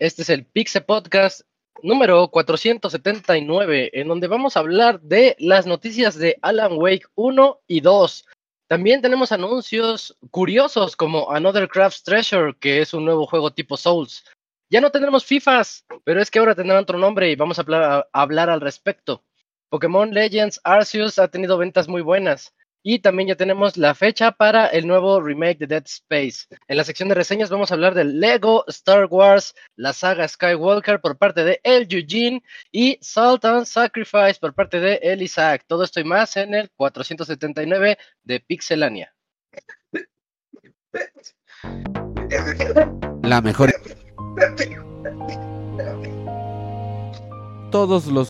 Este es el Pixe Podcast número 479, en donde vamos a hablar de las noticias de Alan Wake 1 y 2. También tenemos anuncios curiosos como Another Craft's Treasure, que es un nuevo juego tipo Souls. Ya no tendremos FIFAs, pero es que ahora tendrán otro nombre y vamos a hablar, a hablar al respecto. Pokémon Legends Arceus ha tenido ventas muy buenas. Y también ya tenemos la fecha para el nuevo remake de Dead Space. En la sección de reseñas vamos a hablar de Lego Star Wars, la saga Skywalker por parte de El Eugene y Salt and Sacrifice por parte de El Isaac. Todo esto y más en el 479 de Pixelania. La mejor. Todos los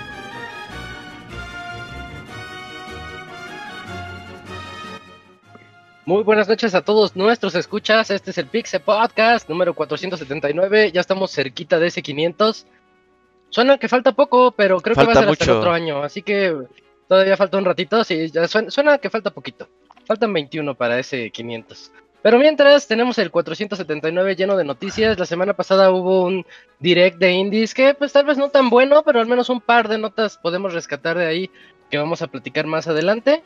Muy buenas noches a todos nuestros escuchas. Este es el Pixe Podcast número 479. Ya estamos cerquita de ese 500. Suena que falta poco, pero creo que va a ser hasta el otro año. Así que todavía falta un ratito. Sí, ya suena, suena, que falta poquito. Faltan 21 para ese 500. Pero mientras tenemos el 479 lleno de noticias. La semana pasada hubo un direct de indies que pues tal vez no tan bueno, pero al menos un par de notas podemos rescatar de ahí que vamos a platicar más adelante.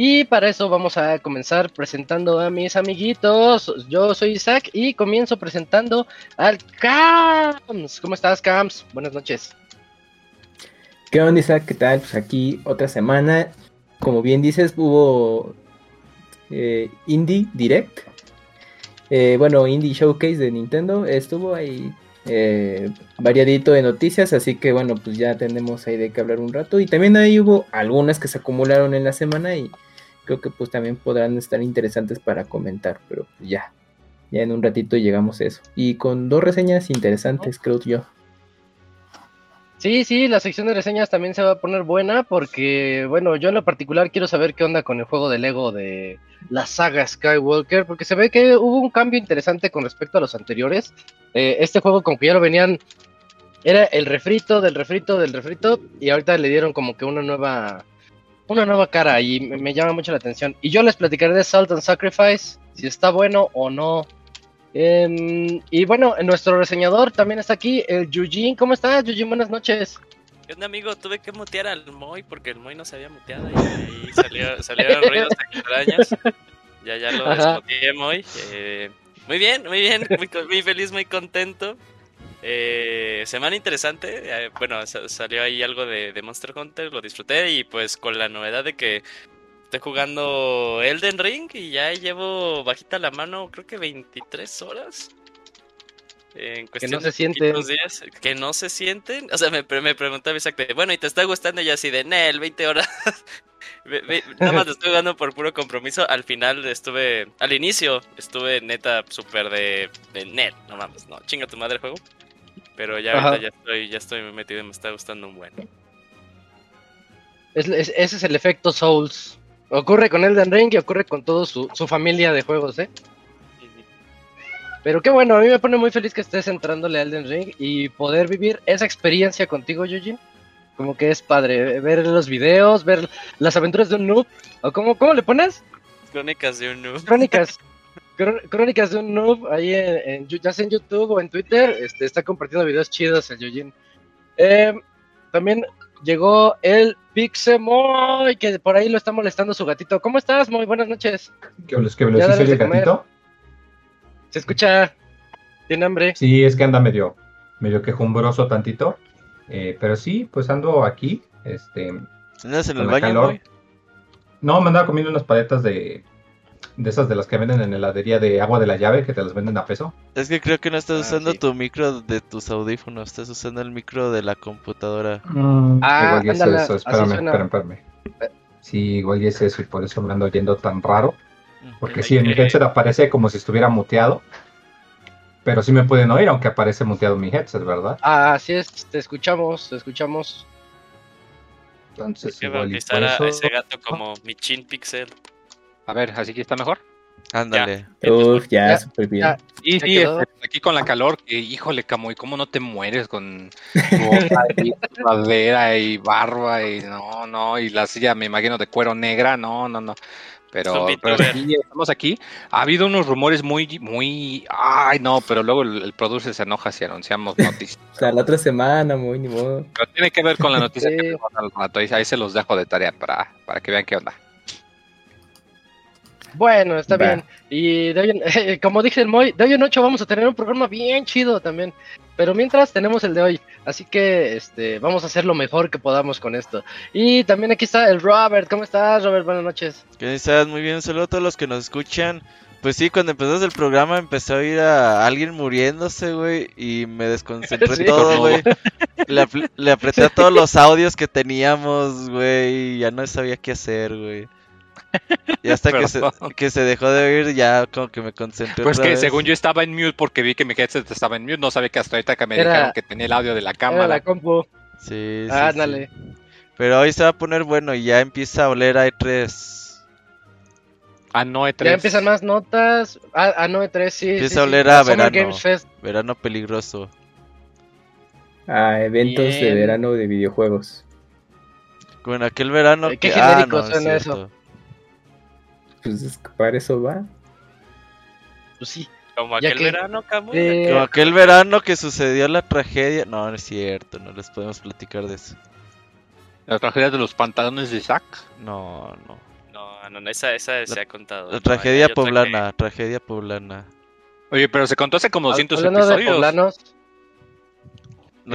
Y para eso vamos a comenzar presentando a mis amiguitos. Yo soy Isaac y comienzo presentando al Cams. ¿Cómo estás, Cams? Buenas noches. ¿Qué onda, Isaac? ¿Qué tal? Pues aquí otra semana. Como bien dices, hubo eh, Indie Direct. Eh, bueno, Indie Showcase de Nintendo. Estuvo ahí eh, variadito de noticias, así que bueno, pues ya tenemos ahí de qué hablar un rato. Y también ahí hubo algunas que se acumularon en la semana y creo que pues también podrán estar interesantes para comentar, pero pues ya, ya en un ratito llegamos a eso. Y con dos reseñas interesantes, creo yo. Sí, sí, la sección de reseñas también se va a poner buena porque, bueno, yo en lo particular quiero saber qué onda con el juego de Lego de la saga Skywalker, porque se ve que hubo un cambio interesante con respecto a los anteriores. Eh, este juego como que ya lo venían, era el refrito del refrito del refrito y ahorita le dieron como que una nueva una nueva cara y me, llama mucho la atención. Y yo les platicaré de Salt and Sacrifice, si está bueno o no. Em, y bueno, nuestro reseñador también está aquí, el Yujin. ¿Cómo estás, Yujin? Buenas noches. ¿Qué onda, amigo? Tuve que mutear al Moy porque el Moy no se había muteado y ahí salió, salieron ruidos extraños. Ya, ya lo desmuteé, Moy. Eh, muy bien, muy bien, muy, muy feliz, muy contento. Eh, semana interesante. Eh, bueno, salió ahí algo de, Monster Hunter, lo disfruté y pues con la novedad de que estoy jugando Elden Ring y ya llevo bajita la mano, creo que 23 horas. En que no se sienten. Días, que no se sienten. O sea, me, me preguntaba exactamente, bueno, ¿y te está gustando? Y así de, Nel, 20 horas. Nada más estoy jugando por puro compromiso. Al final estuve, al inicio estuve neta súper de, de net. No mames, no, chinga tu madre el juego. Pero ya ahorita ya estoy, ya estoy metido y me está gustando un buen. ese es el efecto Souls. Ocurre con Elden Ring y ocurre con toda su, familia de juegos, ¿eh? Pero qué bueno, a mí me pone muy feliz que estés entrándole a Elden Ring y poder vivir esa experiencia contigo, Yuji. Como que es padre ver los videos, ver las aventuras de un noob. ¿O cómo, cómo le pones? Crónicas de un noob. Crónicas. Crónicas de un noob ahí en, ya sea en YouTube o en Twitter, este, está compartiendo videos chidos el Yojin. Em, también llegó el Pixemoy, que por ahí lo está molestando su gatito. ¿Cómo estás, Muy Buenas noches. ¿Qué les que me el gatito? Se escucha, tiene hambre. Sí, es que anda medio, medio quejumbroso tantito. Eh, pero sí, pues ando aquí Este, ¿Andas en el baño, No, me andaba comiendo unas paletas de, de esas de las que venden en heladería de agua de la llave, que te las venden a peso. Es que creo que no estás ah, usando tu micro de tus audífonos, estás usando el micro de la computadora. Mm, ah, igual y es eso, espérame, espérame, espérame. Sí, igual y es eso, y por eso me ando oyendo tan raro. Porque sí, en mi headset aparece como si estuviera muteado. Pero sí me pueden oír, aunque aparece muteado mi headset, ¿verdad? Ah, así es, te escuchamos, te escuchamos. Entonces, igual ese gato como mi chin pixel. A ver, así que está mejor. Ándale. Uf, ya, súper bien. Y sí, este, aquí con la calor, que híjole, Camuy, ¿cómo no te mueres con madera y barba y no, no, y la silla me imagino de cuero negra, no, no, no. Pero, pero sí, estamos aquí. Ha habido unos rumores muy, muy. Ay, no, pero luego el, el producer se enoja si anunciamos noticias. o sea, la otra semana, muy ni modo. Pero tiene que ver con la noticia que al rato. Ahí se los dejo de tarea para, para que vean qué onda. Bueno, está bien. Y de hoy, como dije el Moy, de hoy en ocho vamos a tener un programa bien chido también. Pero mientras tenemos el de hoy. Así que este, vamos a hacer lo mejor que podamos con esto. Y también aquí está el Robert. ¿Cómo estás, Robert? Buenas noches. ¿Qué estás? Muy bien. Saludos a todos los que nos escuchan. Pues sí, cuando empezó el programa empecé a oír a alguien muriéndose, güey, y me desconcentré todo, güey. Le, le, apreté a todos los audios que teníamos, güey, y ya no sabía qué hacer, güey. Y hasta que se, que se, dejó de oír, ya como que me concentré. Pues que según yo estaba en mute porque vi que mi headset estaba en mute, no sabía que hasta ahorita que me dijeron que tenía el audio de la cámara. la compu. Sí, sí. Ah, dale. Pero hoy se va a poner bueno y ya empieza a oler a E3. Ah, no E3. Ya empiezan más notas. Ah, ah no E3, sí. Empieza a oler a verano. Verano peligroso. A eventos de verano de videojuegos. Bueno, aquel verano ¿Qué que... Ah, no, eso? Pues es que para eso va. Pues sí. Como aquel verano, Camus. Eh, Como aquel verano que sucedió la tragedia. No, no es cierto, no les podemos platicar de eso. ¿La tragedia de los pantalones de Zack? No, no. No, no, esa, esa se ha contado. La tragedia poblana, tragedia poblana. Oye, pero se contó hace como 200 episodios. poblanos,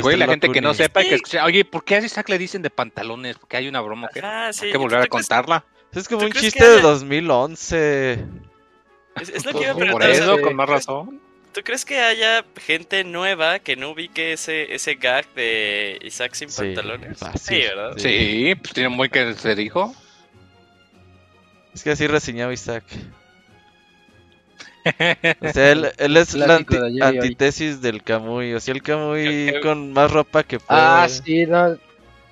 Oye, la gente que no sepa y que escuche, oye, ¿por qué a Zack le dicen de pantalones? Porque hay una broma que ah, hay que volver a contarla. Es como un chiste de 2011. Es, lo que iba a preguntar. Por eso, con más razón. ¿Tú crees que haya gente nueva que no ubique ese, ese gag de Isaac sin pantalones? Sí, ¿verdad? Sí, pues tiene muy que se dijo. Es que así reseñaba Isaac. O sea, él, es la antítesis del Camuy. O sea, el Camuy con más ropa que puede. Ah, sí, no.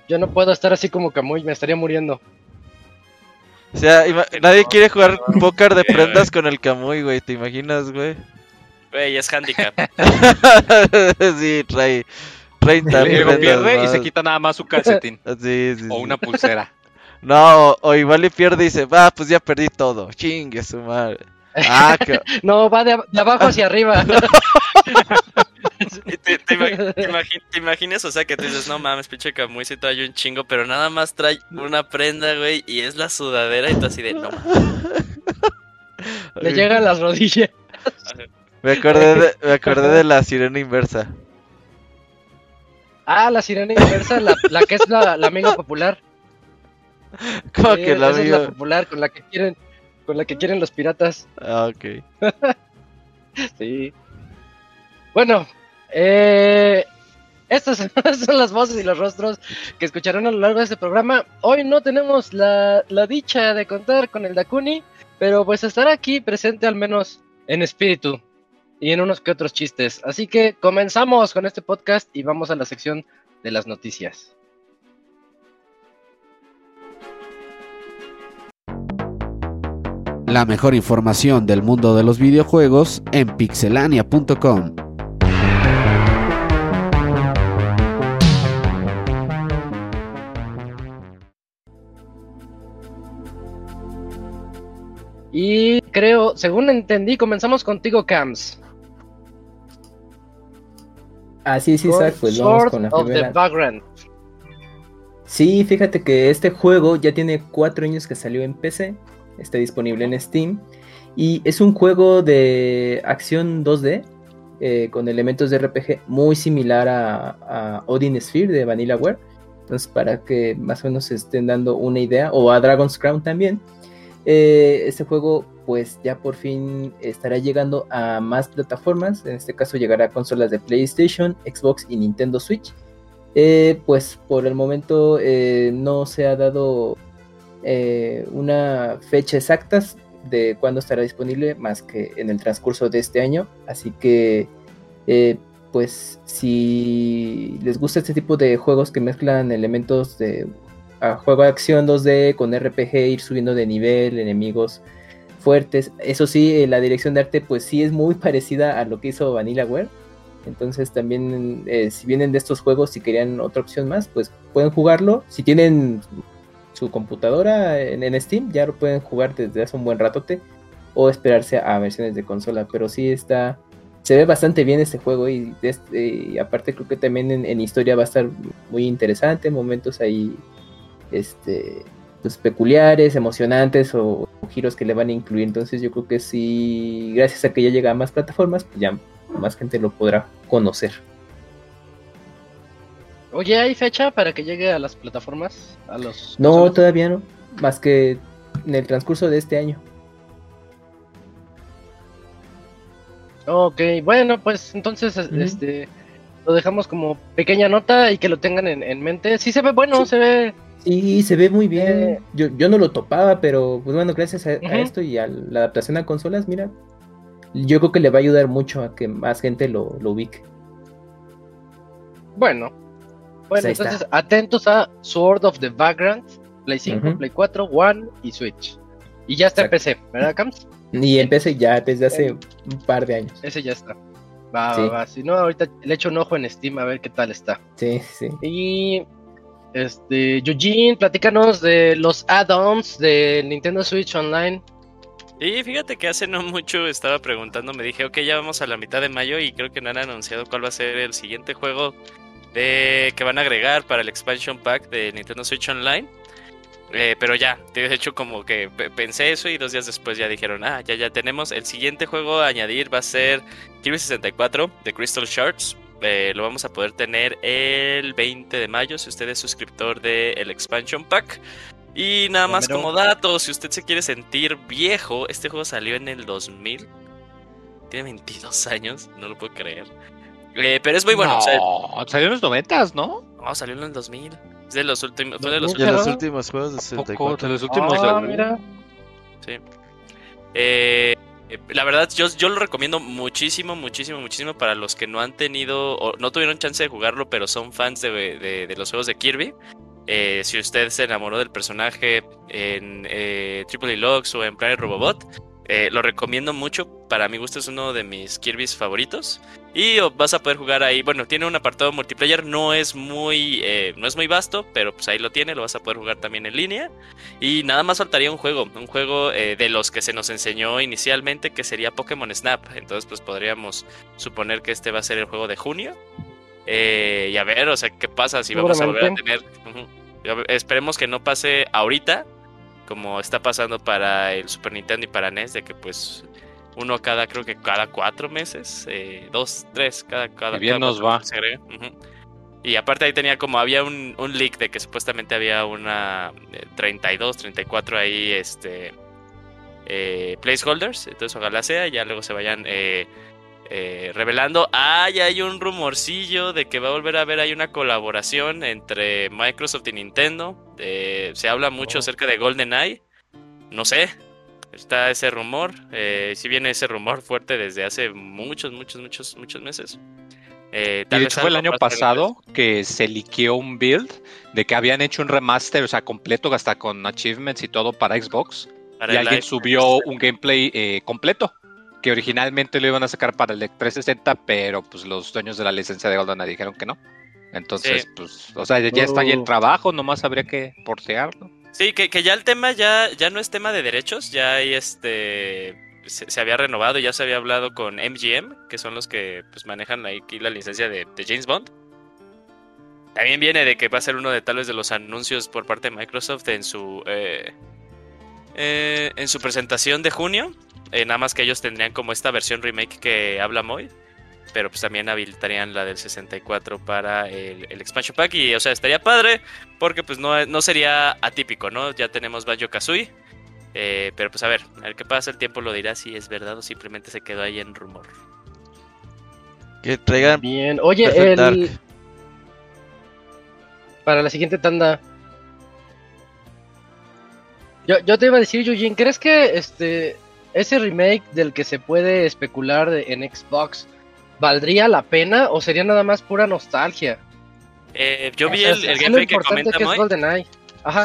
Yo no puedo estar así como Camuy, me estaría muriendo. O sea, nadie quiere jugar póker de prendas con el Camuy, güey. ¿Te imaginas, güey? Güey, es handicap. sí, trae 30 Y luego pierde y se quita nada más su calcetín. sí, sí, o una pulsera. No, o, igual y pierde y dice, va, pues ya perdí todo. Chingue su madre. Ah, que... no, va de, abajo hacia arriba. te, te, imaginas, o sea, que tú dices, no mames, pinche Camuy si trae un chingo, pero nada más trae una prenda, güey, y es la sudadera, y tú así de, no Le llega a las rodillas. Me acordé de, me acordé de la sirena inversa. Ah, la sirena inversa, la, la que es la, la, amiga popular. ¿Cómo que la amiga? es la popular con la que quieren con la que quieren los piratas. Ah, ok. sí. Bueno, eh, estas son las voces y los rostros que escucharán a lo largo de este programa. Hoy no tenemos la, la dicha de contar con el Dakuni, pero pues estará aquí presente al menos en espíritu y en unos que otros chistes. Así que comenzamos con este podcast y vamos a la sección de las noticias. La mejor información del mundo de los videojuegos en pixelania.com. Y creo, según entendí, comenzamos contigo, Cams. Ah, sí, sí, Zach, pues vamos con la primera. Sí, fíjate que este juego ya tiene cuatro años que salió en PC, está disponible en Steam, y es un juego de acción 2D, eh, con elementos de RPG muy similar a, a Odin Sphere de VanillaWare, Entonces, para que más o menos se estén dando una idea, o a Dragon's Crown también. Eh, este juego pues ya por fin estará llegando a más plataformas, en este caso llegará a consolas de PlayStation, Xbox y Nintendo Switch. Eh, pues por el momento eh, no se ha dado una fecha exacta de cuándo estará disponible más que en el transcurso de este año, así que pues si les gusta este tipo de juegos que mezclan elementos de juego de acción 2D con RPG, ir subiendo de nivel, enemigos fuertes. Eso sí, eh, la dirección de arte pues sí es muy parecida a lo que hizo Vanillaware. Entonces también eh, si vienen de estos juegos, si querían otra opción más, pues pueden jugarlo. Si tienen su computadora en, Steam, ya lo pueden jugar desde hace un buen ratote. O esperarse a versiones de consola. Pero sí está... Se ve bastante bien este juego y, este, aparte creo que también en, historia va a estar muy interesante. Momentos ahí este, pues, peculiares, emocionantes o, giros que le van a incluir. Entonces yo creo que sí, gracias a que ya llega a más plataformas, pues ya más gente lo podrá conocer. Oye, ¿hay fecha para que llegue a las plataformas? A los no, todavía no. Más que en el transcurso de este año. Ok, bueno, pues entonces este lo dejamos como pequeña nota y que lo tengan en, mente. Sí se ve bueno, se ve Sí, se ve muy bien. Eh, yo, yo no lo topaba, pero pues bueno, gracias a, esto y a la adaptación a consolas, mira, yo creo que le va a ayudar mucho a que más gente lo, lo ubique. Bueno, bueno, pues entonces atentos a Sword of the Vagrant, Play 5, Play 4, One y Switch. Y ya está en PC, ¿verdad, Cams? Y en PC ya desde hace un par de años. Ese ya está. Va, va, va. Si no, ahorita le echo un ojo en Steam a ver qué tal está. Sí, sí. Y este, Eugene, platícanos de los add-ons de Nintendo Switch Online. Y fíjate que hace no mucho estaba preguntando, me dije, ok, ya vamos a la mitad de mayo y creo que no han anunciado cuál va a ser el siguiente juego de que van a agregar para el expansion pack de Nintendo Switch Online. Eh, pero ya, de hecho como que pensé eso y dos días después ya dijeron, ah, ya, ya tenemos el siguiente juego a añadir va a ser Kirby 64 de Crystal Shards. Eh, lo vamos a poder tener el 20 de mayo si usted es suscriptor del Expansion Pack. Y nada más como dato, si usted se quiere sentir viejo, este juego salió en el 2000. Tiene 22 años, no lo puedo creer. Eh, pero es muy bueno. salió en los 90, ¿no? No, salió en el 2000. Es de los últimos, fue de los, últimos juegos de 64. De los últimos. Ah, mira. Sí. Eh, eh, la verdad, yo, yo lo recomiendo muchísimo, muchísimo, muchísimo para los que no han tenido o no tuvieron chance de jugarlo, pero son fans de, los juegos de Kirby. Eh, si usted se enamoró del personaje en eh, Triple Locks o en Planet Robobot, eh, lo recomiendo mucho. Para mi gusto es uno de mis Kirby's favoritos. Y vas a poder jugar ahí. Bueno, tiene un apartado multiplayer. No es muy, eh, no es muy vasto, pero pues ahí lo tiene. Lo vas a poder jugar también en línea. Y nada más faltaría un juego. Un juego eh, de los que se nos enseñó inicialmente, que sería Pokémon Snap. Entonces, pues podríamos suponer que este va a ser el juego de junio. y a ver, o sea, qué pasa si vamos a volver a tener. Esperemos que no pase ahorita como está pasando para el Super Nintendo y para NES, de que pues uno cada, creo que cada cuatro meses, eh, dos, tres, cada, cada. Y bien nos va. Y aparte ahí tenía como, había un, un leak de que supuestamente había una 32, eh, 34 ahí, este, eh, placeholders, entonces ojalá sea, y ya luego se vayan eh, eh, revelando, ah, ya hay un rumorcillo de que va a volver a haber ahí una colaboración entre Microsoft y Nintendo. Eh, se habla mucho oh. acerca de GoldenEye. No sé, está ese rumor. Eh, si viene ese rumor fuerte desde hace muchos, muchos, muchos, muchos meses. Eh, de hecho fue el año pasado que se liqueó un build de que habían hecho un remaster, o sea, completo, hasta con achievements y todo para Xbox. y alguien subió un gameplay completo que originalmente lo iban a sacar para el 360, pero pues los dueños de la licencia de GoldenEye dijeron que no. Entonces, pues, o sea, ya, está ahí el oh. trabajo, nomás habría que portearlo. Sí, que, que, ya el tema ya, ya no es tema de derechos, ya hay este se, había renovado, ya se había hablado con MGM, que son los que pues manejan aquí la licencia de, James Bond. También viene de que va a ser uno de tal vez de los anuncios por parte de Microsoft en su eh, eh, en su presentación de junio. Eh, nada más que ellos tendrían como esta versión remake que habla Moy. pero pues también habilitarían la del 64 para el, expansion pack. Y o sea estaría padre porque pues no, no sería atípico no ya tenemos Banjo Kazooie eh, pero pues a ver a ver qué pasa el tiempo lo dirá si es verdad o simplemente se quedó ahí en rumor. Que traigan bien. Oye el... para la siguiente tanda. Yo, yo te iba a decir Eugene crees que este ese remake del que se puede especular en Xbox ¿valdría la pena o sería nada más pura nostalgia? Eh, yo vi el, gameplay que comenta Moy.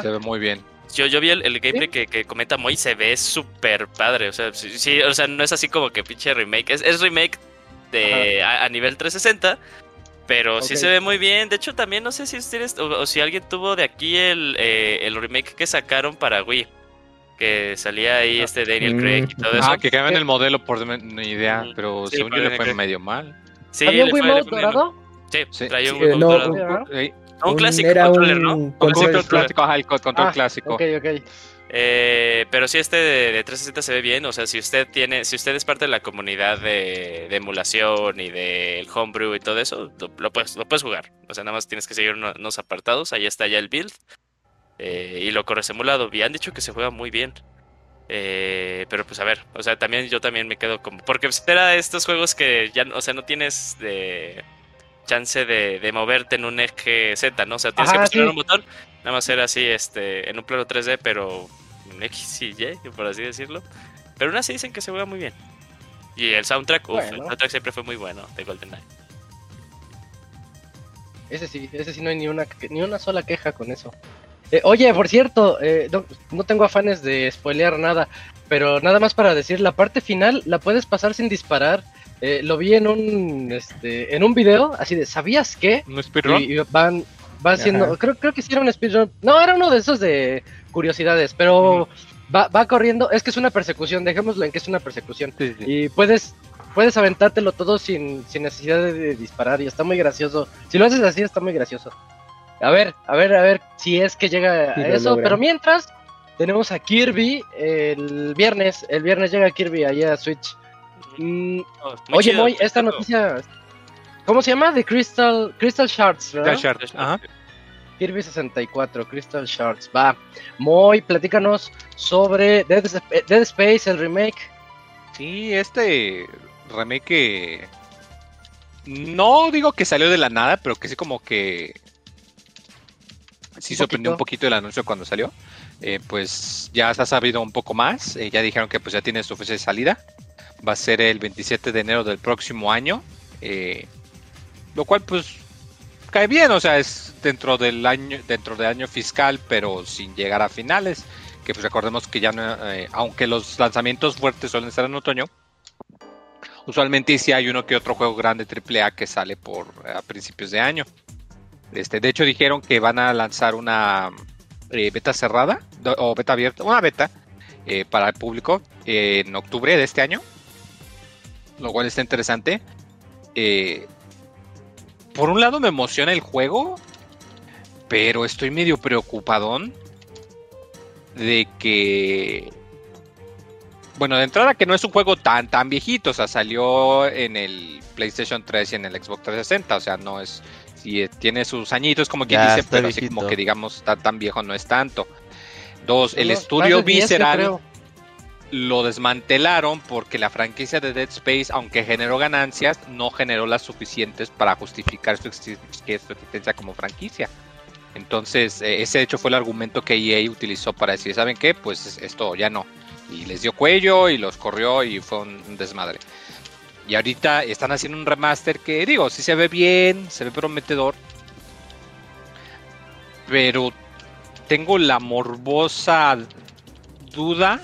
Se ve muy bien. Yo, yo vi el, gameplay que, comenta Moy, se ve súper padre. O sea, sí, o sea, no es así como que pinche remake. Es, remake de a, nivel 360. Pero sí se ve muy bien. De hecho, también no sé si ustedes o, si alguien tuvo de aquí el, eh, el remake que sacaron para Wii que salía ahí este Daniel Craig y todo mm, eso. Ah, que cambian el modelo por ni idea, pero según yo le fue medio mal. Sí, ¿Había un Wiimote dorado? Sí, sí, traía un Wiimote dorado. Un, un, clásico controller, ¿no? Un control clásico, ajá, el control ah, clásico. Ok, ok. Eh, pero si este de, de, 360 se ve bien, o sea, si usted tiene, si usted es parte de la comunidad de, de emulación y del homebrew y todo eso, lo, puedes, lo puedes jugar. O sea, nada más tienes que seguir unos apartados, ahí está ya el build. Eh, y lo corres emulado. Y han dicho que se juega muy bien. Eh, pero pues a ver, o sea, también yo también me quedo como. Porque espera estos juegos que ya, o sea, no tienes de chance de, moverte en un eje Z, ¿no? O sea, tienes que presionar un botón, nada más ser así, este, en un plano 3D, pero en X y Y, por así decirlo. Pero aún así dicen que se juega muy bien. Y el soundtrack, uff, el soundtrack siempre fue muy bueno de GoldenEye. Ese sí, ese sí no hay ni una, ni una sola queja con eso. Eh, oye, por cierto, eh, no, tengo afanes de spoilear nada, pero nada más para decir, la parte final la puedes pasar sin disparar. Eh, lo vi en un este en un video, así de, ¿sabías qué? ¿Un speedrun? Y, van, van siendo, creo, creo que hicieron un speedrun. No, era uno de esos de curiosidades, pero va, va corriendo, es que es una persecución, dejémoslo en que es una persecución. Y puedes puedes aventártelo todo sin, sin necesidad de disparar y está muy gracioso. Si lo haces así, está muy gracioso. A ver, a ver, a ver si es que llega a eso. Pero mientras, tenemos a Kirby el viernes. El viernes llega Kirby allá a Switch. Mm, oh, oye, Moy, esta noticia. ¿Cómo se llama? De Crystal, Crystal Shards, ¿verdad? Shards, ajá. Kirby 64, Crystal Shards. Va. Moy, platícanos sobre Dead, Dead Space, el remake. Sí, este remake no digo que salió de la nada, pero que sí como que sí sorprendió un poquito el anuncio cuando salió. Eh, pues ya se ha sabido un poco más. Eh, ya dijeron que pues ya tiene su fecha de salida. Va a ser el 27 de enero del próximo año. Eh, lo cual pues cae bien, o sea, es dentro del año, dentro del año fiscal, pero sin llegar a finales. Que pues recordemos que ya no, aunque los lanzamientos fuertes suelen estar en otoño, usualmente sí hay uno que otro juego grande AAA que sale por a principios de año. Este, de hecho, dijeron que van a lanzar una eh, beta cerrada o beta abierta, una beta eh, para el público en octubre de este año, lo cual está interesante. Eh, por un lado me emociona el juego, pero estoy medio preocupadón de que bueno, de entrada que no es un juego tan tan viejito, o sea, salió en el PlayStation 3 y en el Xbox 360, o sea, no es y tiene sus añitos, como quien dice, pero así como que digamos, está tan viejo no es tanto. Dos, el estudio Visceral lo desmantelaron porque la franquicia de Dead Space, aunque generó ganancias, no generó las suficientes para justificar su, existencia como franquicia. Entonces, eh, ese hecho fue el argumento que EA utilizó para decir, ¿saben qué? Pues esto ya no. Y les dio cuello y los corrió y fue un desmadre. Y ahorita están haciendo un remaster que, digo, sí se ve bien, se ve prometedor. Pero tengo la morbosa duda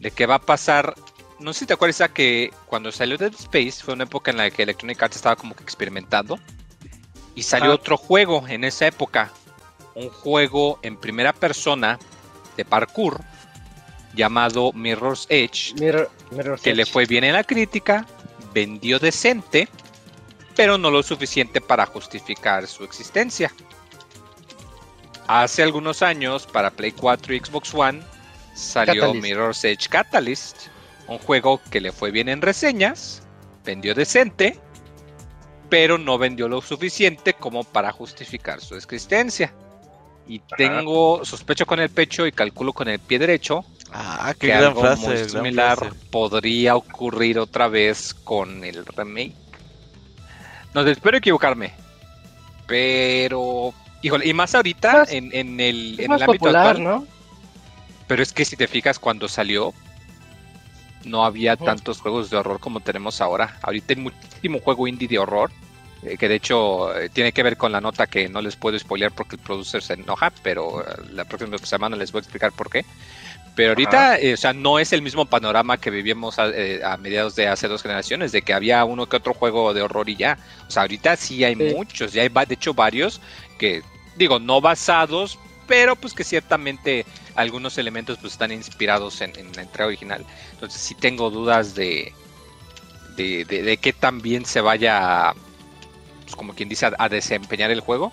de que va a pasar. No sé si te acuerdas que cuando salió Dead Space fue una época en la que Electronic Arts estaba como que experimentando. Y salió otro juego en esa época. Un juego en primera persona de parkour llamado Mirror's Edge. que le fue bien en la crítica, vendió decente, pero no lo suficiente para justificar su existencia. Hace algunos años, para Play 4 y Xbox One, salió Mirror's Edge Catalyst, un juego que le fue bien en reseñas, vendió decente, pero no vendió lo suficiente como para justificar su existencia. Y tengo sospecho con el pecho y calculo con el pie derecho ah, que algo muy similar podría ocurrir otra vez con el remake. No, espero equivocarme. Pero, híjole, y más ahorita en, el, en el ámbito actual, ¿no? Pero es que si te fijas, cuando salió, no había tantos juegos de horror como tenemos ahora. Ahorita hay muchísimo juego indie de horror, eh, que de hecho eh, tiene que ver con la nota que no les puedo spoilear porque el producer se enoja, pero eh, la próxima semana les voy a explicar por qué. Pero ahorita, o sea, no es el mismo panorama que vivíamos a, mediados de hace dos generaciones, de que había uno que otro juego de horror y ya. O sea, ahorita sí hay muchos, ya hay de hecho varios que, digo, no basados, pero pues que ciertamente algunos elementos pues están inspirados en, la entrega original. Entonces sí tengo dudas de, de, de, qué tan bien se vaya, pues, como quien dice, a, desempeñar el juego.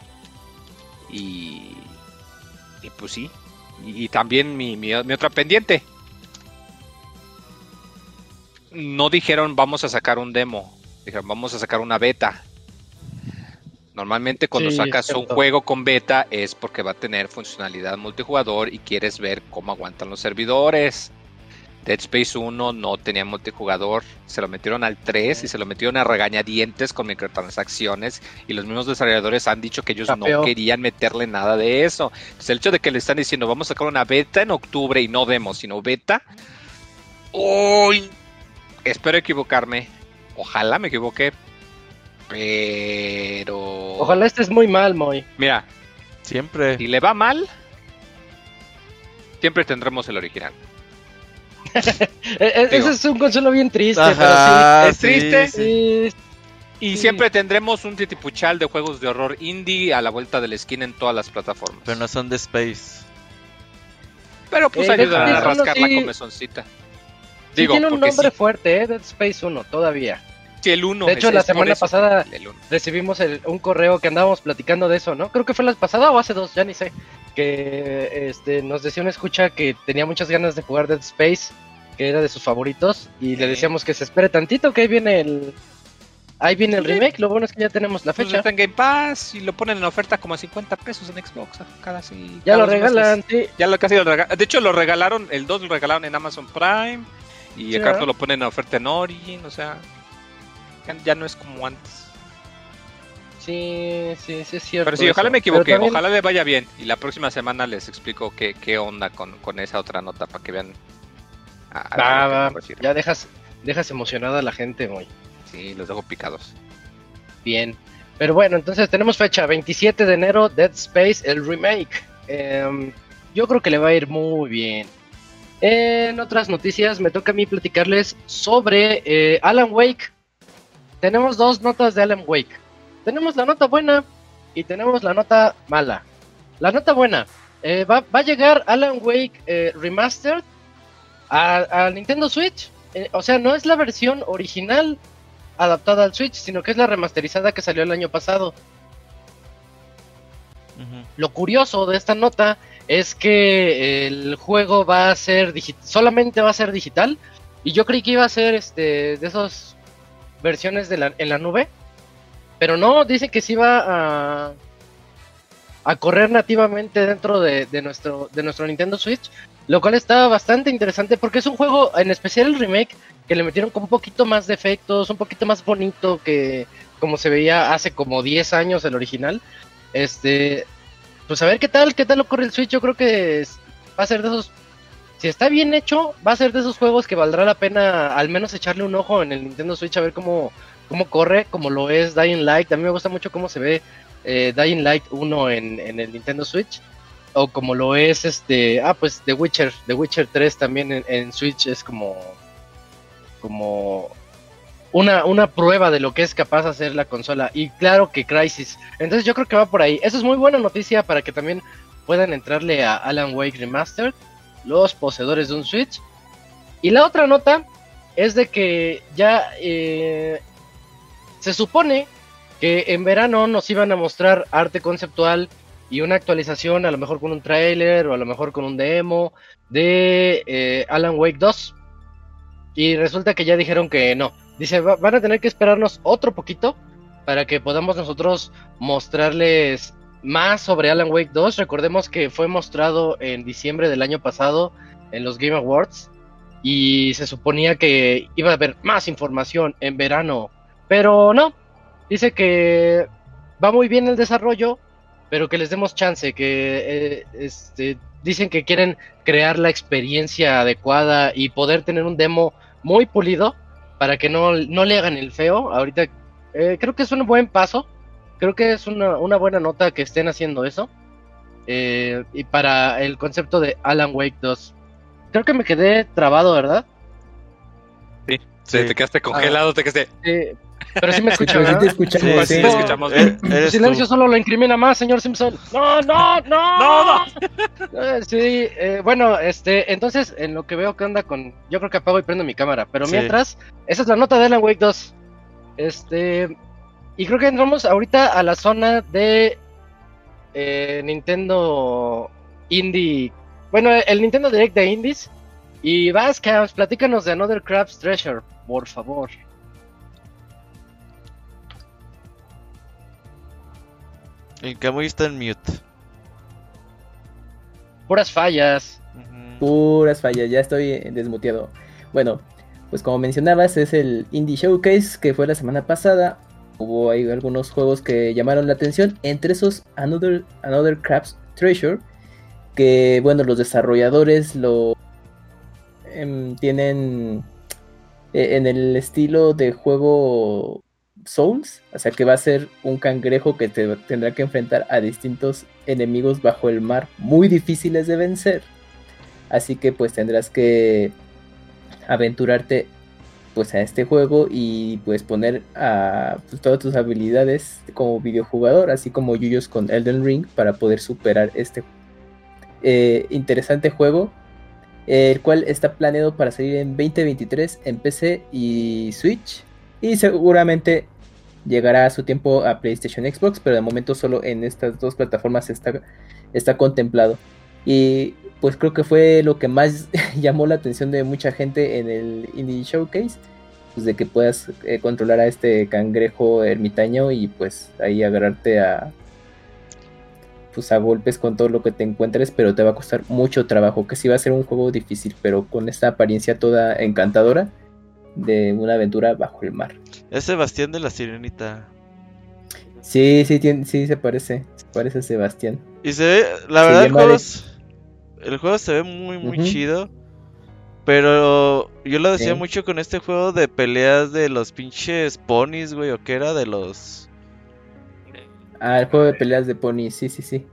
Y, y pues sí. Y, también mi, mi, mi otra pendiente. No dijeron vamos a sacar un demo. Dijeron vamos a sacar una beta. Normalmente cuando sacas un juego con beta es porque va a tener funcionalidad multijugador y quieres ver cómo aguantan los servidores. Dead Space 1 no tenía multijugador, se lo metieron al 3 y se lo metieron a regañadientes con microtransacciones y los mismos desarrolladores han dicho que ellos no querían meterle nada de eso. Entonces el hecho de que le están diciendo vamos a sacar una beta en octubre y no demo, sino beta, ¡Uy! espero equivocarme, ojalá me equivoque, pero. Ojalá estés muy mal, Moy. Mira. Siempre. Si le va mal, siempre tendremos el original. E-, e-, ese es un consuelo bien triste, Es triste. Y siempre tendremos un titipuchal de juegos de horror indie a la vuelta de la esquina en todas las plataformas. Pero no son de Space. Pero pues eh, ayudan a rascar la comezoncita. Digo, tiene un nombre fuerte, ¿eh? Dead Space 1, todavía. Sí, el 1. De hecho, la semana pasada recibimos un correo que andábamos platicando de eso, ¿no? Creo que fue la pasada o hace dos, ya ni sé. Que este, nos decía una escucha que tenía muchas ganas de jugar Dead Space, que era de sus favoritos, y le decíamos que se espere tantito, que ahí viene el, Ahí viene el remake, lo bueno es que ya tenemos la pues fecha. está en Game Pass y lo ponen en oferta como a 50 pesos en Xbox. Cada sí, ya lo regalan, sí. Ya lo casi lo regalan. De hecho, lo regalaron, el 2 lo regalaron en Amazon Prime y el cuarto lo ponen en oferta en Origin, o sea ya no es como antes. Sí, sí, sí es cierto. Pero sí, ojalá me equivoque, ojalá le vaya bien. Y la próxima semana les explico qué, qué onda con, esa otra nota para que vean. ya dejas, dejas emocionada a la gente hoy. Sí, los dejo picados. Bien. Pero bueno, entonces tenemos fecha 27 de enero, Dead Space, el remake. Em, yo creo que le va a ir muy bien. En otras noticias me toca a mí platicarles sobre eh, Alan Wake, tenemos dos notas de Alan Wake. Tenemos la nota buena y tenemos la nota mala. La nota buena, eh, va, a llegar Alan Wake eh, Remastered a, Nintendo Switch. Eh, o sea, no es la versión original adaptada al Switch, sino que es la remasterizada que salió el año pasado. Lo curioso de esta nota es que el juego va a ser solamente va a ser digital y yo creí que iba a ser este de esos versiones de la, en la nube. Pero no, dice que sí va a, a correr nativamente dentro de, nuestro, de nuestro Nintendo Switch. Lo cual está bastante interesante porque es un juego, en especial el remake, que le metieron con un poquito más de efectos, un poquito más bonito que como se veía hace como 10 años el original. Este, pues a ver qué tal, qué tal ocurre el Switch. Yo creo que va a ser de esos si está bien hecho, va a ser de esos juegos que valdrá la pena al menos echarle un ojo en el Nintendo Switch a ver cómo, cómo corre, como lo es Dying Light. A mí me gusta mucho cómo se ve eh, Dying Light 1 en, el Nintendo Switch. O como lo es este. Ah, pues The Witcher. The Witcher 3 también en, Switch es como. Como. Una, una prueba de lo que es capaz de hacer la consola. Y claro que Crisis. Entonces yo creo que va por ahí. Eso es muy buena noticia para que también puedan entrarle a Alan Wake Remastered los poseedores de un Switch. Y la otra nota es de que ya eh, se supone que en verano nos iban a mostrar arte conceptual y una actualización, a lo mejor con un trailer o a lo mejor con un demo de eh, Alan Wake 2. Y resulta que ya dijeron que no. Dice, van a tener que esperarnos otro poquito para que podamos nosotros mostrarles más sobre Alan Wake 2. Recordemos que fue mostrado en diciembre del año pasado en los Game Awards y se suponía que iba a haber más información en verano, pero no. Dice que va muy bien el desarrollo, pero que les demos chance, que eh, este, dicen que quieren crear la experiencia adecuada y poder tener un demo muy pulido para que no, no le hagan el feo. Ahorita eh, creo que es un buen paso, creo que es una, una buena nota que estén haciendo eso. Eh, y para el concepto de Alan Wake 2. Creo que me quedé trabado, ¿verdad? Sí, sí, te quedaste congelado, te quedaste. Sí, pero sí me escuchan, sí, te escuchamos. Sí, escuchamos bien. El silencio solo lo incrimina más, señor Simpson. No, no, no. No, no. Eh, sí, eh, bueno, este, entonces, en lo que veo que anda con. Yo creo que apago y prendo mi cámara. Pero mientras, esa es la nota de Alan Wake 2. Este. Y creo que entramos ahorita a la zona de. Eh, Nintendo Indie. Bueno, el Nintendo Direct de Indies. Y Vascams, platícanos de Another Crab's Treasure, por favor. El Camuy está en mute. Puras fallas. Puras fallas, ya estoy desmuteado. Bueno, pues como mencionabas, es el Indie Showcase que fue la semana pasada. Hubo ahí algunos juegos que llamaron la atención, entre esos Another, Another Crab's Treasure, que bueno, los desarrolladores lo em, tienen eh, en el estilo de juego Souls, o sea que va a ser un cangrejo que te tendrá que enfrentar a distintos enemigos bajo el mar muy difíciles de vencer. Así que pues tendrás que aventurarte pues a este juego y pues poner a pues, todas tus habilidades como videojugador, así como Yuyos con Elden Ring para poder superar este eh, interesante juego, el cual está planeado para salir en 2023 en PC y Switch y seguramente llegará a su tiempo a PlayStation Xbox, pero de momento solo en estas dos plataformas está, está contemplado. Y pues creo que fue lo que más llamó la atención de mucha gente en el Indie Showcase, pues de que puedas eh, controlar a este cangrejo ermitaño y pues ahí agarrarte a pues a golpes con todo lo que te encuentres, pero te va a costar mucho trabajo, que sí va a ser un juego difícil, pero con esta apariencia toda encantadora de una aventura bajo el mar. Es Sebastián de la Sirenita. Sí, sí, sí, se parece. Se parece a Sebastián. Y se ve, la verdad, juego, el juego, se ve muy, muy chido. Pero yo lo decía mucho con este juego de peleas de los pinches ponis, güey, o qué era de los. Ah, el juego de peleas de ponis, sí, sí, sí.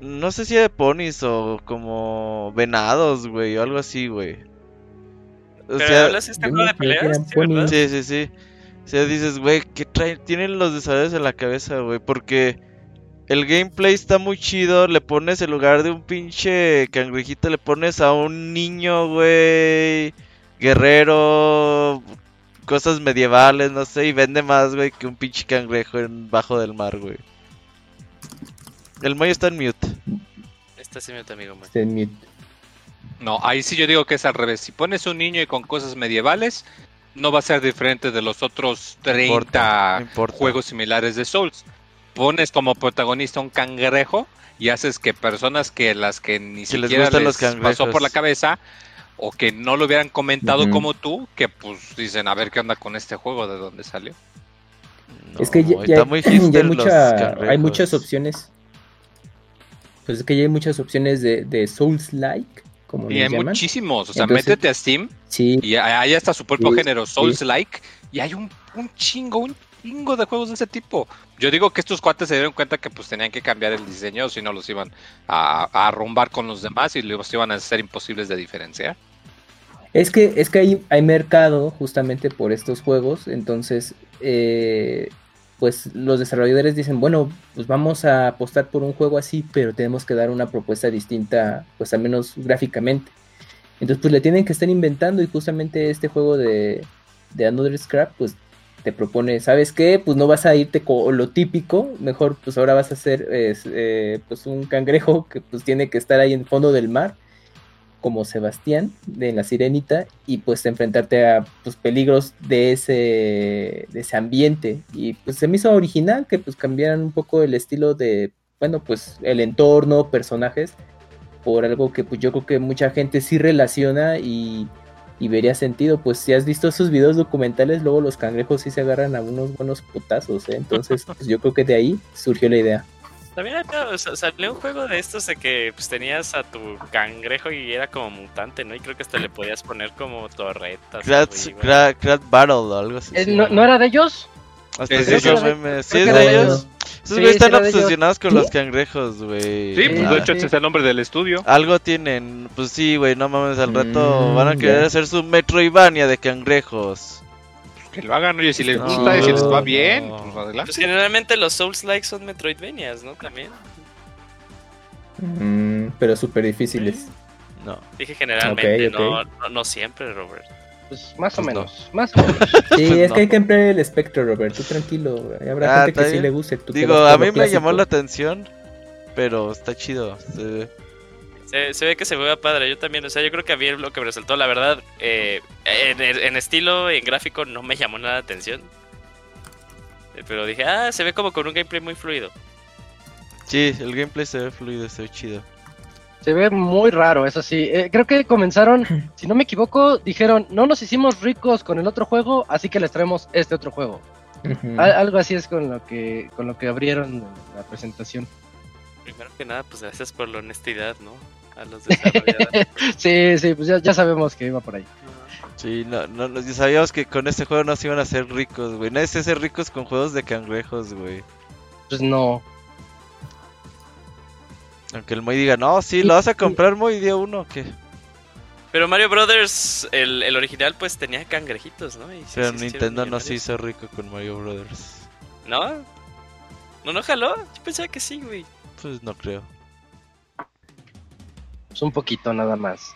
No sé si de ponis o como venados, güey, o algo así, güey. O sea, hablas este juego de peleas? Sí, sí, sí, O sea, dices, güey, ¿qué traen? Tienen los desarrolladores en la cabeza, güey, porque el gameplay está muy chido. Le pones en lugar de un pinche cangrejito, le pones a un niño, güey, guerrero, cosas medievales, no sé, y vende más, güey, que un pinche cangrejo en bajo del mar, güey. El Moy está en mute. Está en mute, amigo. Está en mute. No, ahí sí yo digo que es al revés. Si pones un niño y con cosas medievales, no va a ser diferente de los otros 30 juegos similares de Souls. Pones como protagonista un cangrejo y haces que personas que las que ni siquiera les, pasó por la cabeza o que no lo hubieran comentado como tú, que pues dicen a ver qué onda con este juego, de dónde salió. es que ya, hay, muchas opciones. Pues es que ya hay muchas opciones de, de Souls-like y hay muchísimos, o sea, métete a Steam y ahí está su propio género, Souls-like, y hay un, chingo, un chingo de juegos de ese tipo. Yo digo que estos cuates se dieron cuenta que pues tenían que cambiar el diseño, si no los iban a, arrumbar con los demás y los iban a ser imposibles de diferenciar. Es que, es que hay, hay mercado justamente por estos juegos, entonces eh, pues los desarrolladores dicen, bueno, pues vamos a apostar por un juego así, pero tenemos que dar una propuesta distinta, pues al menos gráficamente. Entonces, pues le tienen que estar inventando y justamente este juego de, de Another Scrap, pues te propone, ¿sabes qué? Pues no vas a irte con lo típico, mejor pues ahora vas a hacer eh, pues un cangrejo que pues tiene que estar ahí en fondo del mar como Sebastián de La Sirenita y pues enfrentarte a pues, peligros de ese, de ese ambiente. Y pues se me hizo original que pues cambiaran un poco el estilo de, bueno, pues el entorno, personajes, por algo que pues yo creo que mucha gente sí relaciona y, y vería sentido. Pues si has visto esos videos documentales, luego los cangrejos sí se agarran a unos buenos putazos, ¿eh? entonces pues, yo creo que de ahí surgió la idea. También acá salió un juego de estos de que pues, tenías a tu cangrejo y era como mutante, ¿no? Y creo que hasta le podías poner como torretas. Crat, Battle o algo así. Eh, ¿no, era de ellos? Hasta sí, sí, memes. sí, es de ellos. Esos güeyes están obsesionados con los cangrejos, güey. Sí, pues de hecho ese es el nombre del estudio. Algo tienen, pues sí, güey, no mames, al rato mm, van a querer hacer su Metroidvania de cangrejos que lo hagan, oye, si les gusta y si les va bien, pues adelante. Pues generalmente los Souls likes son Metroidvanias, ¿no? También. Mm, pero súper difíciles. No. Dije generalmente, No, no, siempre, Robert. Pues más o pues menos, más o menos. Sí, pues es que hay que emplear el espectro, Robert. Tú tranquilo, Habrá ah, gente que sí le guste. Digo, a mí me llamó la atención, pero está chido. Se, ve que se ve padre. Yo también, o sea, yo creo que a mí lo que me resaltó, la verdad, eh, en, estilo, en gráfico, no me llamó nada la atención. Eh, pero dije, ah, se ve como con un gameplay muy fluido. Sí, el gameplay se ve fluido, se ve chido. Se ve muy raro, eso sí. Eh, creo que comenzaron, si no me equivoco, dijeron, no nos hicimos ricos con el otro juego, así que les traemos este otro juego. algo así es con lo que con lo que abrieron la presentación. Primero que nada, pues gracias por la honestidad, ¿no? a los desarrolladores. sí, sí, pues ya, sabemos que iba por ahí. Sí, no, no, sabíamos que con este juego no se iban a hacer ricos, güey. Nadie se hace ricos con juegos de cangrejos, güey. Pues no. Aunque el Moy diga, no, sí, lo vas a comprar Moy día uno, ¿qué? Pero Mario Brothers, el, el original, pues tenía cangrejitos, ¿no? Pero Nintendo no se hizo rico con Mario Brothers. ¿No? ¿No, no jaló? Yo pensaba que sí, güey. Pues no creo. Pues un poquito nada más.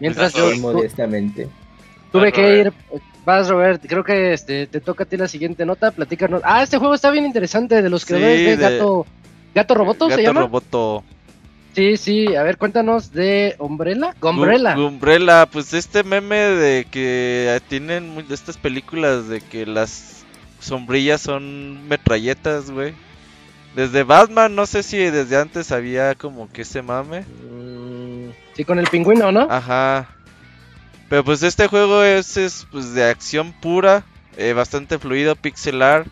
Mientras yo modestamente. Tuve que ir. Vas, Robert. Creo que este, te toca a ti la siguiente nota. Platícanos. Ah, este juego está bien interesante. De los creadores de, Gato. ¿Gato Roboto se llama? Roboto. Sí, sí. A ver, cuéntanos de Umbrella. Umbrella. Umbrella. Pues este meme de que tienen estas películas de que las sombrillas son metralletas, güey. Desde Batman, no sé si desde antes había como que ese mame. Mm, sí, con el pingüino, ¿no? Ajá. Pero pues este juego es, pues de acción pura, eh, bastante fluido, pixelar.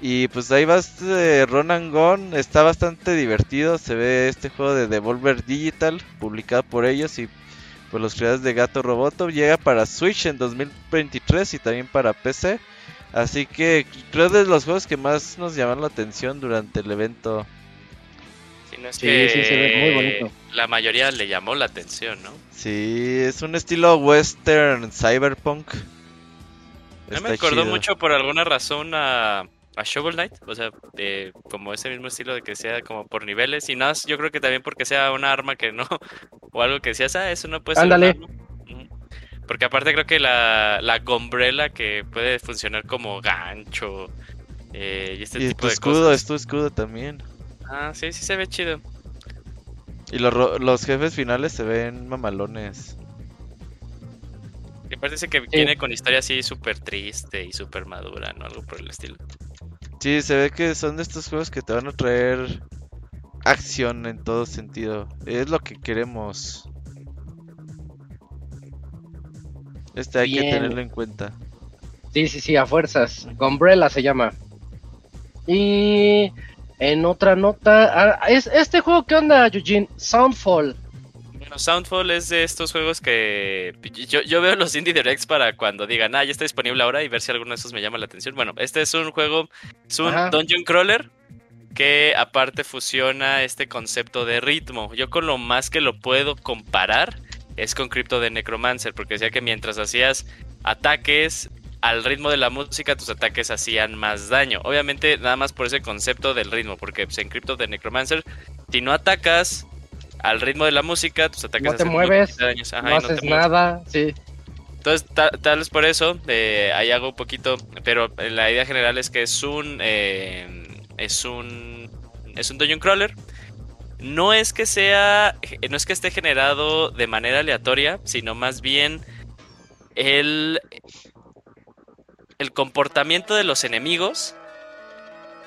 Y pues ahí va este Run and Gone, está bastante divertido. Se ve este juego de Devolver Digital, publicado por ellos y por los creadores de Gato Roboto. Llega para Switch en 2023 y también para PC. Así que creo de los juegos que más nos llamaron la atención durante el evento. Sí, no es que sí, se ve muy bonito. La mayoría le llamó la atención, ¿no? Sí, es un estilo western cyberpunk. No me acordó mucho por alguna razón a, a Shovel Knight, o sea, como ese mismo estilo de que sea como por niveles y más, yo creo que también porque sea un arma que no, o algo que decías, ah, eso no puede ser. Ándale. Porque aparte creo que la, la gombrela que puede funcionar como gancho eh, y este tipo tu de escudo, es tu escudo también. Ah, sí, sí se ve chido. Y los, los jefes finales se ven mamalones. Y parece que viene con historia así súper triste y súper madura, ¿no? Algo por el estilo. Sí, se ve que son de estos juegos que te van a traer acción en todo sentido. Es lo que queremos. Este hay que tenerlo en cuenta. Sí, sí, sí, a fuerzas. Gombrella se llama. Y en otra nota, ah, es este juego ¿qué onda, Eugene? Soundfall. Bueno, Soundfall es de estos juegos que yo, veo los indie directs para cuando digan, ah, ya está disponible ahora y ver si alguno de esos me llama la atención. Bueno, este es un juego, es un dungeon crawler que aparte fusiona este concepto de ritmo. Yo con lo más que lo puedo comparar es con Crypto de Necromancer, porque decía que mientras hacías ataques al ritmo de la música, tus ataques hacían más daño. Obviamente, nada más por ese concepto del ritmo, porque pues, en Crypto de Necromancer, si no atacas al ritmo de la música, tus ataques no te mueves, no, haces nada, sí. Entonces, tal, vez por eso, eh, ahí hago un poquito, pero la idea general es que es un, eh, es un, es un dungeon crawler no es que sea, no es que esté generado de manera aleatoria, sino más bien el, el comportamiento de los enemigos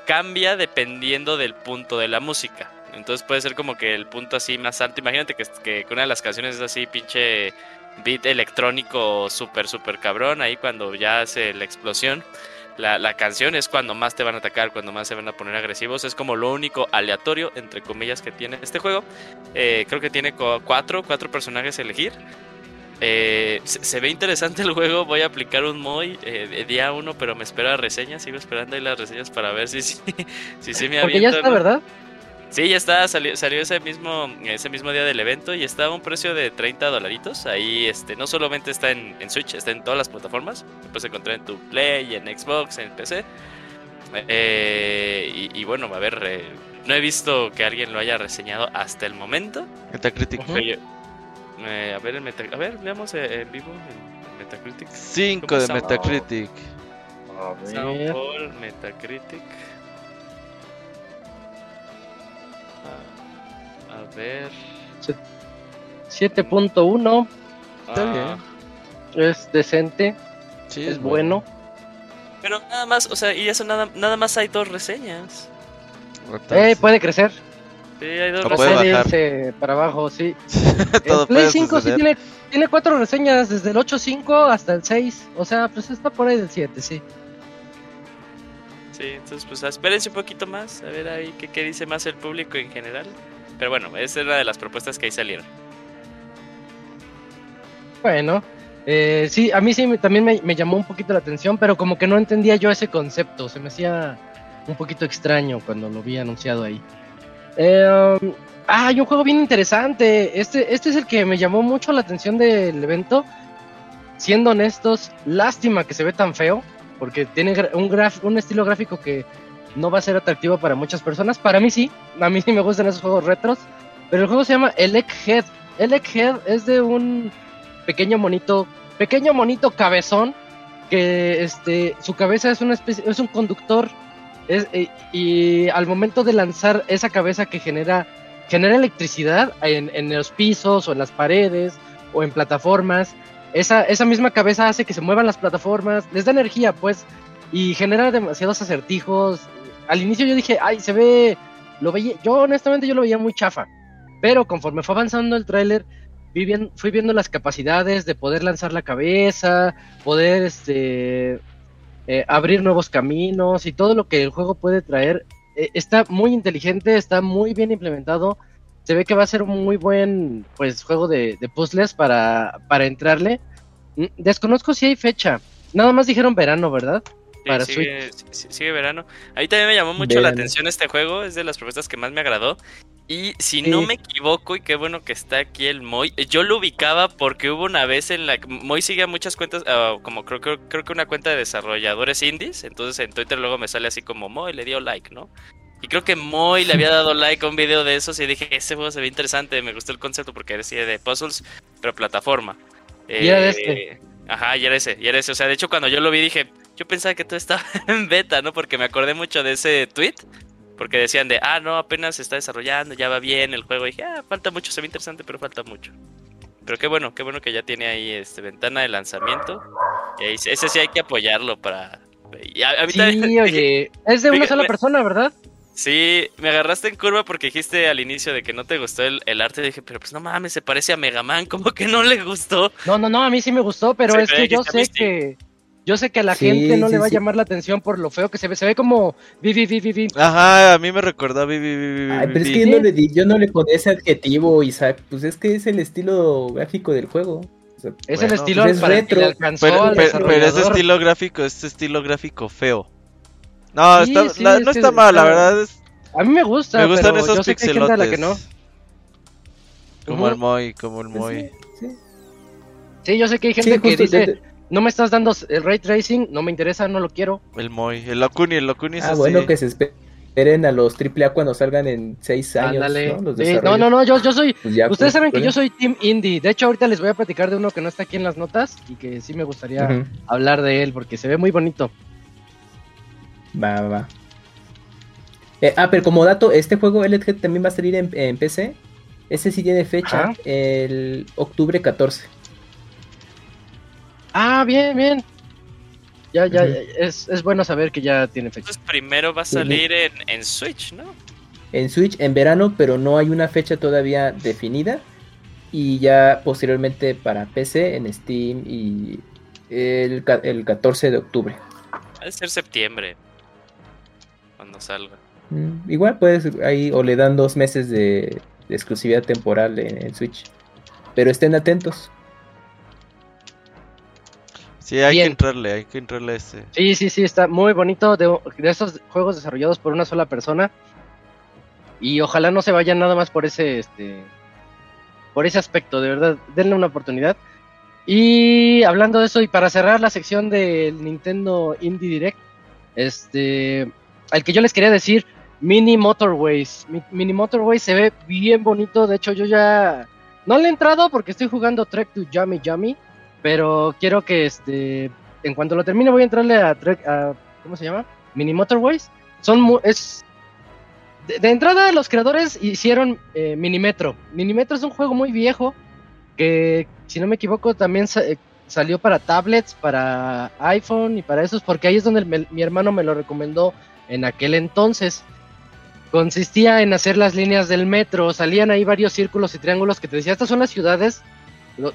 cambia dependiendo del punto de la música. Entonces puede ser como que el punto así más alto. Imagínate que, que una de las canciones es así, pinche beat electrónico súper, súper cabrón. Ahí cuando ya hace la explosión. La, canción es cuando más te van a atacar, cuando más se van a poner agresivos. Es como lo único aleatorio, entre comillas, que tiene este juego. Eh, creo que tiene cuatro, cuatro personajes a elegir. Eh, se, ve interesante el juego. Voy a aplicar un MOI eh, día uno, pero me espero a reseñas. Sigo esperando ahí las reseñas para ver si, si, si, si me Porque ya está, ¿verdad? Sí, ya está, salió, ese mismo ese mismo día del evento y está a un precio de 30 dolaritos. Ahí este no solamente está en, Switch, está en todas las plataformas. Lo puedes encontrar en tu Play, en Xbox, en PC. Eh, y, bueno, a ver, eh, no he visto que alguien lo haya reseñado hasta el momento. Metacritic. Eh, a ver, a ver, veamos en vivo en Metacritic. 5 de Metacritic. A ver. Metacritic. A ver. 7.1. Está ah. bien. Es decente. Sí, es, bueno. Pero nada más, o sea, y eso nada, nada más hay dos reseñas. Eh, puede crecer. Sí, hay dos reseñas. para abajo, sí. el Play 5 sí tiene, tiene cuatro reseñas, desde el 8.5 hasta el 6. O sea, pues está por ahí del 7, sí. Sí, entonces pues espérense un poquito más, a ver ahí qué, qué dice más el público en general. Pero bueno, esa es una de las propuestas que ahí salieron. Bueno, eh, sí, a mí sí también me, llamó un poquito la atención, pero como que no entendía yo ese concepto, se me hacía un poquito extraño cuando lo vi anunciado ahí. Eh, um, ah, hay un juego bien interesante, este, este es el que me llamó mucho la atención del evento. Siendo honestos, lástima que se ve tan feo, porque tiene un, un estilo gráfico que no va a ser atractivo para muchas personas. Para mí sí, a mí sí me gustan esos juegos retros. Pero el juego se llama Elec Head. Elec Head es de un pequeño monito, pequeño monito cabezón que este su cabeza es una especie, es un conductor eh, y al momento de lanzar esa cabeza que genera genera electricidad en, en, los pisos o en las paredes o en plataformas. Esa, esa misma cabeza hace que se muevan las plataformas, les da energía pues y genera demasiados acertijos, al inicio yo dije, ay, se ve, lo veía, yo honestamente yo lo veía muy chafa, pero conforme fue avanzando el tráiler, fui viendo las capacidades de poder lanzar la cabeza, poder este eh, abrir nuevos caminos y todo lo que el juego puede traer. Eh, está muy inteligente, está muy bien implementado. Se ve que va a ser un muy buen pues juego de, puzzles para, para entrarle. Mm, desconozco si hay fecha. Nada más dijeron verano, ¿verdad? para sigue, sigue, verano. Ahí también me llamó mucho la atención este juego, es de las propuestas que más me agradó. Y si no me equivoco, y qué bueno que está aquí el Moy, yo lo ubicaba porque hubo una vez en la que Moy sigue a muchas cuentas, ah, como creo, creo, creo, que una cuenta de desarrolladores indies, entonces en Twitter luego me sale así como Moy le dio like, ¿no? Y creo que Moy le había dado like a un video de esos y dije, ese juego se ve interesante, me gustó el concepto porque era así de puzzles, pero plataforma. y era este. Ajá, y era ese, y era ese. O sea, de hecho cuando yo lo vi dije, yo pensaba que todo estaba en beta, ¿no? Porque me acordé mucho de ese tweet. Porque decían de, ah, no, apenas se está desarrollando, ya va bien el juego. Y dije, ah, falta mucho, se ve interesante, pero falta mucho. Pero qué bueno, qué bueno que ya tiene ahí este ventana de lanzamiento. Y ese sí hay que apoyarlo para. sí, oye, es de una sola persona, ¿verdad? Sí, me agarraste en curva porque dijiste al inicio de que no te gustó el, el arte. Dije, pero pues no mames, se parece a Mega Man, como que no le gustó. No, no, no, a mí sí me gustó, pero es que yo sé que. Yo sé que a la gente no le va a llamar la atención por lo feo que se ve. Se ve como vi, vi, vi, vi, Ajá, a mí me recordó vi, vi, vi, Ay, pero es que yo no, le di, yo no le pone ese adjetivo, Isaac. Pues es que es el estilo gráfico del juego. es el estilo pues es retro. pero, pero, ese estilo gráfico es estilo gráfico feo. No, está, no está mal, la verdad es... A mí me gusta, Me gustan esos yo sé que hay la que no. Como el Moy, como el Moy. Sí, yo sé que hay gente que dice no me estás dando el ray tracing, no me interesa, no lo quiero. El Moy, el Locuni, el Locuni Ah, bueno, que se esperen a los AAA cuando salgan en 6 años. ¿no? no, no, yo, yo soy. Pues ustedes pues, saben que yo soy Team Indie. De hecho, ahorita les voy a platicar de uno que no está aquí en las notas y que sí me gustaría hablar de él porque se ve muy bonito. Va, va. Eh, ah, pero como dato, este juego LG también va a salir en, PC. Ese sí tiene fecha, el octubre 14. Ah, bien, bien. Ya, ya, es, bueno saber que ya tiene fecha. Entonces primero va a salir en, en Switch, ¿no? En Switch en verano, pero no hay una fecha todavía definida. Y ya posteriormente para PC en Steam y el, el 14 de octubre. Va a ser septiembre. Cuando salga. Mm, igual puedes ahí o le dan dos meses de, exclusividad temporal en, Switch. Pero estén atentos. Sí, hay que entrarle, hay que entrarle a ese. Sí, sí, sí, está muy bonito de, de esos juegos desarrollados por una sola persona. Y ojalá no se vayan nada más por ese, este, por ese aspecto, de verdad, denle una oportunidad. Y hablando de eso, y para cerrar la sección del Nintendo Indie Direct, este, al que yo les quería decir, Mini Motorways. Mini Motorways se ve bien bonito, de hecho yo ya no le he entrado porque estoy jugando Trek to Yummy Yummy, pero quiero que este, en cuanto lo termine voy a entrarle a Trek, a, ¿cómo se llama? Mini Motorways. Son, es, de, entrada los creadores hicieron eh, Minimetro. Minimetro es un juego muy viejo que si no me equivoco, también eh, salió para tablets, para iPhone y para esos, porque ahí es donde mi hermano me lo recomendó en aquel entonces. Consistía en hacer las líneas del metro, salían ahí varios círculos y triángulos que te decía, estas son las ciudades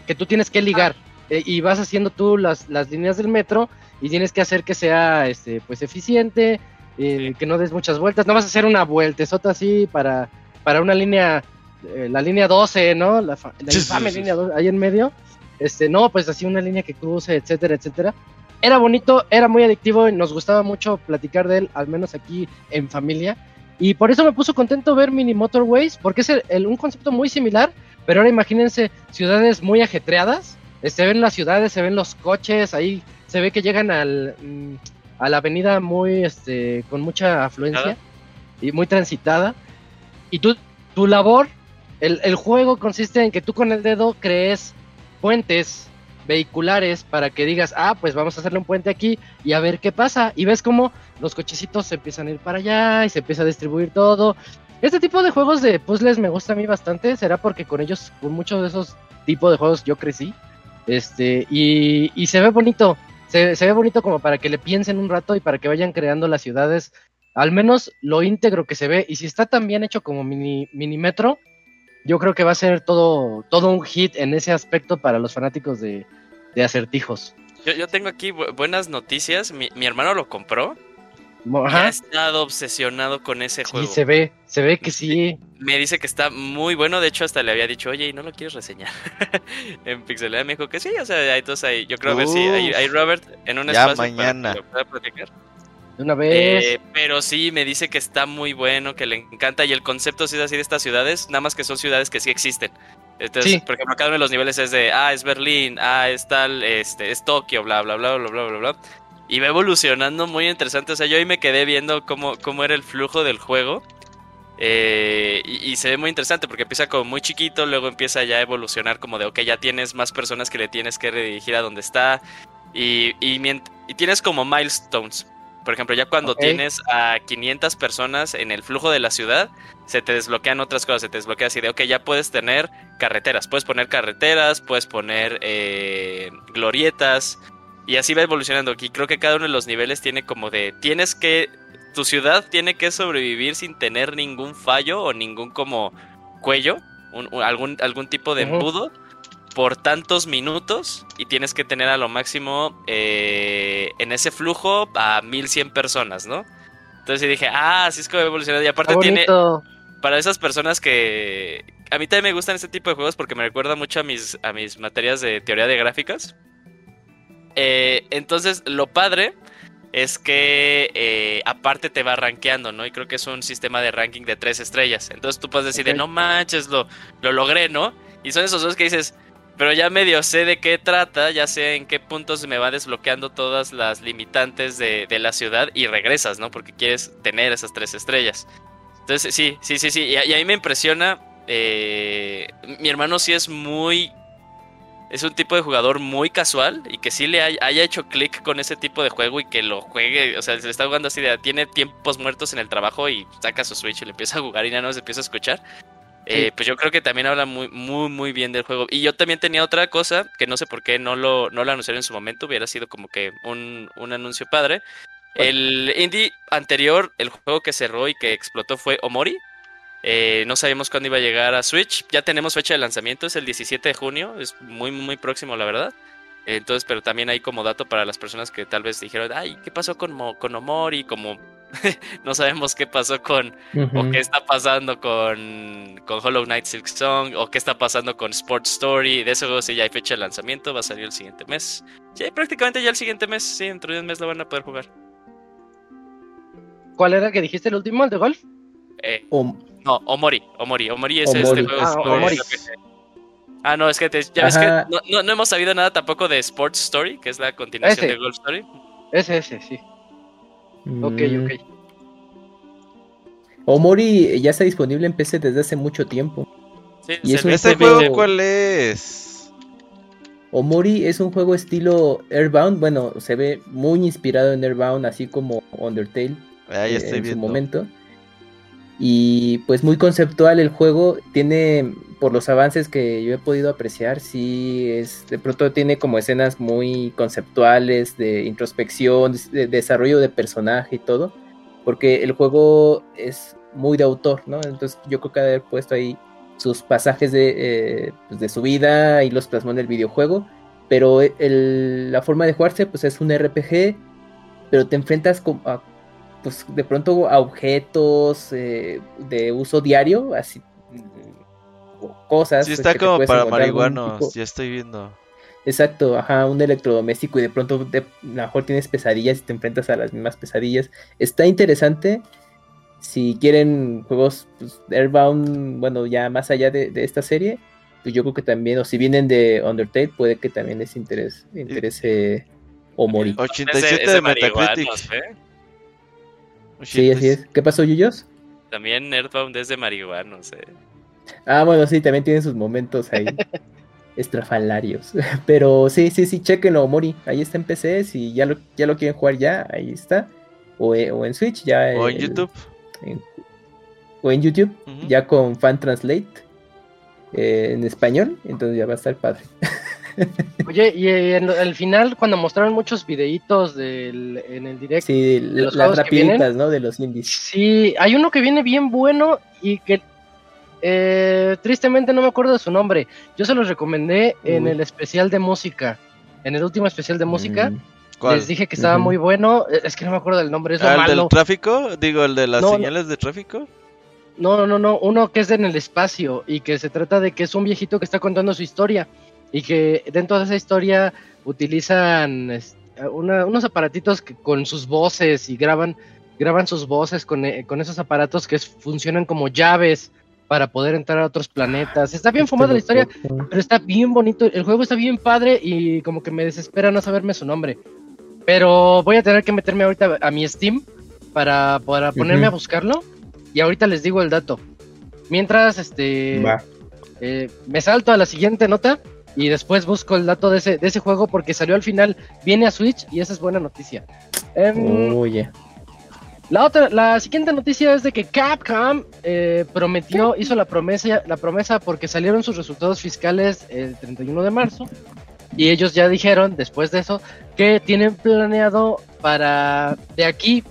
que tú tienes que ligar. Eh, y vas haciendo tú las, las líneas del metro y tienes que hacer que sea este pues eficiente, eh, que no des muchas vueltas, no vas a hacer una vueltezota así para, para una línea eh, la línea 12, ¿no? La, infame línea 12, ahí en medio. Este, no, pues así una línea que cruce, etcétera, etcétera. Era bonito, era muy adictivo y nos gustaba mucho platicar de él, al menos aquí en familia. Y por eso me puso contento ver Mini Motorways, porque es un concepto muy similar, pero ahora imagínense ciudades muy ajetreadas. Se ven las ciudades, se ven los coches, ahí se ve que llegan al, mm, a la avenida muy, este, con mucha afluencia y muy transitada. Y tú, tu labor el, juego consiste en que tú con el dedo crees puentes vehiculares para que digas, ah, pues vamos a hacerle un puente aquí y a ver qué pasa. Y ves cómo los cochecitos se empiezan a ir para allá y se empieza a distribuir todo. Este tipo de juegos de puzzles me gusta a mí bastante, será porque con ellos, con muchos de esos tipos de juegos yo crecí. Este, y, y se ve bonito, se, se, ve bonito como para que le piensen un rato y para que vayan creando las ciudades, al menos lo íntegro que se ve. Y si está tan bien hecho como mini, mini metro, yo creo que va a ser todo, todo un hit en ese aspecto para los fanáticos de, acertijos. Yo, tengo aquí buenas noticias. Mi, hermano lo compró. Ha estado obsesionado con ese juego. Sí, se ve, se ve que sí. Me dice que está muy bueno. De hecho, hasta le había dicho, oye, ¿y no lo quieres reseñar? en Pixelada me dijo que sí. O sea, entonces ahí, yo creo que sí. Ahí, Robert en un ya mañana. Para que platicar una vez. Eh, pero sí, me dice que está muy bueno, que le encanta. Y el concepto sí es así de estas ciudades, nada más que son ciudades que sí existen. Entonces, por ejemplo, cada uno de los niveles es de, ah, es Berlín, ah, es tal, este, es Tokio, bla, bla, bla, bla, bla, bla, bla. Y va evolucionando muy interesante. O sea, yo ahí me quedé viendo cómo, cómo era el flujo del juego. Eh, y, se ve muy interesante porque empieza como muy chiquito, luego empieza ya a evolucionar como de, ok, ya tienes más personas que le tienes que redirigir a donde está. Y, y, y tienes como milestones. Por ejemplo, ya cuando tienes a 500 personas en el flujo de la ciudad, se te desbloquean otras cosas, se te desbloquea así de, ok, ya puedes tener carreteras, puedes poner carreteras, puedes poner eh, glorietas, y así va evolucionando. Y creo que cada uno de los niveles tiene como de, tienes que, tu ciudad tiene que sobrevivir sin tener ningún fallo o ningún como cuello, algún, algún tipo de embudo por tantos minutos y tienes que tener a lo máximo eh, en ese flujo a 1100 personas, ¿no? Entonces dije, ah, así es como evolucionado. Y aparte tiene, para esas personas que... A mí también me gustan este tipo de juegos porque me recuerda mucho a mis, a mis materias de teoría de gráficas. Eh, entonces, lo padre es que eh, aparte te va rankeando, ¿no? Y creo que es un sistema de ranking de tres estrellas. Entonces tú puedes decir, no manches, lo, lo logré, ¿no? Y son esos dos que dices, pero ya medio sé de qué trata, ya sé en qué puntos me va desbloqueando todas las limitantes de, la ciudad y regresas, ¿no? Porque quieres tener esas tres estrellas. Entonces, sí, sí, sí, sí. Y, a mí me impresiona. Eh, mi hermano sí es muy es un tipo de jugador muy casual y que sí le haya, hecho clic con ese tipo de juego y que lo juegue, o sea, se le está jugando así de, tiene tiempos muertos en el trabajo y saca su Switch y le empieza a jugar y ya no se empieza a escuchar. Eh, pues yo creo que también habla muy, muy, muy bien del juego. Y yo también tenía otra cosa que no sé por qué no lo, no lo anunciaron en su momento, hubiera sido como que un, un anuncio padre. El indie anterior, el juego que cerró y que explotó fue Omori, eh, no sabíamos cuándo iba a llegar a Switch. Ya tenemos fecha de lanzamiento, es el 17 de junio. Es muy, muy próximo, la verdad. Entonces, pero también hay como dato para las personas que tal vez dijeron, ay, ¿qué pasó con, con Omori? Como no sabemos qué pasó con, o qué está pasando con, con Hollow Knight Silk Song, o qué está pasando con Sports Story. De eso sí ya hay fecha de lanzamiento, va a salir el siguiente mes. Sí, prácticamente ya el siguiente mes, sí, dentro de un mes lo van a poder jugar. ¿Cuál era el que dijiste el último, el de golf? Eh, no, Omori, Omori, Omori es este juego. Ah, Omori. ah, no, es que ya ves que no, no, hemos sabido nada tampoco de Sports Story, que es la continuación de Golf Story. Ese, ese, sí. Ok, mm. ok. Omori ya está disponible en PC desde hace mucho tiempo. Sí, y es ¿Ese juego cuál es? Omori es un juego estilo Airbound. Bueno, se ve muy inspirado en Airbound, así como Undertale. Ah, ya estoy eh, en su momento. Y pues muy conceptual el juego, tiene, por los avances que yo he podido apreciar, sí, es, de pronto tiene como escenas muy conceptuales de introspección, de desarrollo de personaje y todo, porque el juego es muy de autor, ¿no? Entonces yo creo que haber puesto ahí sus pasajes de, eh, pues de su vida y los plasmó en el videojuego, pero la forma de jugarse pues es un RPG, pero te enfrentas a pues de pronto a objetos eh, de uso diario, así cosas. Sí, pues, está como para marihuanos, ya estoy viendo. Exacto, ajá, un electrodoméstico y de pronto de, a lo mejor tienes pesadillas y te enfrentas a las mismas pesadillas. Está interesante. Si quieren juegos pues, Airbound, bueno, ya más allá de, esta serie, pues yo creo que también, o si vienen de Undertale, puede que también les interese, interese o morir. 87 de Metacritic. ¿eh? Sí, así es. ¿Qué pasó, Yuyos? También Nerdbound es de marihuana, no sé. Ah, bueno, sí, también tiene sus momentos ahí estrafalarios. Pero sí, sí, sí, chequenlo, Mori. Ahí está en PC, si ya lo, ya lo quieren jugar ya, ahí está. O, eh, en Switch, ya. O en YouTube. o en YouTube, ya con Fan Translate eh, en español, entonces ya va a estar padre. Oye, y al final, cuando mostraron muchos videitos del, en el directo. Sí, las rapiditas, ¿no? De los indies. Sí, hay uno que viene bien bueno y que eh, tristemente no me acuerdo de su nombre. Yo se los recomendé en el especial de música. En el último especial de música. Mm. Les dije que estaba muy bueno. Es que no me acuerdo del nombre. Es ¿El del tráfico? Digo, el de las señales de tráfico. No, no, no. Uno que es en el espacio y que se trata de que es un viejito que está contando su historia y que dentro de esa historia utilizan unos aparatitos que, con sus voces y graban, graban sus voces con, eh, con esos aparatos que funcionan como llaves para poder entrar a otros planetas. Está bien fumada la historia, pero está bien bonito. El juego está bien padre y como que me desespera no saberme su nombre. Pero voy a tener que meterme ahorita a mi Steam para, para ponerme a buscarlo. Y ahorita les digo el dato. Mientras, este... Eh, me salto a la siguiente nota y después busco el dato de ese, de ese juego porque salió al final, viene a Switch y esa es buena noticia. Em, la otra, la siguiente noticia es de que Capcom eh, prometió, hizo la promesa, la promesa porque salieron sus resultados fiscales el 31 de marzo y ellos ya dijeron después de eso que tienen planeado para de aquí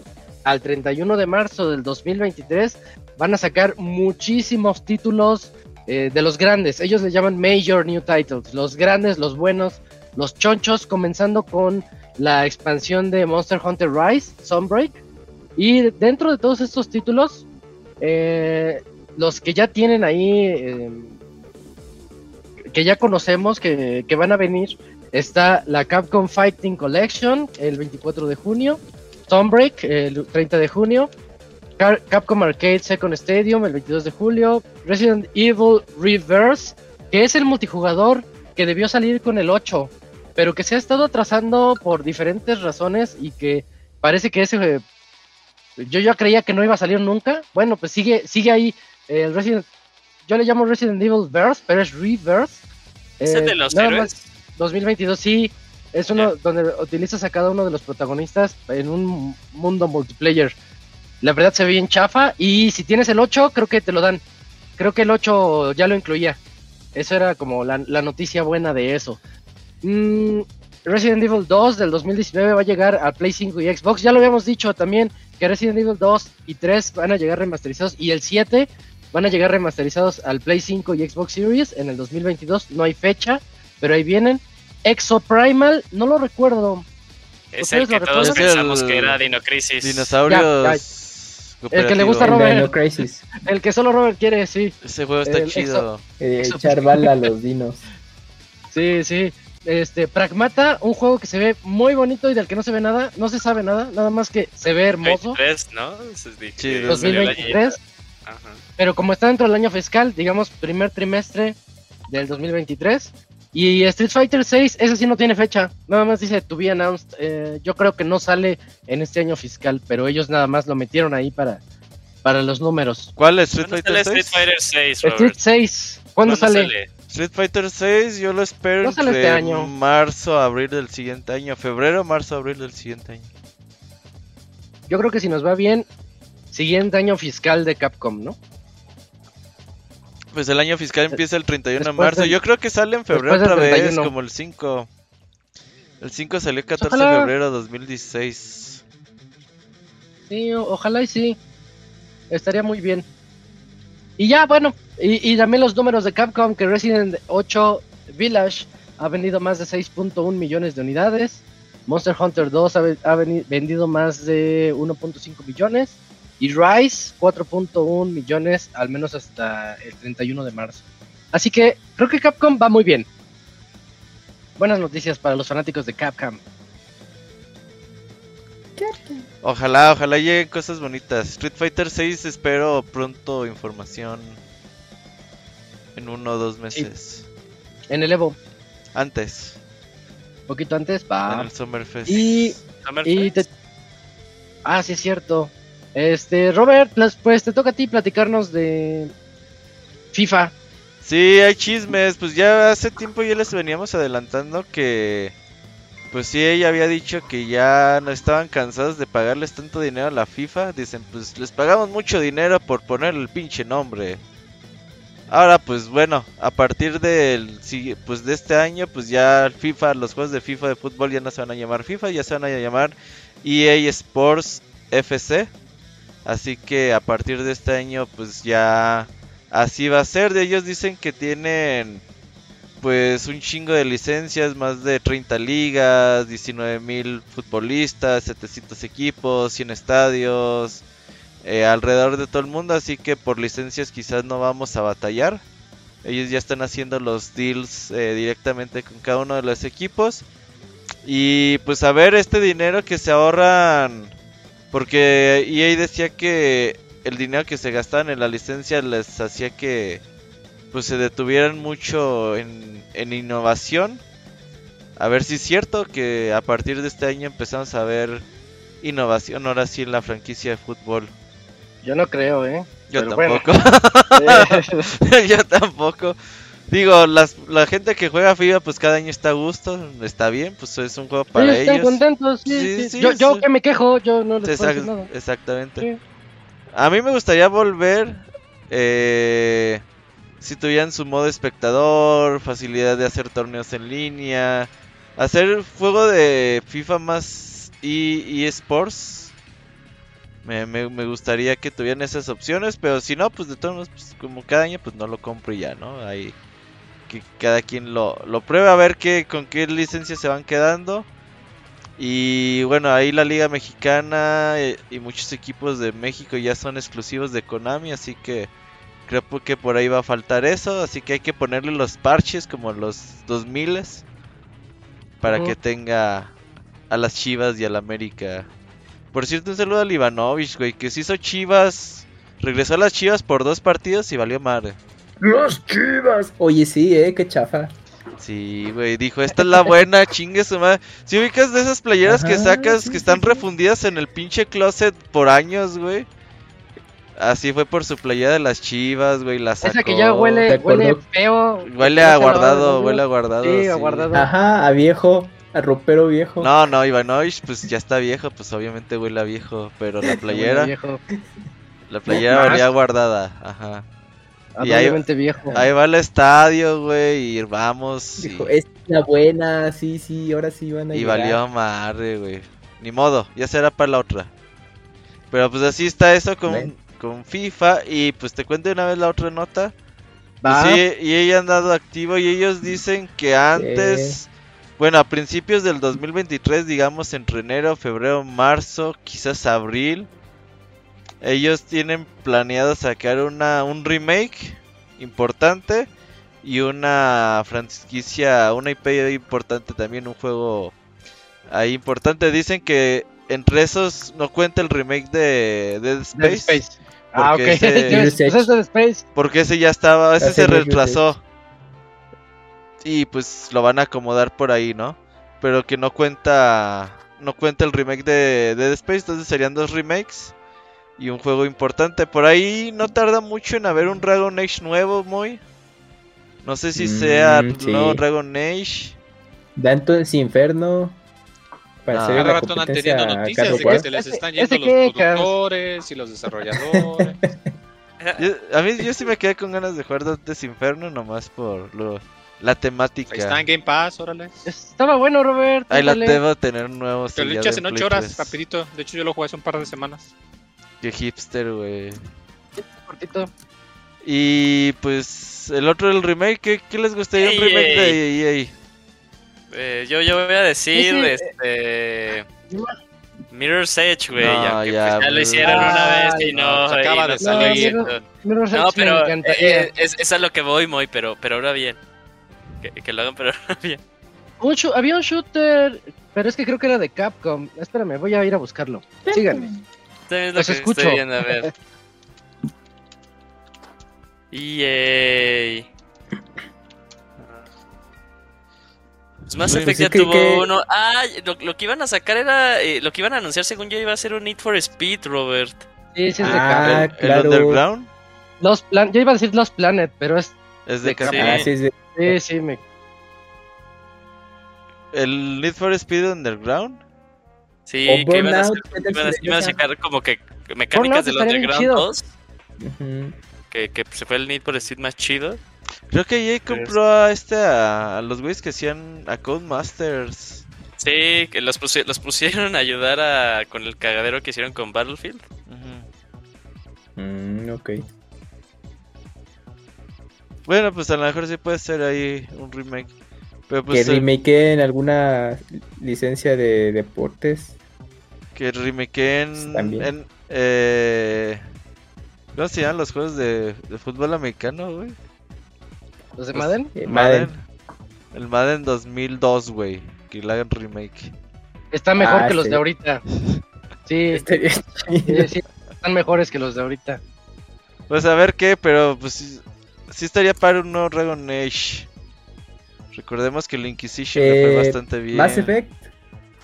al 31 de marzo del 2023 van a sacar muchísimos títulos eh, de los grandes. Ellos le llaman Major New Titles. Los grandes, los buenos, los chonchos, comenzando con la expansión de Monster Hunter Rise, Sunbreak. Y dentro de todos estos títulos, eh, los que ya tienen ahí, eh, que ya conocemos, que, que, van a venir, está la Capcom Fighting Collection el 24 de junio, Sunbreak el 30 de junio, Capcom Arcade Second Stadium el 22 de julio, Resident Evil Reverse, que es el multijugador que debió salir con el 8, pero que se ha estado atrasando por diferentes razones y que parece que ese eh, yo ya creía que no iba a salir nunca. Bueno, pues sigue sigue ahí el Resident yo le llamo Resident Evil Verse, pero es Reverse. ¿Es el de eh, los héroes? 2022 sí, es uno donde utilizas a cada uno de los protagonistas en un mundo multiplayer. La verdad se ve bien chafa y si tienes el 8 creo que te lo dan. Creo que el 8 ya lo incluía. Eso era como la, noticia buena de eso. Mm, Resident Evil 2 del 2019 va a llegar a Play 5 y Xbox. Ya lo habíamos dicho también que Resident Evil 2 y 3 van a llegar remasterizados y el 7 van a llegar remasterizados al Play 5 y Xbox Series en el 2022. No hay fecha, pero ahí vienen. Exoprimal, no lo recuerdo. Es el que todos pensamos que era Dino Crisis. Dinosaurios. El que le gusta a Robert. El que solo Robert quiere, sí. Ese juego está chido. Eh, echar bala a los dinos. Sí, sí. Este, Pragmata, un juego que se ve muy bonito y del que no se ve nada, no se sabe nada, nada más que se ve hermoso. 2023, ¿no? Sí, 2023. Pero como está dentro del año fiscal, digamos primer trimestre del 2023. Y Street Fighter 6, ese sí no tiene fecha, nada más dice to be announced. Eh, yo creo que no sale en este año fiscal, pero ellos nada más lo metieron ahí para, para los números. ¿Cuál es Street Fighter 6? Street Fighter 6, Street 6, ¿cuándo, sale? Street Fighter 6 yo lo espero no entre este año. marzo, abril del siguiente año, febrero, marzo, abril del siguiente año. Yo creo que si nos va bien, siguiente año fiscal de Capcom, ¿no? Pues el año fiscal empieza el 31 de marzo. Yo creo que sale en febrero otra vez, como el 5. El 5 salió el 14 de febrero de 2016. Sí, ojalá y sí. Estaría muy bien. Y ya, bueno, y, también los números de Capcom, que Resident 8 Village ha vendido más de 6.1 millones de unidades. Monster Hunter 2 ha, vendido más de 1.5 millones. Y Rise 4.1 millones, al menos hasta el 31 de marzo. Así que creo que Capcom va muy bien. Buenas noticias para los fanáticos de Capcom. Ojalá, ojalá lleguen cosas bonitas. Street Fighter 6 espero pronto información. En uno o dos meses. En el Evo. Antes. Poquito antes, va. En el Summerfest. Y, Ah, sí es cierto. Este, Robert, pues te toca a ti platicarnos de FIFA. Sí, hay chismes. Pues ya hace tiempo ya les veníamos adelantando que pues sí, ella había dicho que ya no estaban cansados de pagarles tanto dinero a la FIFA. Dicen, pues les pagamos mucho dinero por poner el pinche nombre. Ahora, pues bueno, a partir del, pues de este año, pues ya FIFA, los juegos de FIFA de fútbol ya no se van a llamar FIFA, ya se van a llamar EA Sports FC. Así que a partir de este año, pues ya así va a ser. De ellos dicen que tienen pues un chingo de licencias, más de 30 ligas, 19 mil futbolistas, 700 equipos, 100 estadios, eh, alrededor de todo el mundo, así que por licencias quizás no vamos a batallar. Ellos ya están haciendo los deals eh, directamente con cada uno de los equipos. Y pues a ver este dinero que se ahorran, porque EA decía que el dinero que se gastaban en la licencia les hacía que pues se detuvieran mucho en, en innovación. A ver si es cierto que a partir de este año empezamos a ver innovación ahora sí en la franquicia de fútbol. Yo no creo, ¿eh? Yo tampoco. Yo tampoco. Digo, las, la gente que juega FIFA, pues cada año está a gusto, está bien, pues es un juego para ellos. Están contentos, sí, sí, yo, yo que me quejo, yo no les puedo nada. Exactamente. A mí me gustaría volver eh, si tuvieran su modo espectador, facilidad de hacer torneos en línea, hacer juego de FIFA más y, eSports. Me, me, gustaría que tuvieran esas opciones, pero si no, pues de todos modos, pues, como cada año, pues no lo compro y ya, ¿no? Ahí que cada quien lo, lo pruebe a ver qué, con qué licencias se van quedando. Y bueno, ahí la Liga Mexicana eh, y muchos equipos de México ya son exclusivos de Konami, así que Creo que por ahí va a faltar eso, así que hay que ponerle los parches como los 2000 para que tenga a las Chivas y al América. Por cierto, un saludo al Ivanovich, güey, que se hizo Chivas, regresó a las Chivas por dos partidos y valió madre. Los Chivas. Oye, sí, eh, qué chafa. Sí, güey, dijo, esta es la buena, chingue su madre. Si ubicas de esas playeras que sacas que están refundidas en el pinche closet por años, güey. Así fue por su playa de las chivas, güey, la sacó. Esa que ya huele, huele feo. Huele a guardado, huele a guardado. Sí, a guardado. Ajá, a viejo, a ropero viejo. No, no, Ivanovich, pues ya está viejo, pues obviamente huele a viejo, pero la playera... la playera valía guardada, ajá. Y ahí, viejo. ahí va el estadio, güey, y vamos. Dijo, es la buena, sí, sí, ahora sí van a Y valió madre, güey. Ni modo, ya será para la otra. Pero pues así está eso con, con FIFA. Y pues te cuento una vez la otra nota. Pues sí, y ella han dado activo y ellos dicen que antes, bueno, a principios del 2023, digamos entre enero, febrero, marzo, quizás abril, ellos tienen planeado sacar una, un remake importante y una franquicia, una IP importante también, un juego ahí importante. Dicen que entre esos no cuenta el remake de Dead Space. Ah, ok. Ese, porque ese ya estaba, ese se retrasó. Y pues lo van a acomodar por ahí, ¿no? Pero que no cuenta no cuenta el remake de Dead Space, entonces serían dos remakes y un juego importante. Por ahí no tarda mucho en haber un Dragon Age nuevo, muy. No sé si sea mm, no Dragon Age. Dante's Inferno. Para hacer la rato han tenido noticias de que se les están yendo los productores y los desarrolladores. a mí yo sí me quedé con ganas de jugar Dante's Inferno nomás por lo, la temática. Ahí está en Game Pass, órale. Estaba bueno, Robert. Ahí la debo tener nuevo. Te lo echas en 8 horas, rapidito. De hecho yo lo jugué hace un par de semanas. Qué hipster, güey. Cortito. Y pues el otro del remake, ¿qué, les gustaría un remake de EA? Eh, yo, yo voy a decir, este... Mirror's Edge, güey, ya, que ya, pues, lo hicieron una vez y no, acaba de salir. No, no pero eh, es, es, a lo que voy, muy, pero, pero ahora bien. Que, que lo hagan, pero ahora bien. había un shooter, pero es que creo que era de Capcom. Espérame, voy a ir a buscarlo. Síganme. También lo que escucho. estoy viendo, a ver. EA. Pues Mass Effect ya tuvo uno. Ah, lo, que iban a sacar era. Eh, lo que iban a anunciar, según yo, iba a ser un Need for Speed, Robert. Sí, sí, es de ah, ¿El, Underground? Los plan yo iba a decir Los Planet, pero es. Es de, Capcom. Ah, sí, sí, sí, sí, me. ¿El Need for Speed Underground? Sí, que iban a, iban, a, sacar como que mecánicas de los Underground 2. que, que se fue el Need for Speed más chido. Creo que EA compró a este a, los güeyes que hacían a Codemasters. Sí, que los, los pusieron a ayudar a, con el cagadero que hicieron con Battlefield. Mm, ok. Bueno, pues a lo mejor sí puede ser ahí un remake. Pero pues, que remake en alguna licencia de deportes que remake en, eh, ¿Cómo se llaman los juegos de, fútbol americano, güey? ¿Los de Madden? Madden. El Madden 2002, güey. Que le hagan remake. Está mejor ah, que los de ahorita. Sí, sí, sí, están mejores que los de ahorita. Pues a ver qué, pero pues sí, estaría para un nuevo Dragon Age. Recordemos que el Inquisition le fue eh, bastante bien. Mass Effect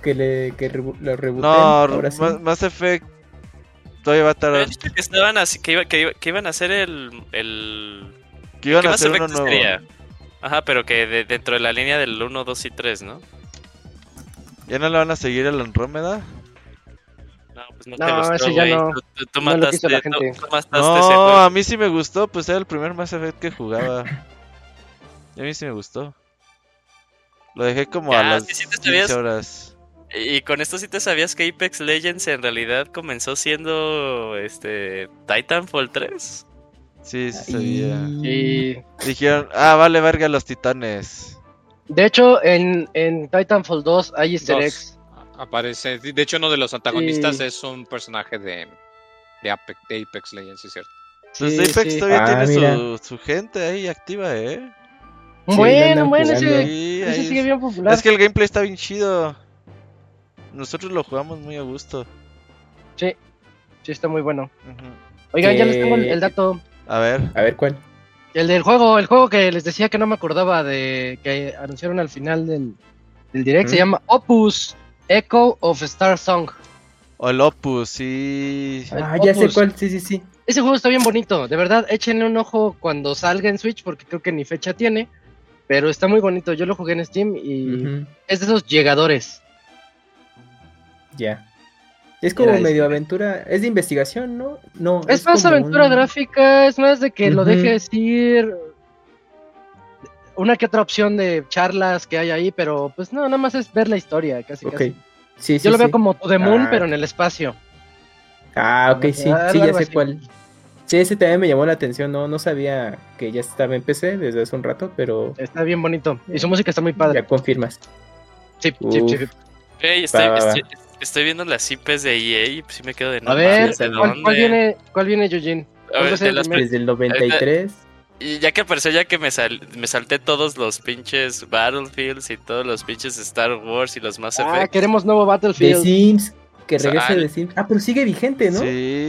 que, le, que lo rebooten. No, ahora sí. Mass Effect todavía va a tardar. que estaban así, que, iba, que, iban a hacer el. el... Que iban a hacer uno nuevo. Sería? Ajá, pero que de, dentro de la línea del 1, 2 y 3, ¿no? ¿Ya no le van a seguir el Andrómeda? No, pues no, no te gustó, ese ya no. Tú, tú, mataste, la gente. Tú, mataste no, a mí sí me gustó, pues era el primer Mass Effect que jugaba. y a mí sí me gustó. Lo dejé como a las 15 horas. Y con esto sí te sabías que Apex Legends en realidad comenzó siendo este Titanfall 3. Sí, sí sabía. Y... Dijeron, ah, vale verga los titanes. De hecho, en, en Titanfall 2 hay easter eggs. Aparece, de hecho uno de los antagonistas es un personaje de, de, Apex, Apex Legends, es cierto. Pues Apex todavía ah, tiene su, su, gente ahí activa, ¿eh? bueno, bueno, ese, ese sigue bien popular. Es que el gameplay está bien chido. Nosotros lo jugamos muy a gusto. Sí, sí, está muy bueno. Oigan, ya les tengo el, dato. A ver. A ver, ¿cuál? El del juego, el juego que les decía que no me acordaba de que anunciaron al final del, direct, se llama Opus Echo of Star Song. O el Opus, sí. Ah, ya sé cuál, sí, sí, sí. Ese juego está bien bonito, de verdad, échenle un ojo cuando salga en Switch, porque creo que ni fecha tiene, pero está muy bonito. Yo lo jugué en Steam y es de esos llegadores. Ya. Es como medio aventura, es de investigación, ¿no? No. Es, más aventura gráfica, es más de que lo dejes ir. Una que otra opción de charlas que hay ahí, pero pues no, nada más es ver la historia, casi casi. Sí, Yo lo veo como The Moon, ah. pero en el espacio. Ah, ok, sí, sí, ya sé cuál. Sí, ese también me llamó la atención, no, no sabía que ya estaba en PC desde hace un rato, pero... Está bien bonito, y su música está muy padre. Ya confirmas. Sí, sí, sí. estoy, estoy, viendo las IPs de EA y pues sí me quedo de no. A ver, ¿cuál, viene, ¿cuál viene, Eugene? Desde el 93. Y ya que apareció, ya que me, me salté todos los pinches Battlefields y todos los pinches Star Wars y los más Ah, queremos nuevo Battlefield. The Sims, que regrese de Sims. Ah, pero sigue vigente, ¿no? Sí.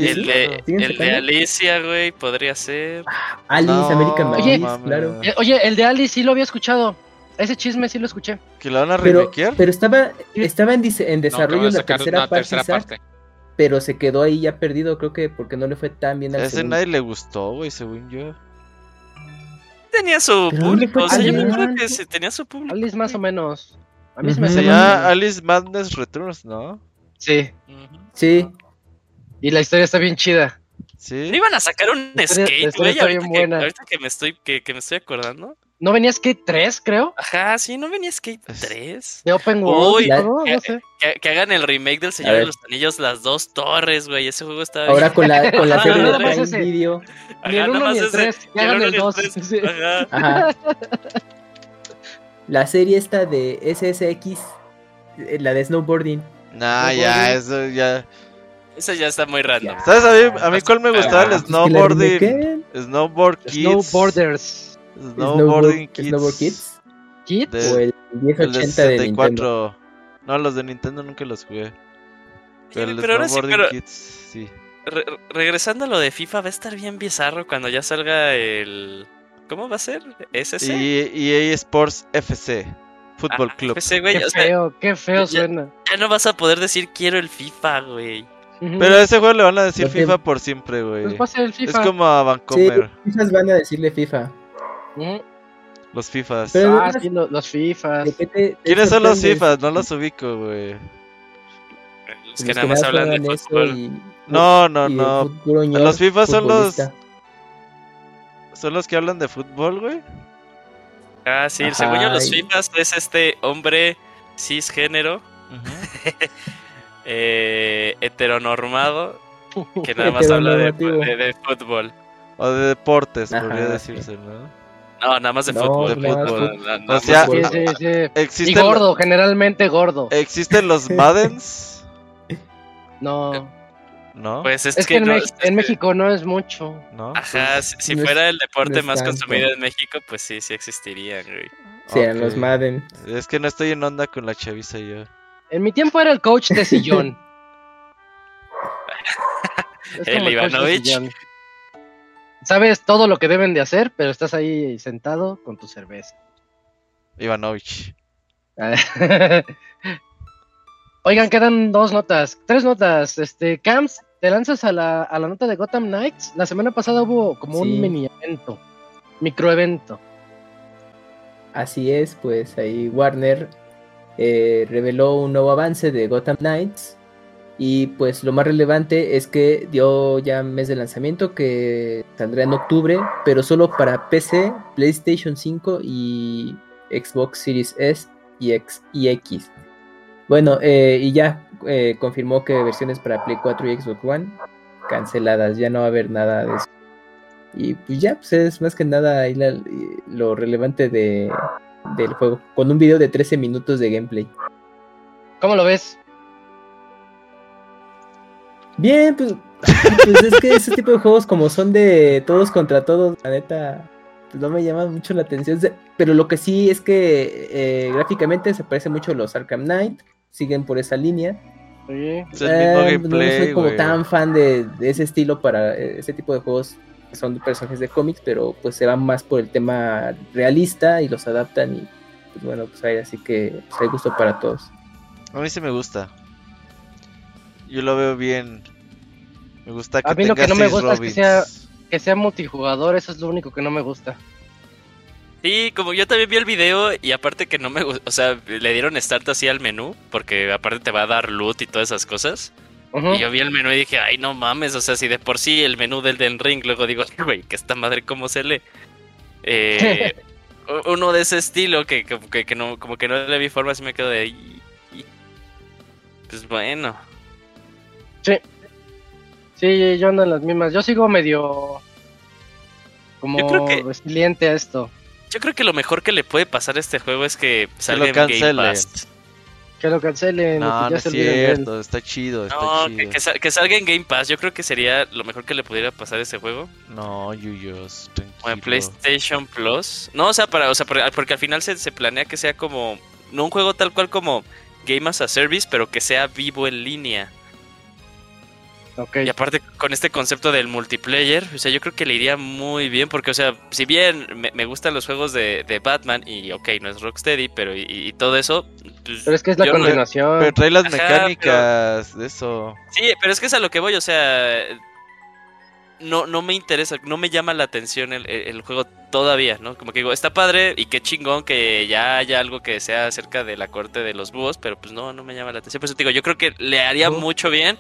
El, de, el de, Alicia, güey, podría ser. Ah, Alice, American claro. Eh, oye, el de Alice sí lo había escuchado. Ese chisme sí lo escuché. ¿Que lo van a pero, pero estaba, estaba en, en desarrollo la tercera, parte, pero se quedó ahí ya perdido, creo que porque no le fue tan bien al Ese nadie le gustó, güey, según yo tenía su público. O sea, yo me acuerdo que sí, tenía su público. Alice más o menos. A mí se me hace Alice Madness Returns, ¿no? Sí. Sí. Y la historia está bien chida. Sí. ¿No iban a sacar un skate, güey? Ahorita, que, ahorita que me estoy, que, que me estoy acordando. ¿No venía Skate 3, creo? Ajá, sí, ¿no venía Skate 3? De Open World. no, sé. que, hagan el remake del Señor de los Anillos, las dos torres, güey. Ese juego está Ahora con la, con la serie de Prime Video. Ni el 1 ni el 3. Que hagan el 2. Ajá. Ajá. La serie esta de SSX, eh, la de snowboarding. Nah, ya, eso ya. Eso ya está muy random. ¿Sabes a mí, a mí cuál me gustaba? El snowboarding. Snowboard Kids. Snowboarders. Snowboarding Kids. Snowboard Kids. ¿Kids? O el 1080 de, 64. No, los de Nintendo nunca los jugué. Pero, el pero Snowboarding Kids, sí. regresando a lo de FIFA, va a estar bien bizarro cuando ya salga el. ¿Cómo va a ser? ¿SC? Y EA Sports FC. Fútbol ah, Club. FC, güey, qué feo, qué feo suena. Ya no vas a poder decir quiero el FIFA, güey. Pero a ese juego le van a decir FIFA por siempre, güey. Pues va a ser el FIFA. Es como a Vancomer. Sí, van a decirle FIFA. Los FIFAs. ah, sí, los, FIFAs. ¿Quiénes son los FIFAs? No los ubico, güey. Los que nada más hablan de fútbol. no, no, no. Los FIFAs son los. Son los que hablan de fútbol, güey. Ah, sí, según yo, los FIFAs es este hombre cisgénero. eh, heteronormado. Que nada más habla de, de, fútbol. O de deportes, podría decirse, ¿no? No, nada más de fútbol. De fútbol. o sea, sí, y gordo, generalmente gordo. ¿Existen los Maddens? no. ¿No? Pues es, que, en, México no es mucho. ¿No? Ajá, si, fuera el deporte más consumido en México, pues sí, sí existirían, güey. Sí, los Madden. Es que no estoy en onda con la chaviza yo. En mi tiempo era el coach de sillón. el Ivanovich. Sabes todo lo que deben de hacer, pero estás ahí sentado con tu cerveza. Ivanovich. Oigan, quedan dos notas, tres notas. Este, Camps, te lanzas a la, a la nota de Gotham Knights. La semana pasada hubo como un mini evento, microevento. Así es, pues ahí Warner eh, reveló un nuevo avance de Gotham Knights y pues lo más relevante es que dio ya mes de lanzamiento que saldrá en octubre, pero solo para PC, PlayStation 5 y Xbox Series S y, X, y X. Bueno, eh, y ya eh, confirmó que versiones para Play 4 y Xbox One canceladas, ya no va a haber nada de eso. Y pues ya, pues es más que nada ahí lo relevante de, del juego, con un video de 13 minutos de gameplay. ¿Cómo lo ves? Bien, pues, pues es que ese tipo de juegos como son de todos contra todos, la neta, pues no me llama mucho la atención. Pero lo que sí es que eh, gráficamente se parece mucho a los Arkham Knight, siguen por esa línea. Eh, no soy como tan fan de, ese estilo para eh, ese tipo de juegos son de personajes de cómics, pero pues se van más por el tema realista y los adaptan y pues bueno, pues hay así que pues, hay gusto para todos. A mí sí me gusta. Yo lo veo bien. Me gusta que A mí lo que no me gusta es que sea, que sea multijugador, eso es lo único que no me gusta. Sí, como yo también vi el video y aparte que no me gusta, o sea, le dieron start así al menú, porque aparte te va a dar loot y todas esas cosas. Y yo vi el menú y dije, ay, no mames, o sea, si de por sí el menú del Den Ring, luego digo, güey, que esta madre, ¿cómo se lee? Eh, uno de ese estilo que, que, no, como que no le vi forma, así me quedo de ahí. Pues bueno. Sí. Sí, yo ando en las mismas. Yo sigo medio como resiliente a esto. Yo creo que lo mejor que le puede pasar a este juego es que salga en Game Pass. Que lo cancelen. No, no es cierto, está chido. Está no, chido. Que, que, salga en Game Pass. Yo creo que sería lo mejor que le pudiera pasar a ese juego. No, Yuyos. O en PlayStation Plus. No, o sea, para, o sea porque al final se, se planea que sea como. No un juego tal cual como Game as a Service, pero que sea vivo en línea. Y aparte con este concepto del multiplayer, o sea, yo creo que le iría muy bien porque, o sea, si bien me, gustan los juegos de, Batman y, ok, no es Rocksteady, pero y, todo eso... Pues, pero es que es la continuación. pero trae las mecánicas de eso. Sí, pero es que es a lo que voy, o sea, no, no me interesa, no me llama la atención el, juego todavía, ¿no? Como que digo, está padre y qué chingón que ya haya algo que sea acerca de la corte de los búhos, pero pues no, no me llama la atención. Por eso digo, yo creo que le haría mucho bien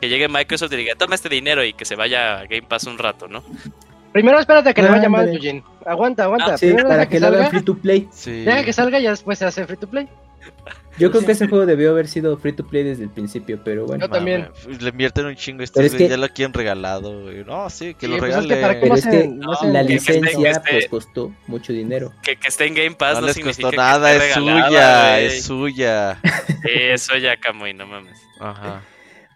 que llegue Microsoft y diga, toma este dinero y que se vaya a Game Pass un rato, ¿no? Primero espérate a que le vaya mal, Eugene. Aguanta, aguanta. Ah, sí, para que, lo haga free to play. Deja que salga y después se hace free to play. Yo creo que ese juego debió haber sido free to play desde el principio, pero bueno. Yo también. le invierten un chingo este es ya lo quieren regalado, güey. No, sí, que lo regalen. Pues pero es que la licencia pues costó mucho dinero. Que, que esté en Game Pass no, no les costó nada, es suya, es suya. Eso ya, Camuy, no mames. Ajá.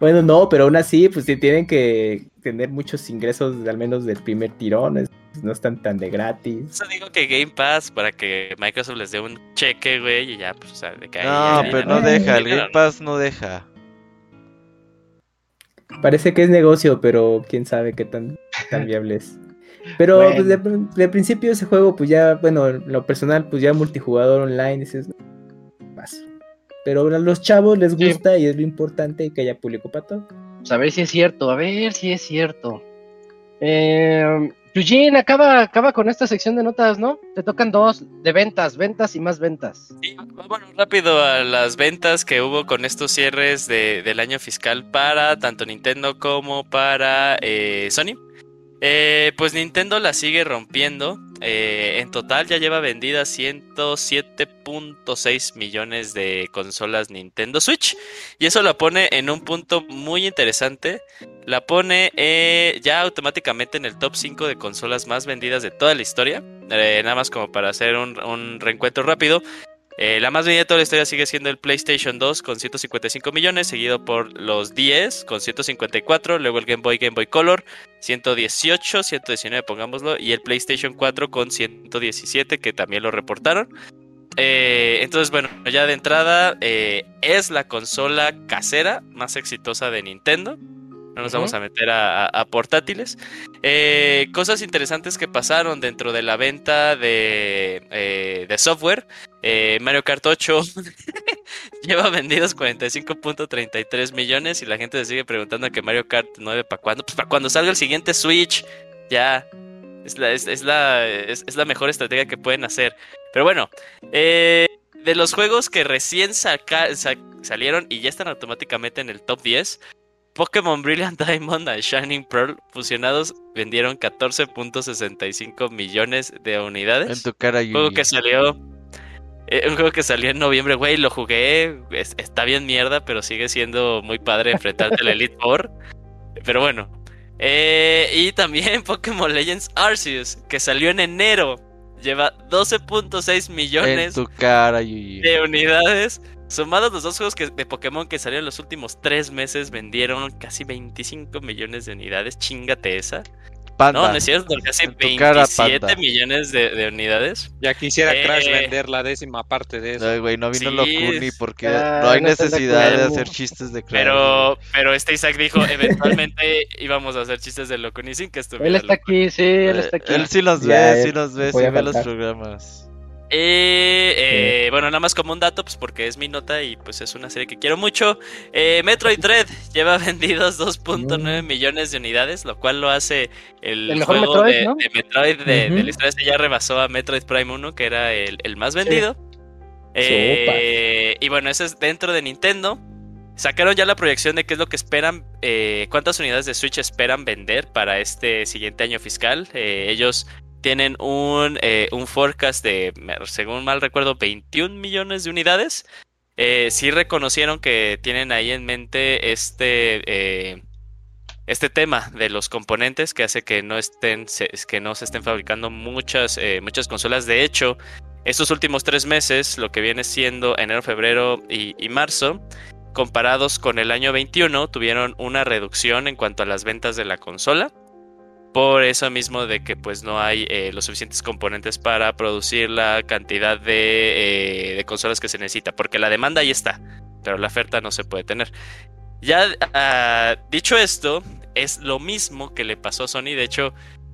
Bueno, no, pero aún así, pues sí tienen que tener muchos ingresos, al menos del primer tirón, no están tan de gratis. Eso digo que Game Pass para que Microsoft les dé un cheque, güey, y ya, pues, o sea, de que No, pero no deja, el Game Pass no deja. Parece que es negocio, pero quién sabe qué tan, tan viable es. Pero pues, de, principio ese juego, pues ya, bueno, lo personal, pues ya multijugador online, es paso. Pero a los chavos les gusta y es lo importante que haya público para todo. Pues a ver si es cierto, a ver si es cierto. Eh, Eugene, acaba, acaba con esta sección de notas, ¿no? Te tocan dos de ventas, ventas y más ventas. Sí, bueno, rápido a las ventas que hubo con estos cierres de, del año fiscal para tanto Nintendo como para eh, Sony. Eh, pues Nintendo la sigue rompiendo. Eh, en total ya lleva vendidas 107.6 millones de consolas Nintendo Switch. Y eso la pone en un punto muy interesante. La pone eh, ya automáticamente en el top 5 de consolas más vendidas de toda la historia. nada más como para hacer un reencuentro rápido. Eh, la más vendida de toda la historia sigue siendo el PlayStation 2 con 155 millones, seguido por los 10 con 154, luego el Game Boy, Game Boy Color 118, 119 pongámoslo, y el PlayStation 4 con 117 que también lo reportaron. Eh, entonces, bueno, ya de entrada eh, es la consola casera más exitosa de Nintendo. No nos vamos a meter a, portátiles. cosas interesantes que pasaron dentro de la venta de, de software. Eh, Mario Kart 8 lleva vendidos 45.33 millones y la gente se sigue preguntando que Mario Kart 9 para cuándo. Pues para cuando salga el siguiente Switch, ya. Es la, es, la, es, la mejor estrategia que pueden hacer. Pero bueno, eh, de los juegos que recién salieron y ya están automáticamente en el top 10, Pokémon Brilliant Diamond y Shining Pearl fusionados vendieron 14.65 millones de unidades. En tu cara, Juego que salió eh, un juego que salió en noviembre, güey, lo jugué. está bien mierda, pero sigue siendo muy padre enfrentarte al Elite Four. Pero bueno. Eh, y también Pokémon Legends Arceus, que salió en enero. Lleva 12.6 millones de unidades. Sumados los dos juegos de Pokémon que salieron en los últimos tres meses, vendieron casi 25 millones de unidades. Chingate esa. No, no es cierto, casi 27 millones de, unidades. Ya quisiera Crash eh, vender la décima parte de eso. güey, no vino Locuni porque no hay necesidad de, hacer chistes de Crash. Pero, pero este Isaac dijo, eventualmente íbamos a hacer chistes de Locuni sin que estuviera. Él está aquí, sí, él está aquí. Él sí los ve, sí los ve, sí ve los programas. Eh, bueno, nada más como un dato, pues porque es mi nota y pues es una serie que quiero mucho. Eh, Metroid Dread lleva vendidos 2.9 mm. millones de unidades, lo cual lo hace el, mejor juego Metroid, de, Metroid de, la historia. ya rebasó a Metroid Prime 1, que era el, más vendido. Eh, y bueno, eso es dentro de Nintendo. Sacaron ya la proyección de qué es lo que esperan, eh, cuántas unidades de Switch esperan vender para este siguiente año fiscal. Eh, ellos tienen un, un, forecast de, según mal recuerdo, 21 millones de unidades. sí reconocieron que tienen ahí en mente este, este tema de los componentes que hace que no estén, que no se estén fabricando muchas, muchas consolas. De hecho, estos últimos tres meses, lo que viene siendo enero, febrero y, marzo, comparados con el año 21, tuvieron una reducción en cuanto a las ventas de la consola. Por eso mismo de que pues no hay eh, los suficientes componentes para producir la cantidad de, eh, consolas que se necesita. Porque la demanda ahí está, pero la oferta no se puede tener. Ya ah, dicho esto, es lo mismo que le pasó a Sony. De hecho,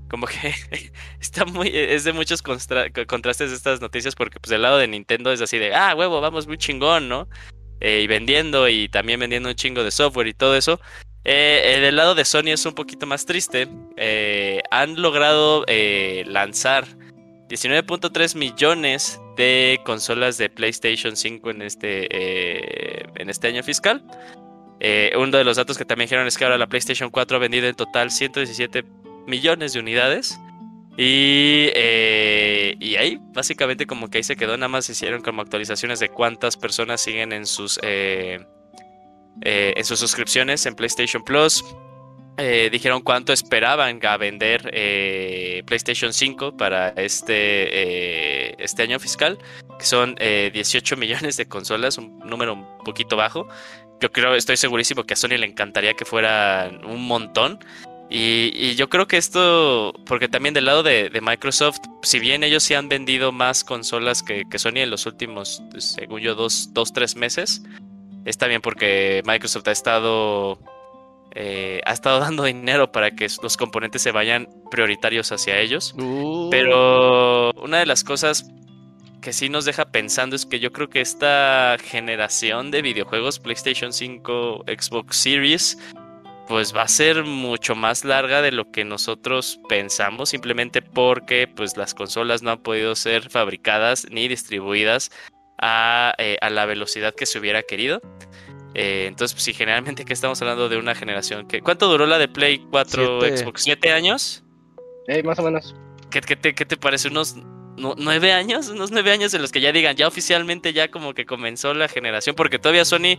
como que está muy es de muchos contrastes estas noticias porque pues del lado de Nintendo es así de ah huevo vamos muy chingón no eh, y vendiendo y también vendiendo un chingo de software y todo eso eh, eh, del lado de Sony es un poquito más triste han logrado lanzar 19.3 millones de consolas de PlayStation 5 en este en este año fiscal uno de los datos que también dijeron es que ahora la PlayStation 4 ha vendido en total 117 millones de unidades. Y, eh, y ahí, básicamente, como que ahí se quedó. Nada más hicieron como actualizaciones de cuántas personas siguen en sus, eh, eh, en sus suscripciones en PlayStation Plus. dijeron cuánto esperaban a vender PlayStation 5 para este, este año fiscal, que son 18 millones de consolas, un número un poquito bajo. Yo creo, estoy segurísimo que a Sony le encantaría que fuera un montón. Y, yo creo que esto, porque también del lado de, Microsoft, si bien ellos sí han vendido más consolas que, Sony en los últimos, según yo, dos, dos, tres meses, está bien porque Microsoft ha estado, eh, ha estado dando dinero para que los componentes se vayan prioritarios hacia ellos. Uh. Pero una de las cosas que sí nos deja pensando es que yo creo que esta generación de videojuegos, PlayStation 5, Xbox Series, pues va a ser mucho más larga de lo que nosotros pensamos, simplemente porque pues las consolas no han podido ser fabricadas ni distribuidas a, eh, la velocidad que se hubiera querido. Eh, entonces, pues sí, generalmente que estamos hablando de una generación que... ¿Cuánto duró la de Play 4 Xbox? ¿Siete años? Eh, más o menos. ¿Qué, te, qué te parece? ¿Unos nueve años? Unos nueve años en los que ya digan, ya oficialmente ya como que comenzó la generación, porque todavía Sony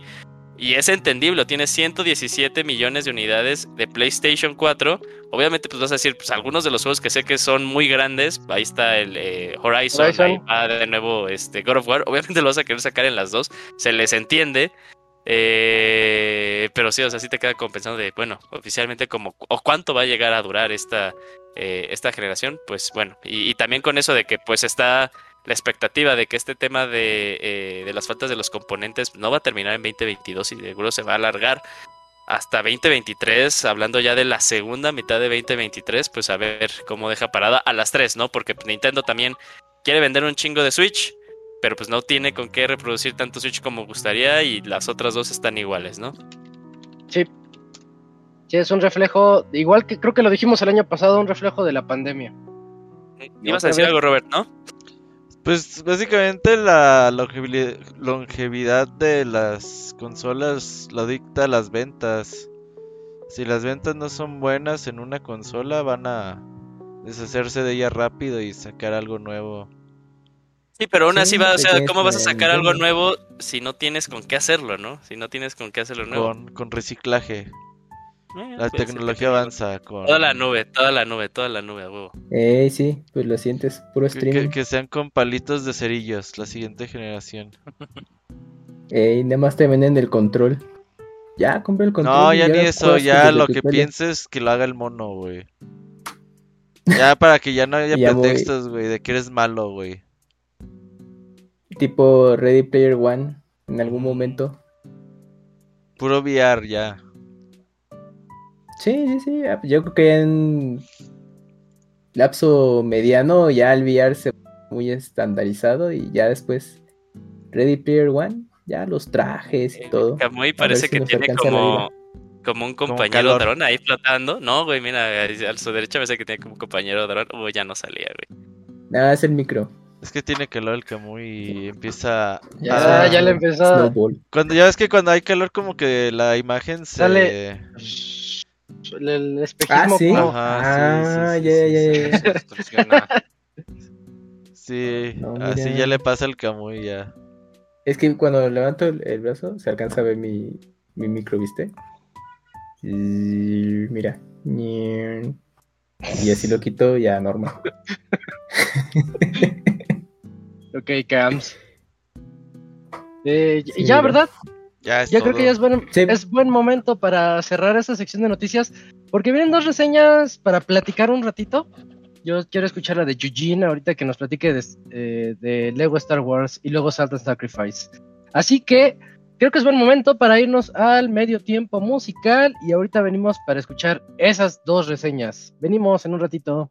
y es entendible, tiene 117 millones de unidades de PlayStation 4. Obviamente, pues vas a decir, pues algunos de los juegos que sé que son muy grandes. Ahí está el eh, Horizon, Ahí va de nuevo este, God of War. Obviamente lo vas a querer sacar en las dos. Se les entiende. Eh, pero sí, o sea, sí te queda compensando de, bueno, oficialmente como, o cuánto va a llegar a durar esta, eh, esta generación. Pues bueno, y, y también con eso de que pues está la expectativa de que este tema eh, de, las faltas de los componentes no va a terminar en 2022 y seguro se va a alargar hasta 2023, hablando ya de la segunda mitad de 2023, pues a ver cómo deja parada a las tres, ¿no? Porque Nintendo también quiere vender un chingo de Switch, pero pues no tiene con qué reproducir tanto Switch como gustaría y las otras dos están iguales, ¿no? Sí. Sí, es un reflejo, igual que creo que lo dijimos el año pasado, un reflejo de la pandemia. Ibas a decir algo, Robert, ¿no? Pues básicamente la longevidad de las consolas lo dicta las ventas. Si las ventas no son buenas en una consola, van a deshacerse de ella rápido y sacar algo nuevo. Sí, pero aún así va, o sea, ¿cómo vas a sacar algo nuevo si no tienes con qué hacerlo, no? Si no tienes con qué hacerlo nuevo. Con, con reciclaje. Eh, la pues, tecnología avanza con... Toda la nube, toda la nube, toda la nube, huevo. Eh, sí, pues lo sientes, puro streaming. Que, sean con palitos de cerillos, la siguiente generación. Eh, nada más te venden el control. Ya, compré el control. No, ya ni eso, ya lo que pienses que lo haga el mono, güey. Ya para que ya no haya pretextos, güey, de que eres malo, güey. Tipo Ready Player One, en algún momento. Puro VR, ya. Sí, sí, sí. Ah, yo creo que en lapso mediano ya el VR se muy estandarizado y ya después Ready Player One, ya los trajes y todo. Kamui parece que tiene como, como un compañero dron ahí flotando. No, güey, mira, a su derecha parece que tiene como un compañero dron. Uy, ya no salía, güey. Nada, es el micro. Es que tiene calor el Kamui y empieza. Ya, ya le empezó. Cuando ya ves que cuando hay calor, como que la imagen se. Sale. El espejismo. Ah, sí. Ajá, ah, ya, ya, ya. Sí, así ya le pasa al Kamui ya. Es que cuando levanto el, brazo se alcanza a ver mi, mi micro, ¿viste? Y mira. Y así lo quito ya normal. ok, Cams. Eh, ya, ¿verdad? Ya, ya creo que ya es buen, es buen momento para cerrar esta sección de noticias. Porque vienen dos reseñas para platicar un ratito. Yo quiero escuchar la de Eugene ahorita que nos platique de, eh, de Lego Star Wars y luego Salt and Sacrifice. Así que creo que es buen momento para irnos al medio tiempo musical y ahorita venimos para escuchar esas dos reseñas. Venimos en un ratito.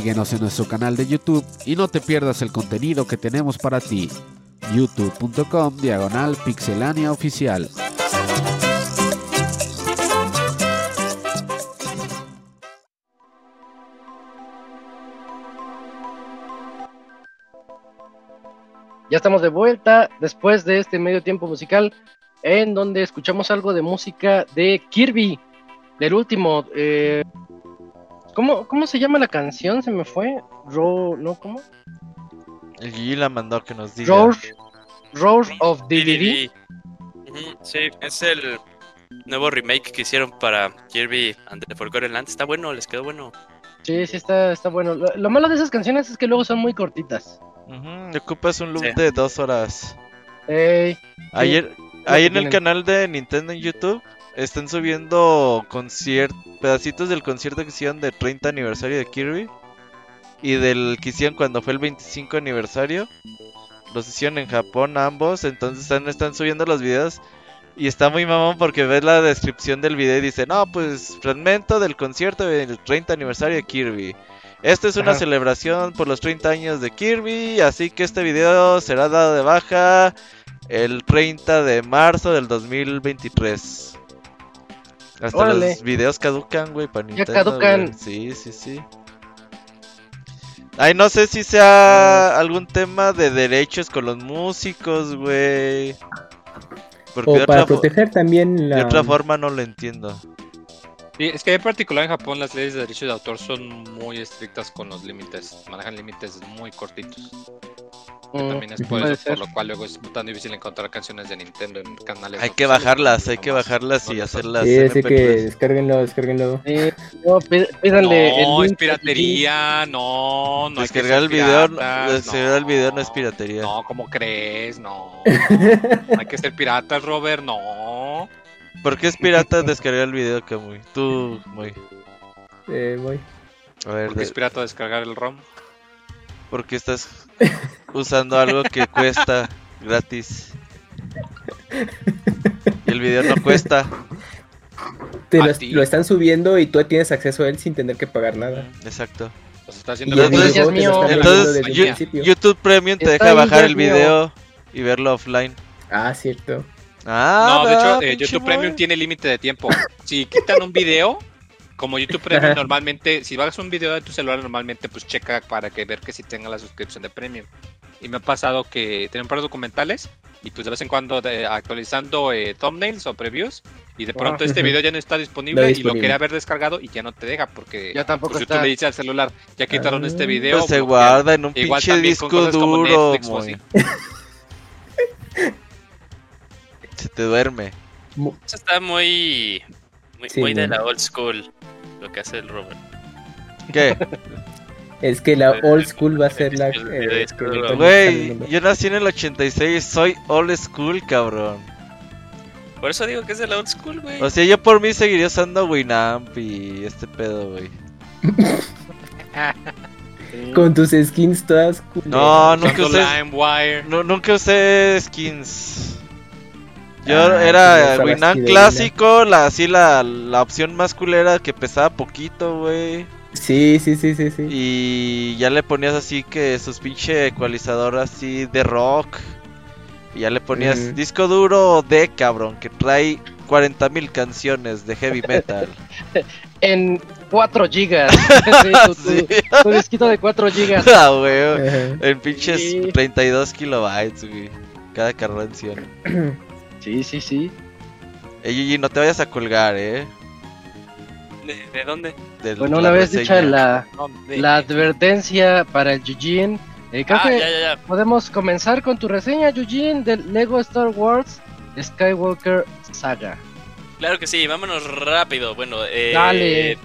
Síguenos en nuestro canal de YouTube y no te pierdas el contenido que tenemos para ti. youtube.com diagonal pixelania oficial. Ya estamos de vuelta después de este medio tiempo musical en donde escuchamos algo de música de Kirby, del último. Eh, ¿Cómo, ¿Cómo se llama la canción? Se me fue. Ro, ¿no? ¿Cómo? El Gigi la mandó que nos diga. Roar, of DVD. Sí, es el nuevo remake que hicieron para Kirby and the Forgotten Land. Está bueno, les quedó bueno. Sí, sí, está, está bueno. Lo, malo de esas canciones es que luego son muy cortitas. Uh ocupas un loop de dos horas. Ey, ayer, ahí en el canal de Nintendo en YouTube están subiendo pedacitos del concierto que hicieron de 30 aniversario de Kirby. y del que hicieron cuando fue el 25 aniversario. Los hicieron en Japón ambos, entonces están, están subiendo los videos. Y está muy mamón porque ves la descripción del video y dice, no, pues fragmento del concierto del 30 aniversario de Kirby. Esta es una celebración por los 30 años de Kirby, así que este video será dado de baja el 30 de marzo del 2023. Hasta los videos caducan, güey, para Nintendo. Ya caducan. Sí, sí, sí. Ay, no sé si sea algún tema de derechos con los músicos, güey. Porque o para proteger también la... De otra forma no lo entiendo. Sí, es que en particular en Japón las leyes de derechos de autor son muy estrictas con los límites. Manejan límites muy cortitos. Mm, también es por, eso, por lo cual luego es tan difícil encontrar canciones de Nintendo en canales. Hay que bajarlas, hay que bajarlas y hacerlas. Sí, así que descárguenlo, descárguenlo. no, pídanle no, es piratería, no, no. Descargar el video, descargar el video no es piratería. No, ¿cómo crees? No. hay que ser piratas, Robert, no. ¿Por qué es pirata descargar el video, Kamui? Tú, muy. Eh, muy. A ver, ¿Por qué es pirata descargar el ROM? Porque estás usando algo que cuesta gratis. Y el video no cuesta. Te lo, están subiendo y tú tienes acceso a él sin tener que pagar nada. Exacto. está haciendo entonces, YouTube Premium te deja bajar el video y verlo offline. Ah, cierto. Ah, no, de hecho, eh, YouTube Premium tiene límite de tiempo. Si quitan un video, como YouTube Premium normalmente, si bajas un video de tu celular normalmente, pues checa para que ver que si tenga la suscripción de Premium. Y me ha pasado que tienen par documentales y pues de vez en cuando actualizando eh, thumbnails o previews y de pronto este video ya no está disponible, y lo quería haber descargado y ya no te deja porque ya tampoco pues, si tú le dices al celular. Ya quitaron este ah. video pues se guarda en un pinche disco duro se te duerme. Eso está muy muy, de la old school lo que hace el Robert. ¿Qué? Es que la old school va a ser la. Eh, Güey, yo nací en el 86, soy old school, cabrón. Por eso digo que es de la old school, güey. O sea, yo por mí seguiría usando Winamp y este pedo, güey. Con tus skins todas No, nunca usé. No, nunca usé skins. Yo ah, era Winamp clásico, la, así la, la opción más culera que pesaba poquito, güey. Sí, sí, sí, sí, sí. Y ya le ponías así que sus pinche ecualizador así de rock. Y ya le ponías disco duro de cabrón, que trae 40.000 canciones de heavy metal. en 4 gigas. sí, tu, disquito de 4 gigas. Ah, güey. En pinches 32 kilobytes, güey. Cada canción. sí, sí, sí. Ey, Gigi, no te vayas a colgar, eh. ¿De, dónde? bueno, una vez dicha la, la advertencia para el Eugene, eh, creo ah, que podemos comenzar con tu reseña, Eugene, del Lego Star Wars Skywalker Saga. Claro que sí, vámonos rápido. Bueno, eh, Dale.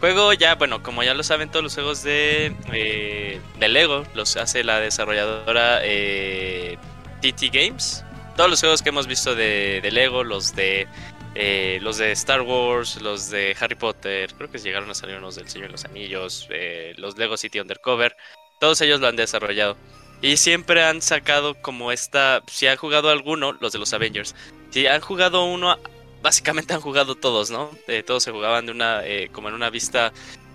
Juego ya, bueno, como ya lo saben todos los juegos de, eh, de Lego, los hace la desarrolladora eh, TT Games. Todos los juegos que hemos visto de, Lego, los de eh, los de Star Wars, los de Harry Potter, creo que llegaron a salir unos del Señor de los Anillos, eh, los Lego City Undercover, todos ellos lo han desarrollado. Y siempre han sacado como esta, si han jugado alguno, los de los Avengers, si han jugado uno, básicamente han jugado todos, ¿no? Eh, todos se jugaban de una, como en una vista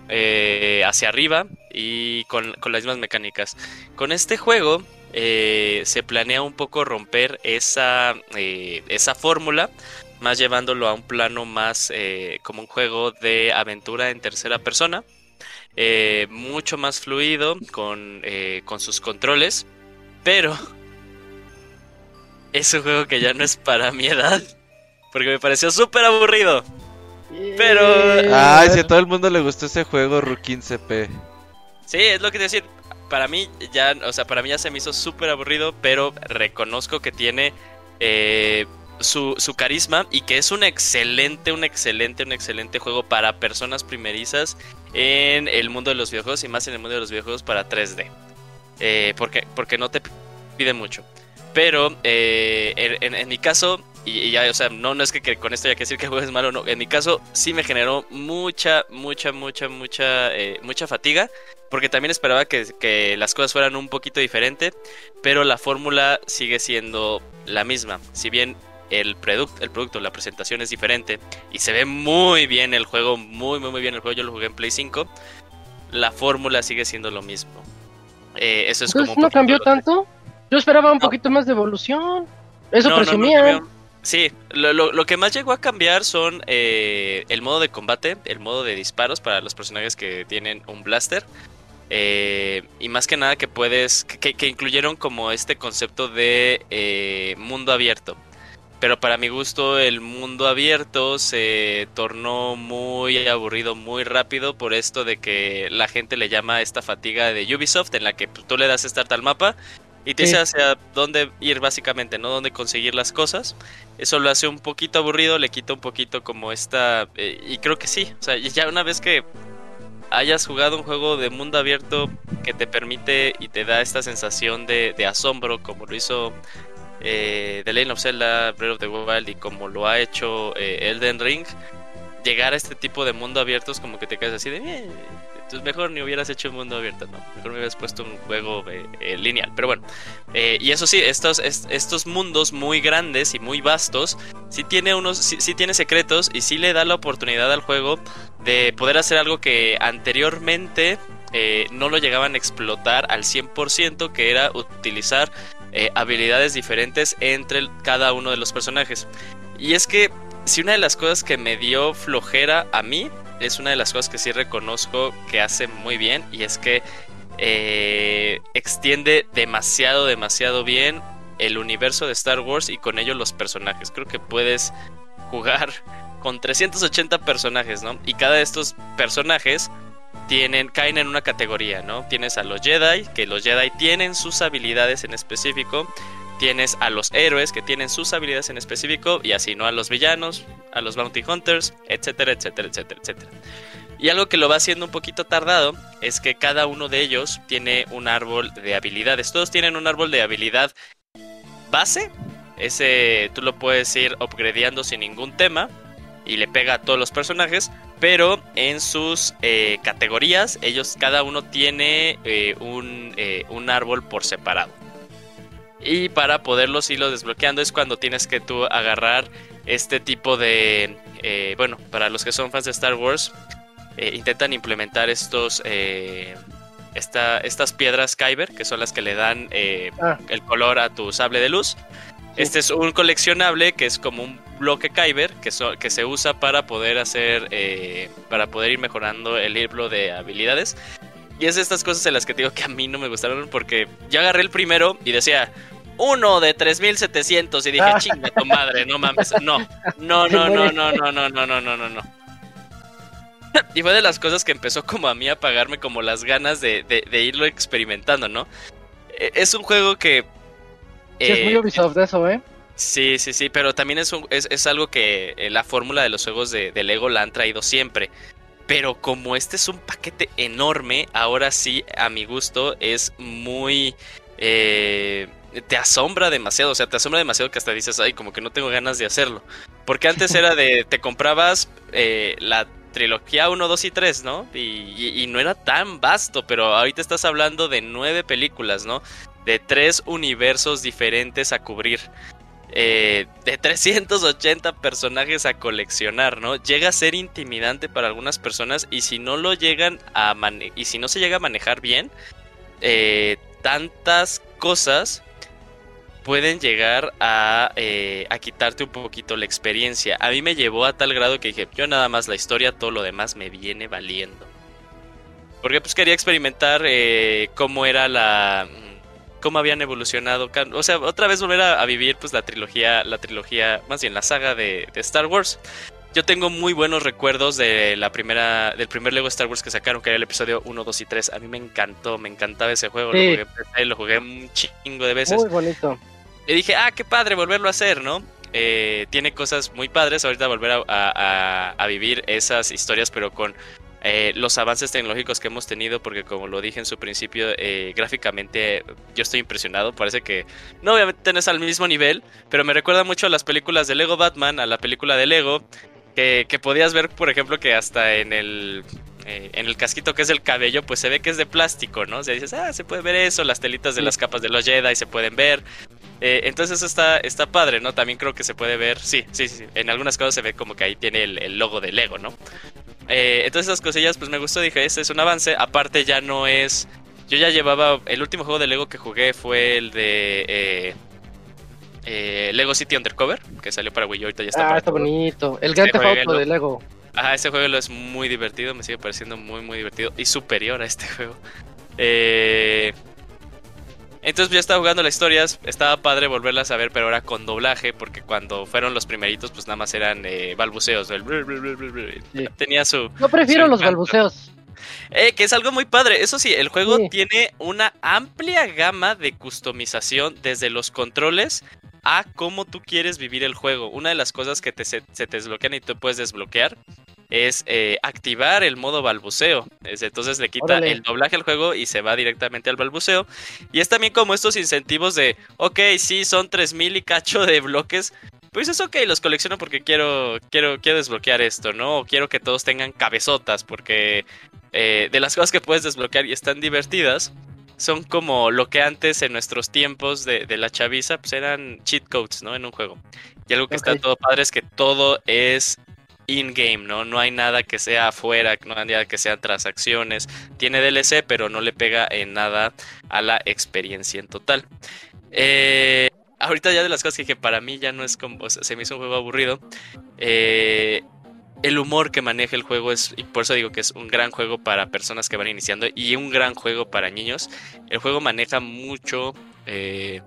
hacia arriba y con, las mismas mecánicas. Con este juego se planea un poco romper esa, esa fórmula más llevándolo a un plano más eh, como un juego de aventura en tercera persona, eh, mucho más fluido con, eh, con sus controles, pero es un juego que ya no es para mi edad, porque me pareció súper aburrido. Pero... Ay, si a todo el mundo le gustó ese juego, Rukin CP. Sí, es lo que te decir. Para mí ya, o sea, para mí ya se me hizo súper aburrido, pero reconozco que tiene su, carisma y que es un excelente, un excelente, un excelente juego para personas primerizas en el mundo de los videojuegos y más en el mundo de los videojuegos para 3D. Eh, porque, porque no te pide mucho. Pero eh, en, mi caso, y, ya, o sea, no, no es que, con esto ya que decir que el juego es malo, no. En mi caso, sí me generó mucha, mucha, mucha, mucha, eh, mucha fatiga. Porque también esperaba que, que, las cosas fueran un poquito diferente. Pero la fórmula sigue siendo la misma. Si bien el, producto, el producto, la presentación es diferente. Y se ve muy bien el juego, muy, muy, muy bien el juego. Yo lo jugué en Play 5. La fórmula sigue siendo lo mismo. Eh, eso es como. ¿No cambió tanto? Yo esperaba un poquito más de evolución. Eso presumía. Sí, lo, que más llegó a cambiar son eh, el modo de combate, el modo de disparos para los personajes que tienen un blaster. Eh, y más que nada que puedes, que, incluyeron como este concepto de eh, mundo abierto. Pero para mi gusto el mundo abierto se tornó muy aburrido muy rápido por esto de que la gente le llama esta fatiga de Ubisoft en la que tú le das start al mapa y te dice hacia dónde ir básicamente, ¿no? Dónde conseguir las cosas. Eso lo hace un poquito aburrido, le quita un poquito como esta... Eh, y creo que sí, o sea, ya una vez que hayas jugado un juego de mundo abierto que te permite y te da esta sensación de, asombro, como lo hizo eh, The Legend of Zelda, Breath of the Wild y como lo ha hecho eh, Elden Ring, llegar a este tipo de mundo abierto es como que te quedas así de... Entonces mejor ni hubieras hecho un mundo abierto, ¿no? Mejor me hubieras puesto un juego eh, eh, lineal. Pero bueno, eh, y eso sí, estos, estos mundos muy grandes y muy vastos, sí tiene unos, sí, tiene secretos y sí le da la oportunidad al juego de poder hacer algo que anteriormente no lo llegaban a explotar al 100%, que era utilizar habilidades diferentes entre cada uno de los personajes. Y es que si una de las cosas que me dio flojera a mí es una de las cosas que sí reconozco que hace muy bien y es que eh, extiende demasiado, demasiado bien el universo de Star Wars y con ello los personajes. Creo que puedes jugar con 380 personajes, ¿no? Y cada de estos personajes tienen, caen en una categoría, ¿no? Tienes a los Jedi, que los Jedi tienen sus habilidades en específico. Tienes a los héroes que tienen sus habilidades en específico y así, ¿no? A los villanos, a los bounty hunters, etcétera, etcétera, etcétera, etcétera. Y algo que lo va haciendo un poquito tardado es que cada uno de ellos tiene un árbol de habilidades. Todos tienen un árbol de habilidad base. Ese tú lo puedes ir upgradeando sin ningún tema y le pega a todos los personajes. Pero en sus eh, categorías, ellos cada uno tiene eh, un, eh, un árbol por separado. Y para poderlos irlo desbloqueando es cuando tienes que tú agarrar este tipo de... Eh, bueno, para los que son fans de Star Wars, eh, intentan implementar estos... Eh, estas piedras Kyber, que son las que le dan ah. el color a tu sable de luz. Este es un coleccionable que es como un bloque Kyber que, que se usa para poder hacer, para poder ir mejorando el libro de habilidades. Y es de estas cosas en las que te digo que a mí no me gustaron porque ya agarré el primero y decía, uno de 3700 y dije, ah. chinga tu madre, no mames. No, no, no, no, no, no, no, no, no, no, no, no. Y fue de las cosas que empezó como a mí a pagarme como las ganas de, de, irlo experimentando, ¿no? E, es un juego que... Sí, es muy Ubisoft eso, ¿eh? Sí, sí, sí, pero también es, es, es algo que la fórmula de los juegos de, de Lego la han traído siempre. Pero como este es un paquete enorme, ahora sí, a mi gusto, es muy... Eh, te asombra demasiado, o sea, te asombra demasiado que hasta dices, ay, como que no tengo ganas de hacerlo. Porque antes era de, te comprabas eh, la trilogía 1, 2 y 3, ¿no? Y, no era tan vasto, pero ahorita estás hablando de nueve películas, ¿no? De tres universos diferentes a cubrir. Eh, de 380 personajes a coleccionar, ¿no? Llega a ser intimidante para algunas personas y si no lo llegan a y si no se llega a manejar bien, eh, tantas cosas pueden llegar eh, a, quitarte un poquito la experiencia. A mí me llevó a tal grado que dije, yo nada más la historia, todo lo demás me viene valiendo. Porque pues quería experimentar eh, cómo era la... cómo habían evolucionado. O sea, otra vez volver a, vivir pues la trilogía, la trilogía, más bien la saga de, Star Wars. Yo tengo muy buenos recuerdos de la primera, del primer Lego Star Wars que sacaron, que era el episodio 1, 2 y 3. A mí me encantó, me encantaba ese juego. Lo, jugué, lo jugué un chingo de veces. Muy bonito. Y dije, ah, qué padre volverlo a hacer, ¿no? Eh, tiene cosas muy padres ahorita volver a, vivir esas historias, pero con eh, los avances tecnológicos que hemos tenido, porque como lo dije en su principio, eh, gráficamente yo estoy impresionado, parece que no obviamente no es al mismo nivel, pero me recuerda mucho a las películas de Lego Batman, a la película de Lego, que, podías ver, por ejemplo, que hasta en el, eh, en el casquito que es el cabello, pues se ve que es de plástico, ¿no? O sea, dices, ah, se puede ver eso, las telitas de las capas de los Jedi se pueden ver. Entonces eso está, está padre, ¿no? También creo que se puede ver, sí, sí, sí, en algunas cosas se ve como que ahí tiene el, el logo de Lego, ¿no? Eh, entonces esas cosillas pues me gustó, dije, este es un avance, aparte ya no es... Yo ya llevaba, el último juego de Lego que jugué fue el de eh, eh, Lego City Undercover, que salió para Wii U, ahorita ya está. Ah, está bonito, el Grand Theft de Lego. Ajá, ese juego es muy divertido, me sigue pareciendo muy muy divertido y superior a este juego. Eh... Entonces ya estaba jugando las historias, estaba padre volverlas a ver, pero ahora con doblaje, porque cuando fueron los primeritos, pues nada más eran eh, balbuceos. Tenía su. Yo prefiero los balbuceos. Eh, que es algo muy padre. Eso sí, el juego tiene una amplia gama de customización desde los controles a cómo tú quieres vivir el juego. Una de las cosas que te, se, se te desbloquean y tú puedes desbloquear es eh, activar el modo balbuceo. Entonces le quita el doblaje al juego y se va directamente al balbuceo. Y es también como estos incentivos de, ok, sí, son 3000 y cacho de bloques. Pues es ok, los colecciono porque quiero, quiero, quiero desbloquear esto, ¿no? O quiero que todos tengan cabezotas porque eh, de las cosas que puedes desbloquear y están divertidas son como lo que antes en nuestros tiempos de, la chaviza pues eran cheat codes, ¿no? En un juego. Y algo que está todo padre es que todo es in-game, ¿no? No hay nada que sea afuera, no hay nada que sea transacciones. Tiene DLC, pero no le pega en nada a la experiencia en total. Eh, ahorita ya de las cosas que para mí ya no es como, se me hizo un juego aburrido. Eh, el humor que maneja el juego es, y por eso digo que es un gran juego para personas que van iniciando y un gran juego para niños. El juego maneja mucho, eh,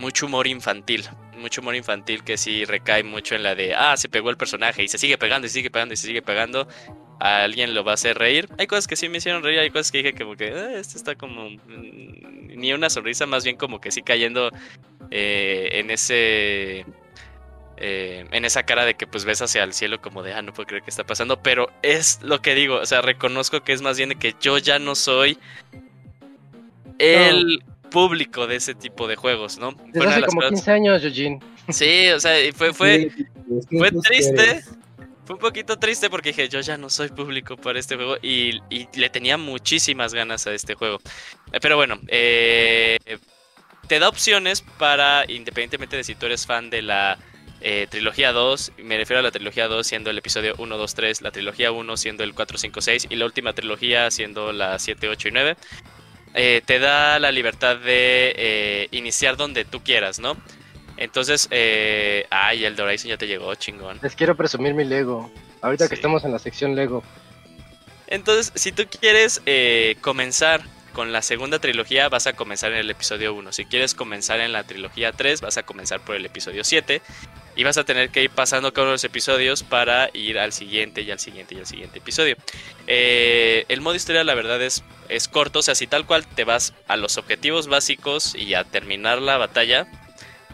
mucho humor infantil mucho humor infantil que sí recae mucho en la de, ah, se pegó el personaje y se sigue pegando y sigue pegando y se sigue pegando. A alguien lo va a hacer reír. Hay cosas que sí me hicieron reír, hay cosas que dije como que, ah, esto está como... Mm, ni una sonrisa, más bien como que sí cayendo eh, en ese... Eh, en esa cara de que pues ves hacia el cielo como de, ah, no puedo creer que está pasando, pero es lo que digo, o sea, reconozco que es más bien de que yo ya no soy el público de ese tipo de juegos, ¿no? Desde hace como 15 años, Eugene. Sí, o sea, fue, fue, fue triste. Fue un poquito triste porque dije, yo ya no soy público para este juego y, le tenía muchísimas ganas a este juego. Eh, pero bueno, eh, te da opciones para, independientemente de si tú eres fan de la eh, trilogía 2, me refiero a la trilogía 2 siendo el episodio 1, 2, 3, la trilogía 1 siendo el 4, 5, 6 y la última trilogía siendo la 7, 8 y 9. Eh, te da la libertad de eh, iniciar donde tú quieras, ¿no? Entonces, eh, ay, el Horizon ya te llegó, chingón. Les quiero presumir mi Lego, ahorita que estamos en la sección Lego. Entonces, si tú quieres eh, comenzar con la segunda trilogía, vas a comenzar en el episodio 1. Si quieres comenzar en la trilogía 3, vas a comenzar por el episodio 7. Y vas a tener que ir pasando cada uno de los episodios para ir al siguiente y al siguiente y al siguiente episodio. Eh, el modo historia, la verdad, es, es corto. O sea, si tal cual te vas a los objetivos básicos y a terminar la batalla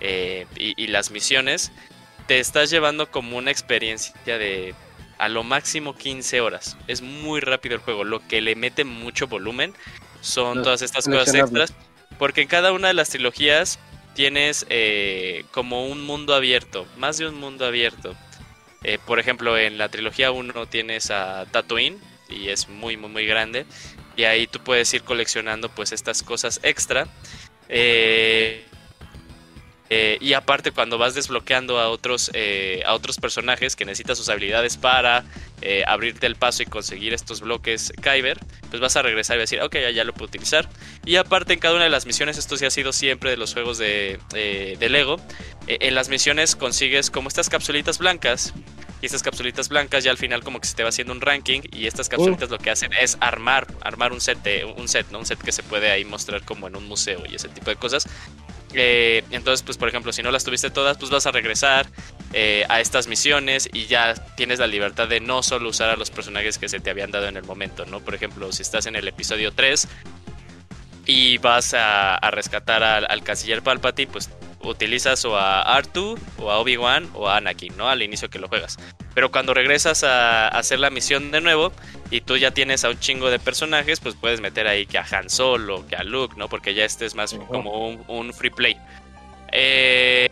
eh, y, las misiones, te estás llevando como una experiencia de a lo máximo 15 horas. Es muy rápido el juego. Lo que le mete mucho volumen son todas estas cosas extras. Porque en cada una de las trilogías tienes eh, como un mundo abierto, más de un mundo abierto. Eh, por ejemplo, en la trilogía 1 tienes a Tatooine y es muy, muy, muy grande. Y ahí tú puedes ir coleccionando pues estas cosas extra. Eh, eh, y aparte cuando vas desbloqueando a otros, eh, a otros personajes que necesitas sus habilidades para eh, abrirte el paso y conseguir estos bloques Kyber, pues vas a regresar y vas a decir, ok, ya, ya, lo puedo utilizar. Y aparte en cada una de las misiones, esto sí ha sido siempre de los juegos de, de Lego, en las misiones consigues como estas capsulitas blancas. Y estas capsulitas blancas ya al final como que se te va haciendo un ranking y estas capsulitas lo que hacen es armar, armar un set de, un set, ¿no? Un set que se puede ahí mostrar como en un museo y ese tipo de cosas. Eh, entonces, pues por ejemplo, si no las tuviste todas, pues vas a regresar eh, a estas misiones y ya tienes la libertad de no solo usar a los personajes que se te habían dado en el momento, ¿no? Por ejemplo, si estás en el episodio 3 y vas a, rescatar al, canciller Palpatine, pues utilizas o a Artu, o a Obi-Wan, o a Anakin, ¿no? Al inicio que lo juegas. Pero cuando regresas a, hacer la misión de nuevo y tú ya tienes a un chingo de personajes, pues puedes meter ahí que a Han Solo, que a Luke, ¿no? Porque ya este es más como un, free play. Eh,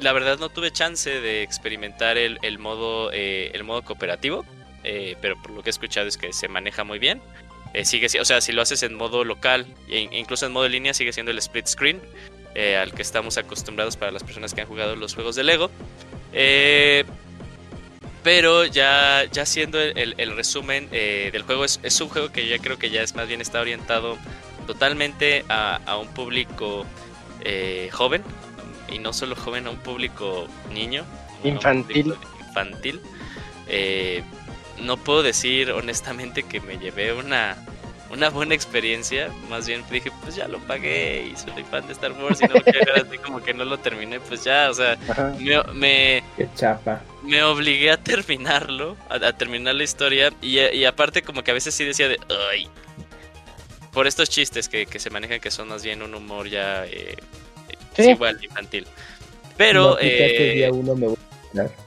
la verdad no tuve chance de experimentar el, modo, eh, el modo cooperativo, eh, pero por lo que he escuchado es que se maneja muy bien. sigue, o sea, si lo haces en modo local e incluso en modo línea sigue siendo el split screen al que estamos acostumbrados para las personas que han jugado los juegos de Lego. Eh, pero ya, ya siendo el, resumen eh, del juego, es, un juego que ya creo que ya es más bien está orientado totalmente a, un público eh, joven, y no solo joven, a un público niño. Infantil. infantil. Eh, no puedo decir honestamente que me llevé una, una buena experiencia. Más bien dije, pues ya lo pagué y soy fan de Star Wars y no quiero así como que no lo terminé, pues ya, o sea, me, Qué chapa. me obligué a terminarlo, a, terminar la historia y, aparte como que a veces sí decía de, ay, por estos chistes que, se manejan que son más bien un humor ya eh, igual infantil. Pero... eh, uno me voy a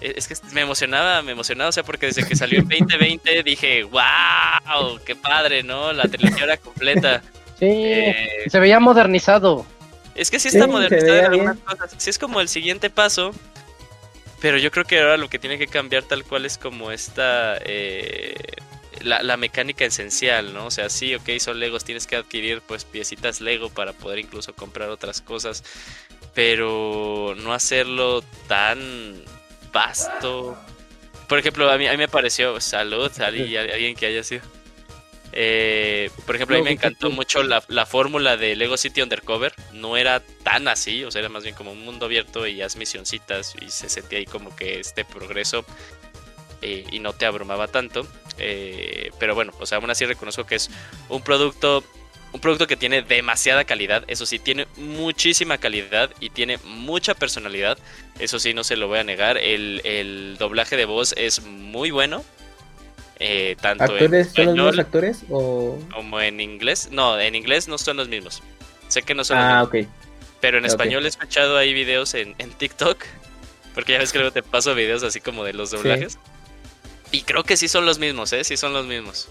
es que me emocionaba, me emocionaba, o sea, porque desde que salió en 2020 dije, wow, qué padre, ¿no? La trilogía era completa. Sí, eh, se veía modernizado. Es que sí está modernizado en algunas cosas. Sí es como el siguiente paso, pero yo creo que ahora lo que tiene que cambiar tal cual es como esta... Eh, la, la, mecánica esencial, ¿no? O sea, sí, ok, son Legos, tienes que adquirir pues piecitas Lego para poder incluso comprar otras cosas, pero no hacerlo tan vasto. Por ejemplo, a mí, a mí me pareció, salud, alguien que haya sido. Eh, por ejemplo, a mí me encantó mucho la, fórmula de Lego City Undercover. No era tan así, o sea, era más bien como un mundo abierto y haz misioncitas y se sentía ahí como que este progreso eh, y no te abrumaba tanto. Eh, pero bueno, o sea, aún así reconozco que es un producto un producto que tiene demasiada calidad, eso sí, tiene muchísima calidad y tiene mucha personalidad, eso sí, no se lo voy a negar, el, doblaje de voz es muy bueno. Eh, tanto ¿Actores, ¿Son los mismos actores o...? Como en inglés, no, en inglés no son los mismos, sé que no son ah, los mismos. Pero en español he escuchado ahí videos en, TikTok, porque ya ves que luego te paso videos así como de los doblajes. Y creo que sí son los mismos, ¿eh? Sí son los mismos.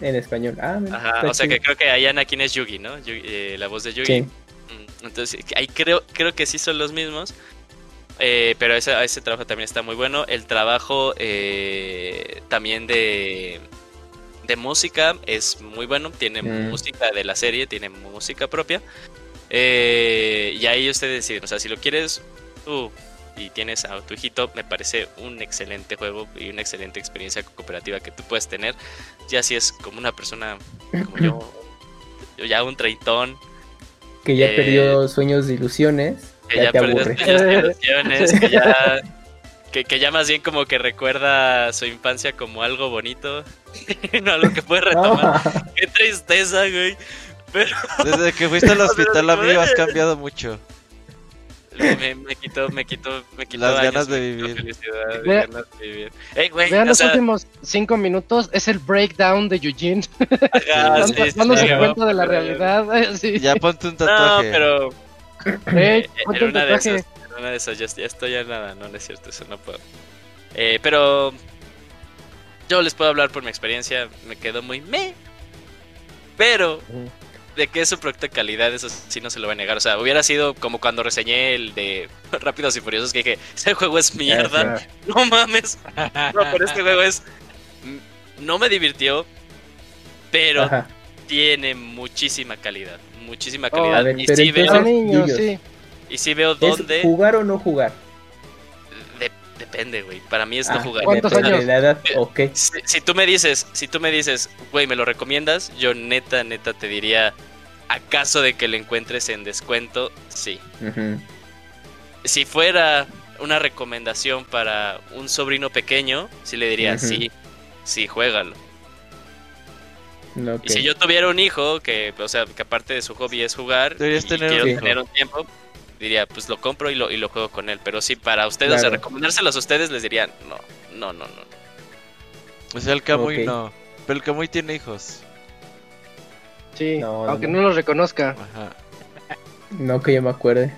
En español. Ah, Ajá, o sea que creo que ahí Anakin es Yugi, ¿no? Eh, la voz de Yugi. Mm, entonces, ahí creo, creo que sí son los mismos. Eh, pero ese, ese trabajo también está muy bueno. El trabajo eh, también de, de música es muy bueno. Tiene mm. música de la serie, tiene música propia. y ahí ustedes deciden, o sea, si lo quieres tú y tienes a tu hijito, me parece un excelente juego y una excelente experiencia cooperativa que tú puedes tener. Ya si es como una persona como yo, yo ya un treintón. Que ya perdió sueños de ilusiones. Que ya, perdió sueños de ilusiones, que ya, que, ya más bien como que recuerda su infancia como algo bonito, no algo que puede retomar. Qué tristeza, güey. Pero... Desde que fuiste al hospital, amigo, has cambiado mucho me, me, quitó, me quitó, me quitó las ganas de vivir. Vean los últimos cinco minutos, es el breakdown de Eugene. Ajá, dándose cuenta de la realidad. Ya ponte un tatuaje. No, pero. Eh, era una de esas, una de esas, ya, estoy ya nada, no, no es cierto, eso no puedo. Eh, pero yo les puedo hablar por mi experiencia, me quedó muy me. Pero de que es un producto de calidad, eso sí no se lo voy a negar. O sea, hubiera sido como cuando reseñé el de Rápidos y Furiosos, que dije, ese juego es mierda. No mames. No, pero este juego es. No me divirtió, pero tiene muchísima calidad. Muchísima oh, calidad. y, sí veo, sí. y sí veo dónde. ¿Jugar o no jugar? Depende, güey. Para mí es no ah, jugar. ¿Cuántos años? La edad, okay. si, si, tú me dices, si tú me dices, güey, ¿me lo recomiendas? Yo neta, neta te diría, ¿Acaso de que lo encuentres en descuento? Sí. Si fuera una recomendación para un sobrino pequeño, sí le diría, sí, sí, juégalo. Y si yo tuviera un hijo, que, o sea, que aparte de su hobby es jugar, y tener quiero tener un tiempo, diría, pues lo compro y lo, y lo juego con él. Pero sí, para ustedes, o sea, recomendárselos a ustedes, les diría, no, no, no, no. O sea, el Kamui no. Pero el Kamui tiene hijos. Sí, aunque no, lo reconozca. No que yo me acuerde.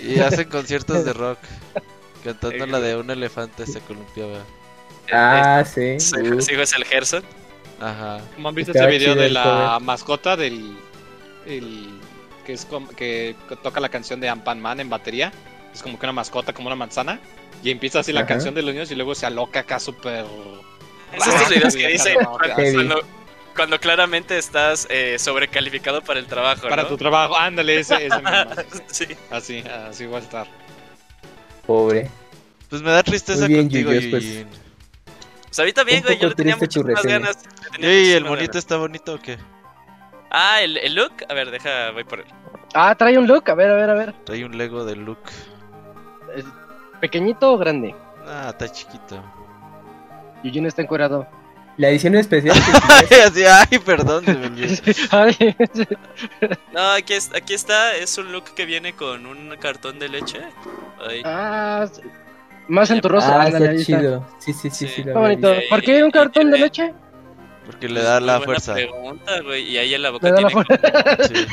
Y hacen conciertos de rock. Cantando la de un elefante se columpiaba. Ah, sí. ¿Sí es el Gerson? Ajá. ¿Cómo han visto ese video de la mascota del. El, que es como, que toca la canción de Ampan Man en batería? Es como que una mascota, como una manzana. Y empieza así la canción de los niños y luego se aloca acá súper. Es estos videos que dicen cuando, cuando, claramente estás eh, sobrecalificado para el trabajo. Para tu trabajo, ándale, ese, ese mismo. sí. Así, así va a estar. Pobre. Pues me da tristeza bien, contigo, y pues. Pues ahorita bien, güey, yo le tenía muchas ganas. ¿Y el monito está bonito o qué? Ah, ¿el, ¿el, look. A ver, deja, voy por él. Ah, trae un look, a ver, a ver, a ver. Trae un Lego de look. ¿Pequeñito o grande? Ah, está chiquito. Eugene está encuerado. La edición especial. ay, perdón. no, aquí, aquí está. Es un look que viene con un cartón de leche. Ah, más en tu rostro. Ah, está chido. Sí, sí, sí. sí, bonito. ¿Por qué un cartón de leche? Porque le da la fuerza. Pregunta, güey. Y ahí en la boca tiene. Como...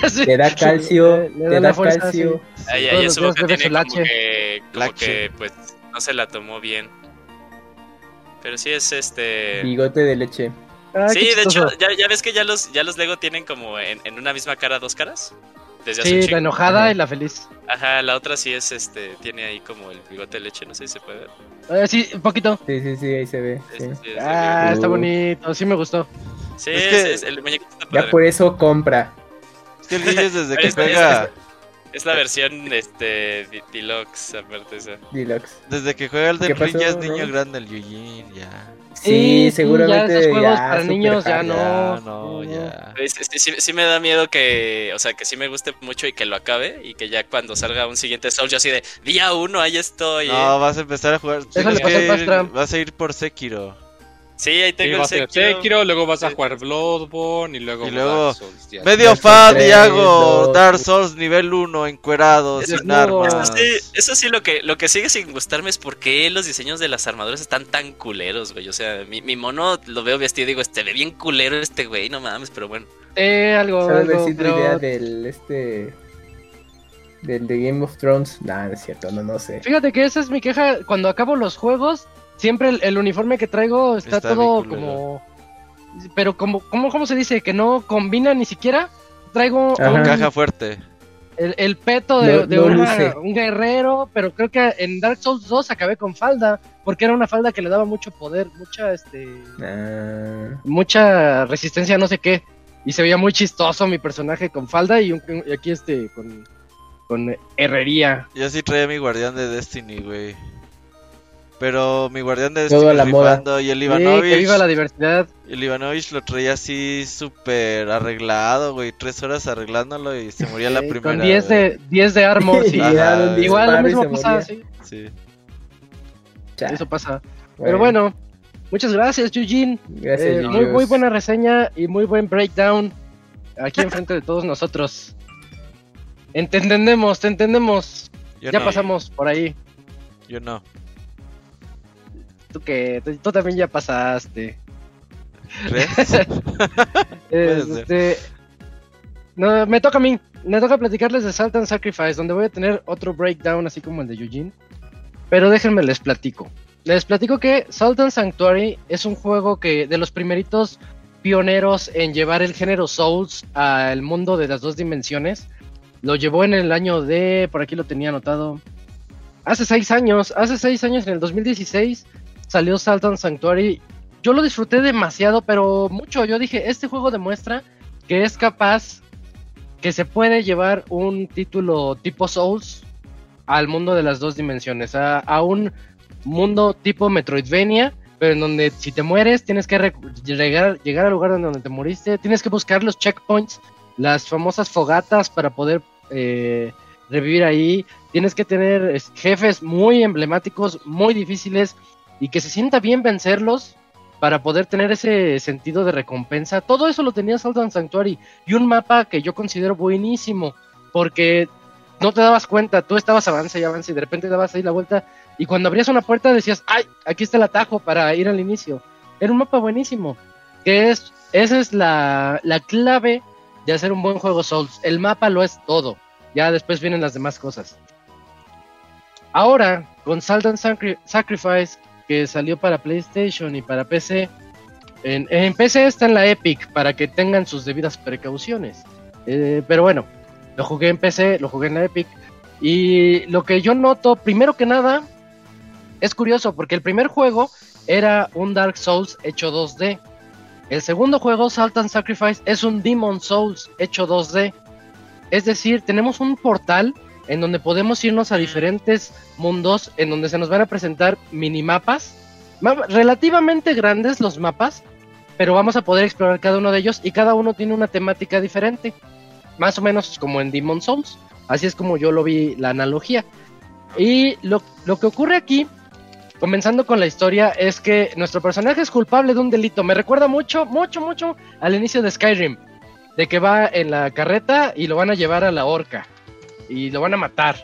Sí. Le da calcio. Le, da, calcio. Ahí, ahí en su boca tiene como que, como que, pues, no se la tomó bien. Pero sí es este. Bigote de leche. Ah, sí, de hecho, ya, ya, ves que ya los, ya los Lego tienen como en, en una misma cara dos caras. Desde sí, la enojada y la feliz. Ajá, la otra sí es este, tiene ahí como el bigote de leche, no sé si se puede ver. Eh, sí, un poquito. Sí, sí, sí, ahí se ve. ah, está bonito, sí me gustó. Sí, es que el muñeco está Ya por eso compra. Es que el niño desde que juega. Es la versión este deluxe, aparte esa. Deluxe. Desde que juega el de Ring ya es niño grande el Yujin, ya. Sí, seguramente. Ya juegos para niños ya no. no, ya. Sí, sí, me da miedo que, o sea, que sí me guste mucho y que lo acabe y que ya cuando salga un siguiente Soul yo así de día uno, ahí estoy. No, vas a empezar a jugar. Vas a ir por Sekiro. Sí, ahí tengo el Sekiro. luego vas a jugar Bloodborne y luego, y luego medio fan y hago Dark Souls nivel 1 encuerado sin armas. Eso sí, eso sí, lo que lo que sigue sin gustarme es por qué los diseños de las armaduras están tan culeros, güey. O sea, mi, mi mono lo veo vestido y digo, este ve bien culero este güey, no mames, pero bueno. Eh, algo, ¿Sabes algo, pero... idea del este del de Game of Thrones? Nah, no es cierto, no, no sé. Fíjate que esa es mi queja cuando acabo los juegos siempre el, uniforme que traigo está, todo como... Pero como, ¿cómo, ¿cómo se dice? Que no combina ni siquiera. Traigo... Un caja fuerte. El, peto de, un guerrero, pero creo que en Dark Souls 2 acabé con falda, porque era una falda que le daba mucho poder, mucha, este... Ah. Mucha resistencia, no sé qué. Y se veía muy chistoso mi personaje con falda y, aquí este con, con herrería. Yo sí traía mi guardián de Destiny, güey. Pero mi guardián de Todo la moda. y el Ivanovich. que viva la diversidad. El Ivanovich lo traía así súper arreglado, güey. Tres horas arreglándolo y se moría la primera. Con 10 de, 10 de armor, sí. Igual lo mismo pasa, sí. sí. Eso pasa. Pero bueno, muchas gracias, Eugene. Gracias, eh, muy, muy buena reseña y muy buen breakdown aquí enfrente de todos nosotros. Entendemos, te entendemos. ya pasamos por ahí. Yo no tú que tú, también ya pasaste. este, no, me toca a mí. Me toca platicarles de Salt and Sacrifice, donde voy a tener otro breakdown así como el de Eugene. Pero déjenme les platico. Les platico que Salt and Sanctuary es un juego que de los primeritos pioneros en llevar el género Souls al mundo de las dos dimensiones. Lo llevó en el año de, por aquí lo tenía anotado, hace seis años, hace seis años en el 2016 salió Salton Sanctuary. Yo lo disfruté demasiado, pero mucho. Yo dije, este juego demuestra que es capaz, que se puede llevar un título tipo Souls al mundo de las dos dimensiones, a, un mundo tipo Metroidvania, pero en donde si te mueres tienes que llegar, llegar al lugar donde te moriste, tienes que buscar los checkpoints, las famosas fogatas para poder eh, revivir ahí, tienes que tener jefes muy emblemáticos, muy difíciles, y que se sienta bien vencerlos para poder tener ese sentido de recompensa. Todo eso lo tenía Salt Sanctuary y un mapa que yo considero buenísimo porque no te dabas cuenta, tú estabas avance y avance y de repente dabas ahí la vuelta y cuando abrías una puerta decías, ay, aquí está el atajo para ir al inicio. Era un mapa buenísimo, que es, esa es la, la clave de hacer un buen juego Souls. El mapa lo es todo. Ya después vienen las demás cosas. Ahora, con Salt and Sacrifice, salió para PlayStation y para PC, en, PC está en la Epic para que tengan sus debidas precauciones. Eh, pero bueno, lo jugué en PC, lo jugué en la Epic. Y lo que yo noto, primero que nada, es curioso porque el primer juego era un Dark Souls hecho 2D. El segundo juego, Salt and Sacrifice, es un Demon Souls hecho 2D. Es decir, tenemos un portal en donde podemos irnos a diferentes mundos, en donde se nos van a presentar minimapas, relativamente grandes los mapas, pero vamos a poder explorar cada uno de ellos y cada uno tiene una temática diferente, más o menos como en Demon Souls. Así es como yo lo vi la analogía. Y lo, lo que ocurre aquí comenzando con la historia, es que nuestro personaje es culpable de un delito. Me recuerda mucho, mucho, mucho al inicio de Skyrim. De que va en la carreta y lo van a llevar a la horca. Y lo van a matar.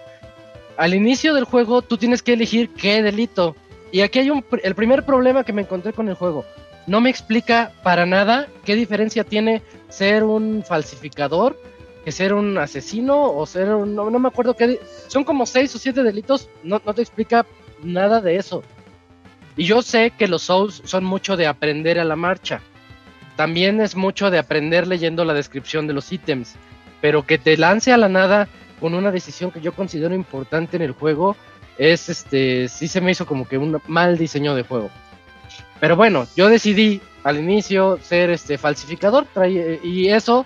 Al inicio del juego tú tienes que elegir qué delito. Y aquí hay un, el primer problema que me encontré con el juego. No me explica para nada qué diferencia tiene ser un falsificador que ser un asesino o ser un... No, me acuerdo qué... Son como seis o siete delitos. No, no te explica nada de eso. Y yo sé que los Souls son mucho de aprender a la marcha. También es mucho de aprender leyendo la descripción de los ítems. Pero que te lance a la nada con una decisión que yo considero importante en el juego, es este, sí se me hizo como que un mal diseño de juego. Pero bueno, yo decidí al inicio ser este falsificador y eso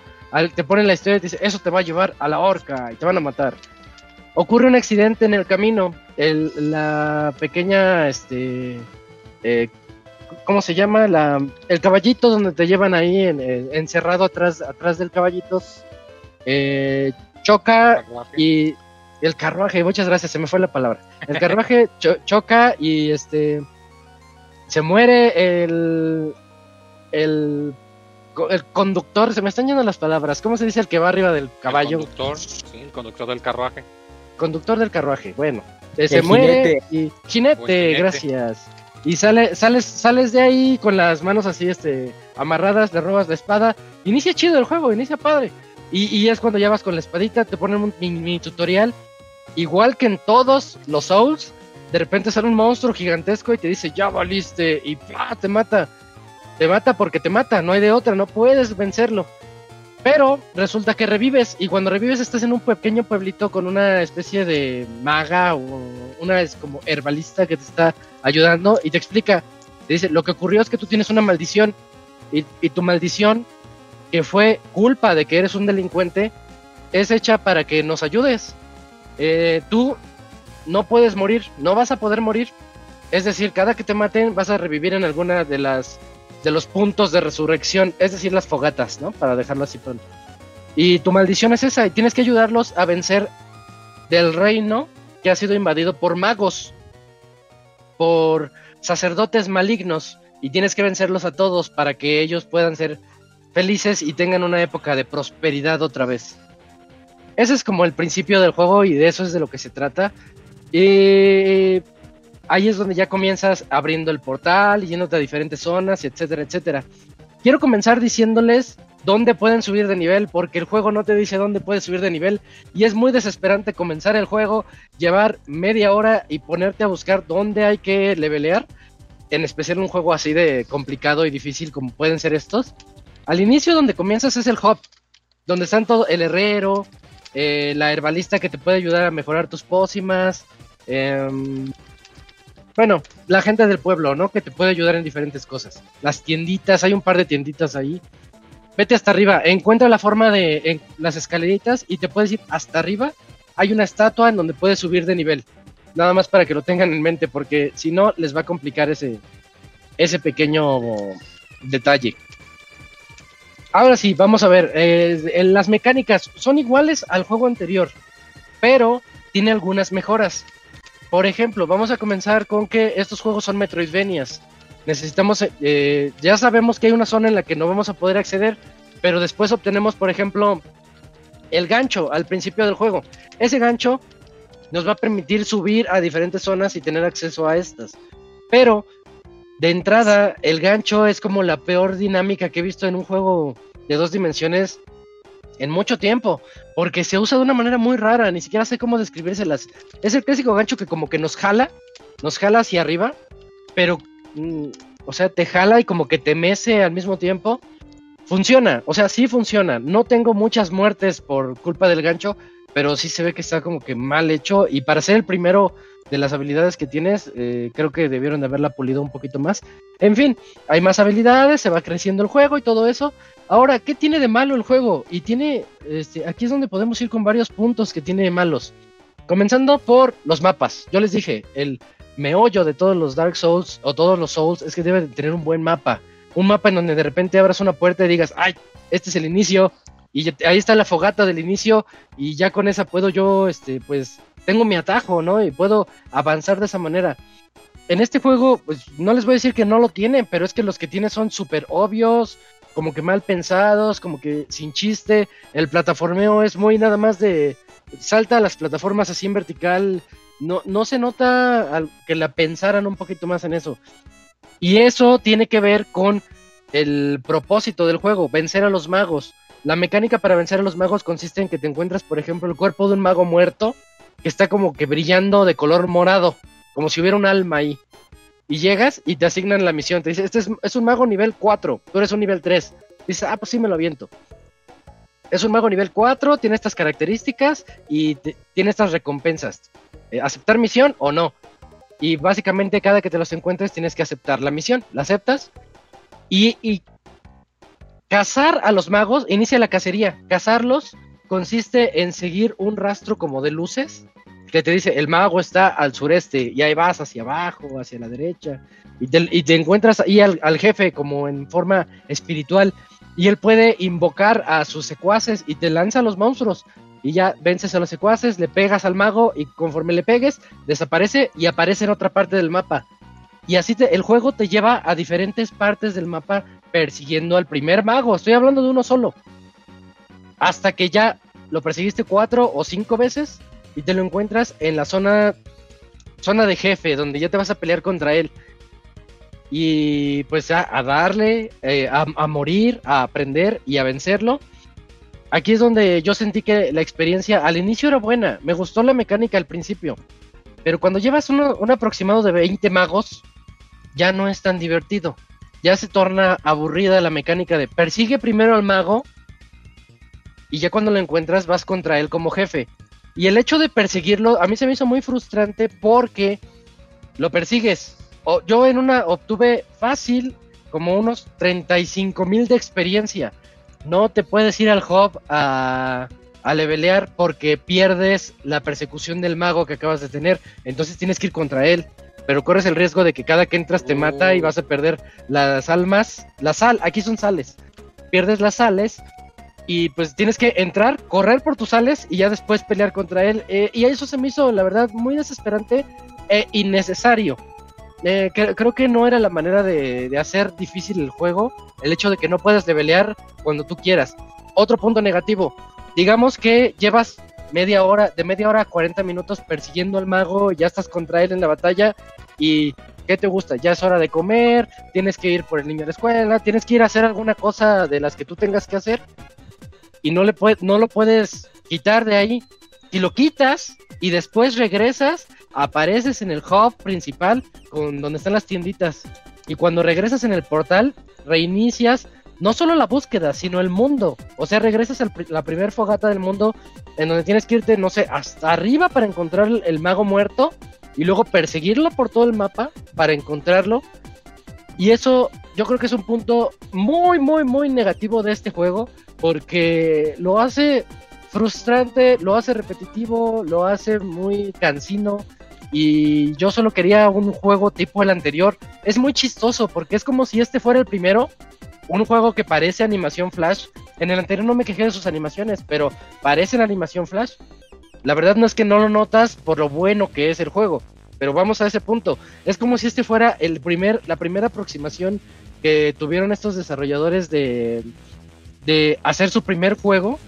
te ponen la historia y te dice, eso te va a llevar a la horca y te van a matar ocurre un accidente en el camino. El, la pequeña, este, eh, ¿cómo se llama? La, el caballito donde te llevan ahí encerrado atrás, atrás del caballito, eh, choca y el carruaje, muchas gracias, se me fue la palabra. El carruaje choca y este se muere el, el el conductor, se me están yendo las palabras. ¿Cómo se dice el que va arriba del caballo? El conductor, sí, el conductor del carruaje conductor del carruaje. Bueno, eh, se muere y jinete, gracias. Y sale, sales, sales de ahí con las manos así, este, amarradas, le robas la espada. Inicia chido el juego, inicia padre. Y, es cuando ya vas con la espadita, te ponen un mini, tutorial. Igual que en todos los Souls, de repente sale un monstruo gigantesco y te dice, ya valiste, y te mata. Te mata porque te mata, no hay de otra, no puedes vencerlo. Pero resulta que revives y cuando revives estás en un pequeño pueblito con una especie de maga o una es como herbalista que te está ayudando y te explica, te dice, lo que ocurrió es que tú tienes una maldición y, tu maldición, que fue culpa de que eres un delincuente, es hecha para que nos ayudes. Eh, tú no puedes morir, no vas a poder morir. Es decir, cada que te maten vas a revivir en alguna de las de los puntos de resurrección, es decir, las fogatas, ¿no? Para dejarlo así pronto. Y tu maldición es esa, y tienes que ayudarlos a vencer del reino que ha sido invadido por magos, por sacerdotes malignos, y tienes que vencerlos a todos para que ellos puedan ser felices y tengan una época de prosperidad otra vez. Ese es como el principio del juego y de eso es de lo que se trata. Y ahí es donde ya comienzas abriendo el portal yéndote a diferentes zonas, etcétera, etcétera. Quiero comenzar diciéndoles dónde pueden subir de nivel, porque el juego no te dice dónde puedes subir de nivel y es muy desesperante comenzar el juego, llevar media hora y ponerte a buscar dónde hay que levelear, en especial un juego así de complicado y difícil como pueden ser estos. Al inicio donde comienzas es el hub, donde están todo el herrero, eh, la herbalista que te puede ayudar a mejorar tus pócimas, eh, bueno, la gente del pueblo, ¿no? Que te puede ayudar en diferentes cosas. Las tienditas, hay un par de tienditas ahí. Vete hasta arriba, encuentra la forma de en las escaleritas y te puedes ir hasta arriba. Hay una estatua en donde puedes subir de nivel. Nada más para que lo tengan en mente, porque si no, les va a complicar ese, ese pequeño detalle. Ahora sí, vamos a ver. Eh, las mecánicas son iguales al juego anterior, pero tiene algunas mejoras. Por ejemplo, vamos a comenzar con que estos juegos son Metroidvanias. Necesitamos, eh, ya sabemos que hay una zona en la que no vamos a poder acceder, pero después obtenemos, por ejemplo, el gancho al principio del juego. Ese gancho nos va a permitir subir a diferentes zonas y tener acceso a estas. Pero de entrada, el gancho es como la peor dinámica que he visto en un juego de dos dimensiones en mucho tiempo, porque se usa de una manera muy rara, ni siquiera sé cómo describírselas. Es el clásico gancho que como que nos jala, nos jala hacia arriba, pero, mm, o sea, te jala y como que te mece al mismo tiempo. Funciona, o sea, sí funciona. No tengo muchas muertes por culpa del gancho, pero sí se ve que está como que mal hecho y para ser el primero de las habilidades que tienes, eh, creo que debieron de haberla pulido un poquito más. En fin, hay más habilidades, se va creciendo el juego y todo eso. Ahora, ¿qué tiene de malo el juego? Y tiene, este, aquí es donde podemos ir con varios puntos que tiene de malos. Comenzando por los mapas. Yo les dije, el meollo de todos los Dark Souls o todos los Souls es que debe de tener un buen mapa. Un mapa en donde de repente abras una puerta y digas, ay, este es el inicio. Y ahí está la fogata del inicio. Y ya con esa puedo yo, este, pues, tengo mi atajo, ¿no? Y puedo avanzar de esa manera. En este juego, pues no les voy a decir que no lo tienen, pero es que los que tiene son súper obvios, como que mal pensados, como que sin chiste. El plataformeo es muy nada más de salta a las plataformas así en vertical. No, no se nota que la pensaran un poquito más en eso. Y eso tiene que ver con el propósito del juego, vencer a los magos. La mecánica para vencer a los magos consiste en que te encuentras, por ejemplo, el cuerpo de un mago muerto que está como que brillando de color morado, como si hubiera un alma ahí y llegas y te asignan la misión. Te dice, este es, un mago nivel 4, tú eres un nivel 3. Dices, ah, pues sí me lo aviento. Es un mago nivel 4, tiene estas características y tiene estas recompensas. Eh, ¿Aceptar misión o no? Y básicamente cada que te los encuentres tienes que aceptar la misión. La aceptas y cazar a los magos, inicia la cacería. Cazarlos consiste en seguir un rastro como de luces que te dice, el mago está al sureste y ahí vas hacia abajo, hacia la derecha, y te, encuentras ahí al, jefe como en forma espiritual, y él puede invocar a sus secuaces y te lanza a los monstruos, y ya vences a los secuaces, le pegas al mago, y conforme le pegues, desaparece y aparece en otra parte del mapa. Y así el juego te lleva a diferentes partes del mapa persiguiendo al primer mago. Estoy hablando de uno solo. Hasta que ya lo perseguiste cuatro o cinco veces y te lo encuentras en la zona zona de jefe, donde ya te vas a pelear contra él. Y pues a, darle, eh, a, morir, a aprender y a vencerlo. Aquí es donde yo sentí que la experiencia al inicio era buena, me gustó la mecánica al principio, pero cuando llevas un aproximado de 20 magos, ya no es tan divertido. Ya se torna aburrida la mecánica de persigue primero al mago y ya cuando lo encuentras vas contra él como jefe. Y el hecho de perseguirlo a mí se me hizo muy frustrante porque lo persigues. O, yo en una obtuve fácil como unos 35 mil de experiencia. No te puedes ir al hub a, a levelear porque pierdes la persecución del mago que acabas de tener. Entonces tienes que ir contra él. Pero corres el riesgo de que cada que entras te mata y vas a perder las almas. La sal, aquí son sales. Pierdes las sales y pues tienes que entrar, correr por tus sales y ya después pelear contra él. Eh, y eso se me hizo, la verdad, muy desesperante e innecesario. Eh, creo que no era la manera de, hacer difícil el juego, el hecho de que no puedas levelear cuando tú quieras. Otro punto negativo, digamos que llevas media hora, de media hora a 40 minutos persiguiendo al mago, ya estás contra él en la batalla y ¿qué te gusta? Ya es hora de comer, tienes que ir por el niño a la escuela, tienes que ir a hacer alguna cosa de las que tú tengas que hacer y no, le no lo puedes quitar de ahí. Si lo quitas y después regresas, apareces en el hub principal con donde están las tienditas. Y cuando regresas en el portal, reinicias no solo la búsqueda, sino el mundo. O sea, regresas a la primer fogata del mundo en donde tienes que irte, no sé, hasta arriba para encontrar el mago muerto y luego perseguirlo por todo el mapa para encontrarlo. Y eso yo creo que es un punto muy, muy, muy negativo de este juego porque lo hace frustrante, lo hace repetitivo, lo hace muy cansino y yo solo quería un juego tipo el anterior. Es muy chistoso porque es como si este fuera el primero, un juego que parece animación flash. En el anterior no me quejé de sus animaciones, pero parece la animación flash. La verdad no es que no lo notas por lo bueno que es el juego, pero vamos a ese punto. Es como si este fuera el primer, la primera aproximación que tuvieron estos desarrolladores de de hacer su primer juego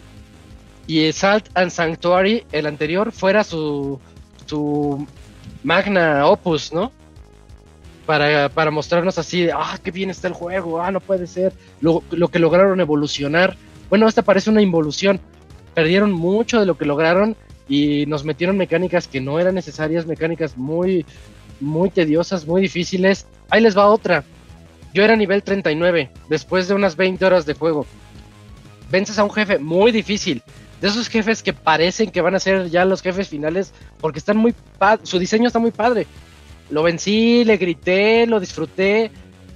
y Salt and Sanctuary, el anterior, fuera su, su magna opus, ¿no? Para, mostrarnos así, ah, qué bien está el juego, ah, no puede ser, lo, que lograron evolucionar bueno, esta parece una involución. Perdieron mucho de lo que lograron y nos metieron mecánicas que no eran necesarias, mecánicas muy, muy tediosas, muy difíciles. Ahí les va otra. Yo era nivel 39, después de unas 20 horas de juego. Vences a un jefe muy difícil. De esos jefes que parecen que van a ser ya los jefes finales, porque están muy su diseño está muy padre. Lo vencí, le grité, lo disfruté.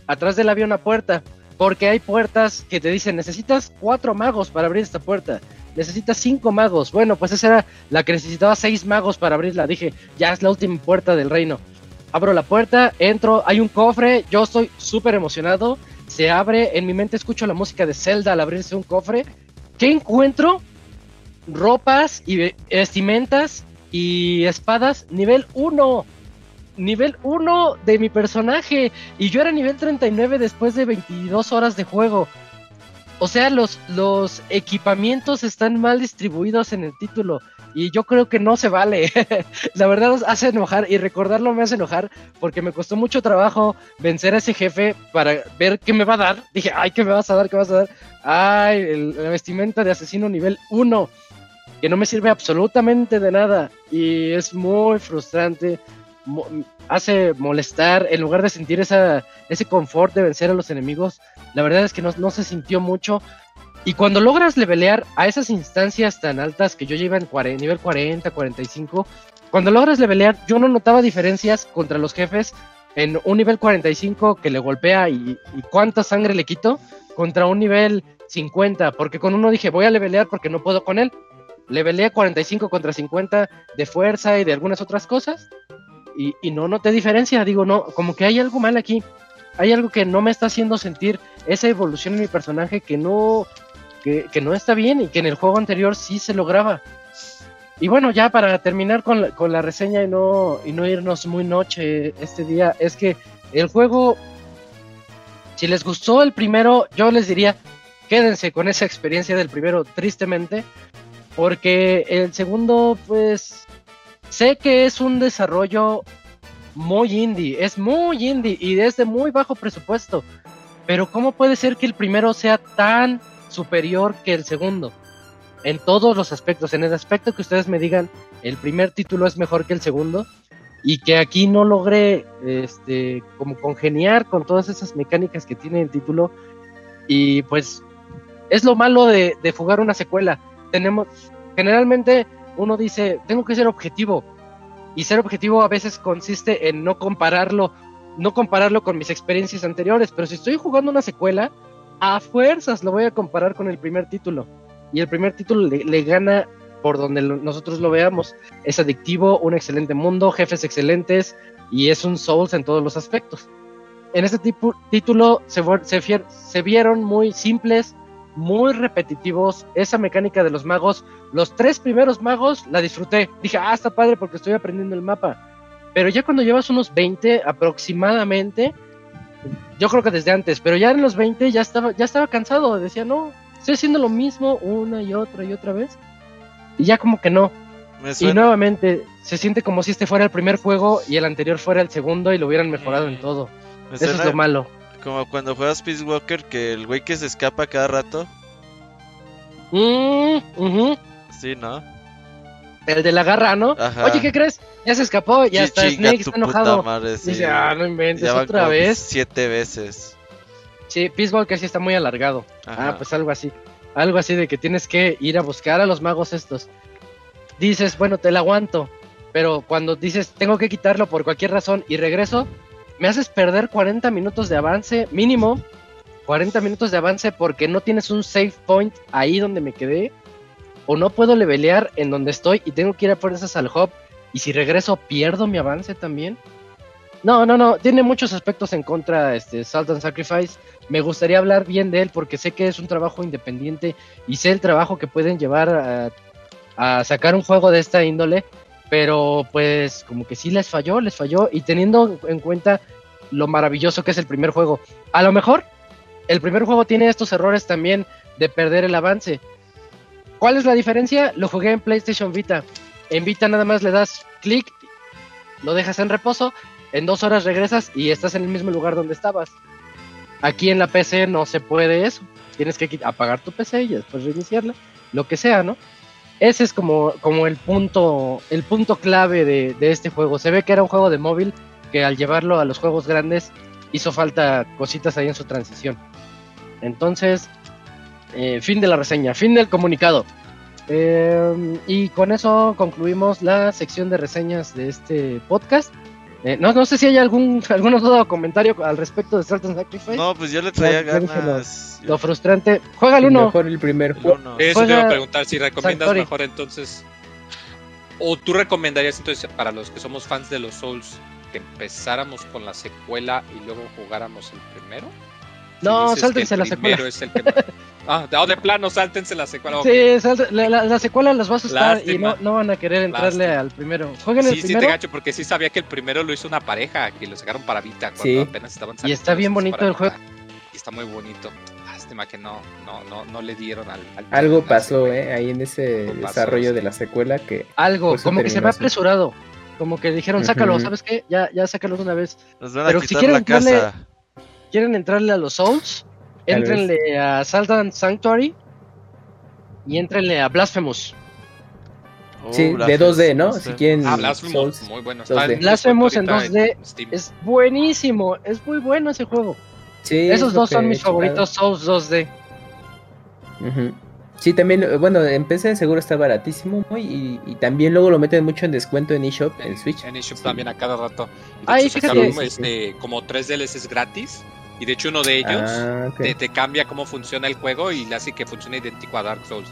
Atrás del había una puerta, porque hay puertas que te dicen necesitas cuatro magos para abrir esta puerta necesitas cinco magos. Bueno, pues esa era la que necesitaba seis magos para abrirla. Dije, ya es la última puerta del reino. Abro la puerta, entro, hay un cofre, yo estoy súper emocionado. Se abre, en mi mente escucho la música de Zelda al abrirse un cofre. ¿Qué encuentro? Ropas y vestimentas y espadas nivel 1. Nivel 1 de mi personaje. Y yo era nivel 39 después de 22 horas de juego. O sea, los, los equipamientos están mal distribuidos en el título y yo creo que no se vale. la verdad hace enojar y recordarlo me hace enojar porque me costó mucho trabajo vencer a ese jefe para ver qué me va a dar. Dije, ay, ¿qué me vas a dar? ¿Qué vas a dar? Ay, la vestimenta de asesino nivel 1 que no me sirve absolutamente de nada y es muy frustrante. Hace molestar en lugar de sentir esa, ese confort de vencer a los enemigos la verdad es que no, se sintió mucho. Y cuando logras levelear a esas instancias tan altas que yo llevo en nivel 40, 45, cuando logras levelear, yo no notaba diferencias contra los jefes en un nivel 45 que le golpea y, cuánta sangre le quito, contra un nivel 50, porque con uno dije voy a levelear porque no puedo con él. Leveleé 45 contra 50 de fuerza y de algunas otras cosas. Y, y no noté diferencia, digo, no, como que hay algo mal aquí hay algo que no me está haciendo sentir esa evolución en mi personaje que no, que, no está bien y que en el juego anterior sí se lograba. Y bueno, ya para terminar con la, con la reseña y no, y no irnos muy noche este día, es que el juego, si les gustó el primero, yo les diría, quédense con esa experiencia del primero, tristemente, porque el segundo, pues, sé que es un desarrollo muy indie, es muy indie y es de muy bajo presupuesto. Pero ¿cómo puede ser que el primero sea tan superior que el segundo? En todos los aspectos, en el aspecto que ustedes me digan, el primer título es mejor que el segundo y que aquí no logré este como congeniar con todas esas mecánicas que tiene el título y pues es lo malo de, de jugar una secuela. Tenemos generalmente uno dice, tengo que ser objetivo, y ser objetivo a veces consiste en no compararlo, no compararlo con mis experiencias anteriores, pero si estoy jugando una secuela, a fuerzas lo voy a comparar con el primer título. Y el primer título le, gana por donde nosotros lo veamos. Es adictivo, un excelente mundo, jefes excelentes y es un Souls en todos los aspectos. En este tipo, título se, vieron muy simples, muy repetitivos. Esa mecánica de los magos, los tres primeros magos la disfruté. Dije, ah, está padre porque estoy aprendiendo el mapa. Pero ya cuando llevas unos 20 aproximadamente, yo creo que desde antes, pero ya en los 20 ya estaba, ya estaba cansado. Decía, no, estoy haciendo lo mismo una y otra y otra vez. Y ya como que no. Y nuevamente se siente como si este fuera el primer juego y el anterior fuera el segundo y lo hubieran mejorado en todo. Eso es lo malo. Como cuando juegas Peace Walker, que el güey que se escapa cada rato. Mm, Sí, ¿no? El de la garra, ¿no? Oye, ¿qué crees? Ya se escapó, ya está Snake, está enojado. Dice, ah, no inventes, otra vez. Siete veces. Sí, Peace Walker sí está muy alargado. Ah, pues algo así. Algo así de que tienes que ir a buscar a los magos estos. Dices, bueno, te la aguanto. Pero cuando dices, tengo que quitarlo por cualquier razón y regreso, me haces perder 40 minutos de avance mínimo. 40 minutos de avance porque no tienes un save point ahí donde me quedé. O no puedo levelear en donde estoy y tengo que ir a fuerzas al hub. Y si regreso pierdo mi avance también. No, no, no, tiene muchos aspectos en contra este Salt and Sacrifice. Me gustaría hablar bien de él porque sé que es un trabajo independiente y sé el trabajo que pueden llevar a, a sacar un juego de esta índole pero pues como que sí les falló, les falló y teniendo en cuenta lo maravilloso que es el primer juego. A lo mejor el primer juego tiene estos errores también de perder el avance. ¿Cuál es la diferencia? Lo jugué en PlayStation Vita. En Vita nada más le das clic, lo dejas en reposo, en dos horas regresas y estás en el mismo lugar donde estabas. Aquí en la PC no se puede eso. tienes que apagar tu PC y después reiniciarla, lo que sea, ¿no? Ese es como, como el punto el punto clave de, de este juego. Se ve que era un juego de móvil que al llevarlo a los juegos grandes hizo falta cositas ahí en su transición. Entonces, eh, fin de la reseña, fin del comunicado. Eh, y con eso concluimos la sección de reseñas de este podcast. Eh, no, no sé si hay algún alguno duda o comentario al respecto de Salt and Sacrifice. No, pues yo le traía ganas. Lo, frustrante. Juega el uno. Mejor el primer juego. Eso te iba a preguntar, si recomiendas mejor entonces. O tú recomendarías entonces para los que somos fans de los Souls que empezáramos con la secuela y luego jugáramos el primero. No, sáltense la secuela. Es el que... ah, de, plano, sáltense la secuela. Sí, la, secuela los va a asustar y no, no, van a querer entrarle al primero. Jueguen el primero. Sí, te gacho, porque sí sabía que el primero lo hizo una pareja, que lo sacaron para Vita cuando apenas estaban saliendo. Y está bien bonito el juego. Y está muy bonito. Lástima que no, no, no, no le dieron al. Algo pasó, eh, ahí en ese desarrollo de la secuela que. Algo, como que se ve apresurado. Como que dijeron, sácalo, ¿sabes qué? Ya, ya sácalo de una vez. Pero si quieren entrarle, quieren entrarle a los Souls, entrenle a Saldan Sanctuary y entrenle a Blasphemous. Oh, sí, de 2D, ¿no? Si quieren. Ah, Blasphemous, muy bueno. Blasphemous en 2D es buenísimo, es muy bueno ese juego. Sí, Esos dos son mis favoritos Souls 2D. Sí, también, bueno, en PC seguro está baratísimo y, y, también luego lo meten mucho en descuento en eShop, en, Switch. En eShop también a cada rato. Ahí fíjate. Este, como tres DLCs gratis y de hecho uno de ellos ah, te, cambia cómo funciona el juego y le hace que funcione idéntico a Dark Souls.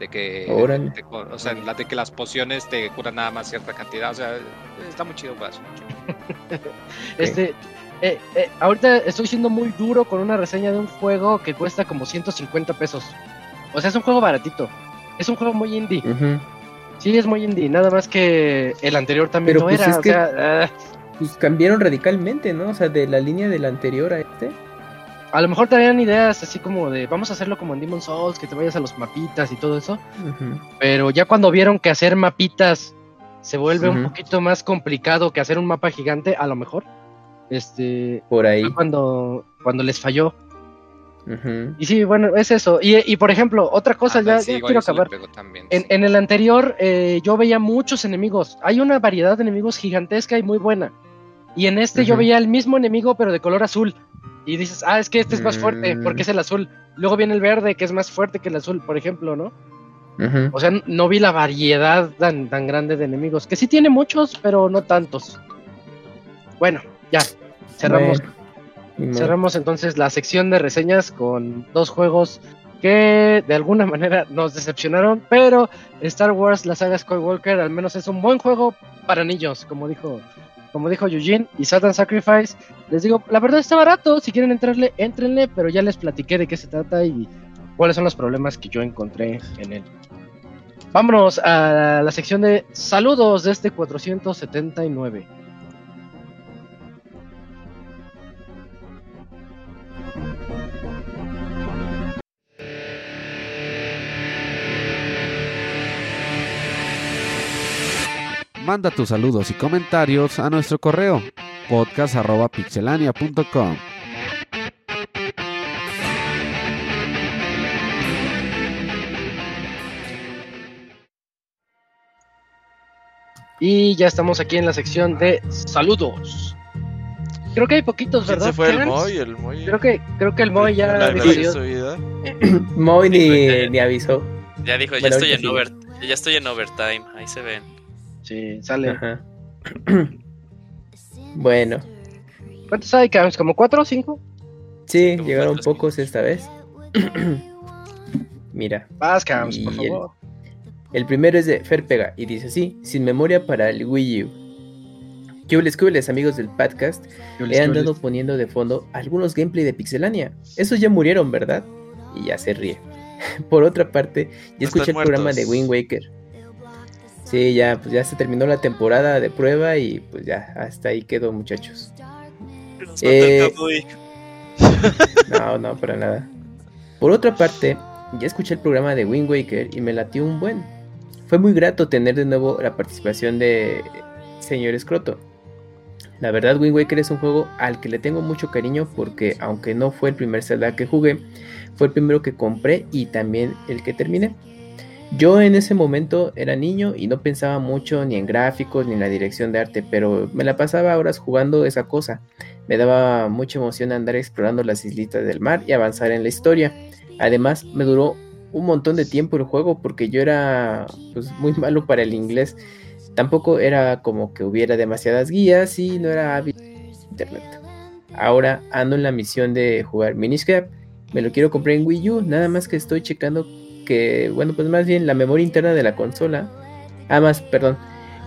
De que, o sea, la de que las pociones te curan nada más cierta cantidad. O sea, está muy chido, pues. este, eh, eh, ahorita estoy siendo muy duro con una reseña de un juego que cuesta como 150 pesos. O sea, es un juego baratito. Es un juego muy indie. Sí, es muy indie. Nada más que el anterior también Pero pues era. o sea, ah. Pues cambiaron radicalmente, ¿no? O sea, de la línea del anterior a este. A lo mejor traían ideas así como de vamos a hacerlo como en Demon Souls, que te vayas a los mapitas y todo eso. Pero ya cuando vieron que hacer mapitas se vuelve un poquito más complicado que hacer un mapa gigante, a lo mejor. Este. Por ahí. Cuando, cuando les falló. Y sí, bueno, es eso. Y, por ejemplo, otra cosa, ya, quiero acabar. en, el anterior eh, yo veía muchos enemigos. Hay una variedad de enemigos gigantesca y muy buena. Y en este yo veía el mismo enemigo, pero de color azul. Y dices, ah, es que este es más fuerte, mm. porque es el azul. Luego viene el verde, que es más fuerte que el azul, por ejemplo, ¿no? O sea, no vi la variedad tan, tan grande de enemigos. Que sí tiene muchos, pero no tantos. Bueno, ya, cerramos. Cerramos entonces la sección de reseñas con dos juegos que de alguna manera nos decepcionaron, pero Star Wars, la saga Skywalker, al menos es un buen juego para niños, como dijo, como dijo Eugene, y Satan Sacrifice. Les digo, la verdad está barato, si quieren entrarle, entrenle, pero ya les platiqué de qué se trata y cuáles son los problemas que yo encontré en él. Vámonos a la sección de saludos de este 479. Manda tus saludos y comentarios a nuestro correo podcast.pixelania.com. Y ya estamos aquí en la sección de saludos. Creo que hay poquitos, ¿verdad? se fue el Moy, el Creo que, creo que el Moy ya Moy ni, ni, avisó. Ya dijo, ya estoy en over, ya estoy en overtime, ahí se ven. Sí, sale. bueno. ¿Cuántos hay, Cams? ¿Como cuatro o cinco? Sí, llegaron pocos esta vez. Mira. Vas, Cams, por favor. El, primero es de Ferpega y dice así: Sin memoria para el Wii U. les amigos del podcast, he andado poniendo de fondo algunos gameplay de Pixelania. Esos ya murieron, ¿verdad? Y ya se ríe. Por otra parte, ya escuché el programa de Wind Waker. Sí, ya, pues ya se terminó la temporada de prueba y pues ya, hasta ahí quedó, muchachos. Eh, no, no, para nada. Por otra parte, ya escuché el programa de Wind Waker y me latió un buen. Fue muy grato tener de nuevo la participación de señor Scroto. La verdad, Wind Waker es un juego al que le tengo mucho cariño porque aunque no fue el primer Zelda que jugué, fue el primero que compré y también el que terminé. Yo en ese momento era niño y no pensaba mucho ni en gráficos ni en la dirección de arte, pero me la pasaba horas jugando esa cosa. Me daba mucha emoción andar explorando las islitas del mar y avanzar en la historia. Además, me duró un montón de tiempo el juego porque yo era pues, muy malo para el inglés Tampoco era como que hubiera demasiadas guías y no era hábil internet. Ahora ando en la misión de jugar Miniscap. Me lo quiero comprar en Wii U, nada más que estoy checando bueno, pues más bien la memoria interna de la consola. Ah, más, perdón.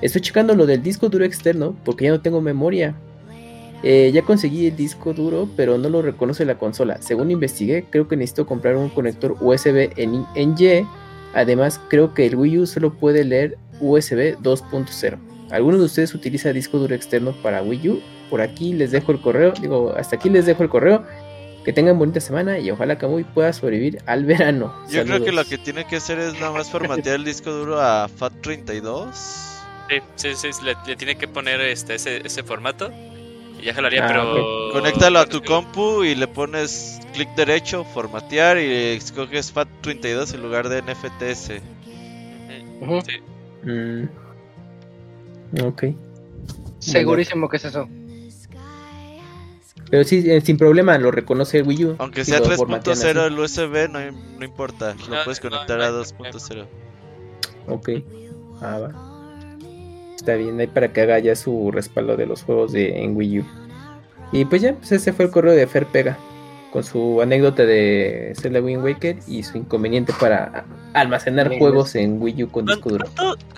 Estoy checando lo del disco duro externo porque ya no tengo memoria. Eh, ya conseguí el disco duro, pero no lo reconoce la consola. Según investigué, creo que necesito comprar un conector USB en, en Y. Además, creo que el Wii U solo puede leer USB 2.0. ¿Alguno de ustedes utiliza disco duro externo para Wii U? Por aquí les dejo el correo, digo, hasta aquí les dejo el correo. Que tengan bonita semana y ojalá Kamui pueda sobrevivir al verano. Yo creo que lo que tiene que hacer es nada más formatear el disco duro a FAT32. Sí, sí, sí, le, tiene que poner este, ese, formato y ya jalaría, ah, pero... Conéctalo a tu compu y le pones clic derecho, formatear y escoges FAT32 en lugar de NFTS. Sí. Mm. Ok. Segurísimo que es eso. Pero sí, eh, sin problema, lo reconoce el Wii U. Aunque sea 3.0 el USB, no, no importa, lo puedes conectar a 2.0. Ok, ah, va. Está bien, ahí para que haga ya su respaldo de los juegos de, en Wii U. Y pues ya, pues ese fue el correo de Fer Pega con su anécdota de Zelda Wind Waker y su inconveniente para almacenar juegos en Wii U con disco duro.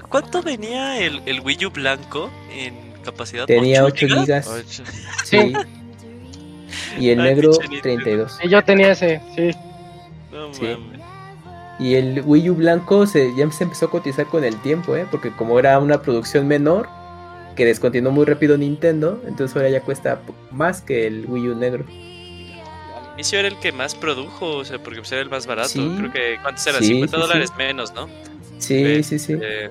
¿Cuánto, venía el, el, Wii U blanco en capacidad? Tenía 8 gigas. Sí. Y el negro 32. Y yo tenía ese, sí. sí. Y el Wii U blanco se, ya se empezó a cotizar con el tiempo, ¿eh? porque como era una producción menor, que descontinuó muy rápido Nintendo, entonces ahora ya cuesta más que el Wii U negro inicio era el que más produjo, o sea, porque pues, era el más barato. Creo que, ¿cuántos era? 50 dólares menos, ¿no? Sí, sí, sí. Eh,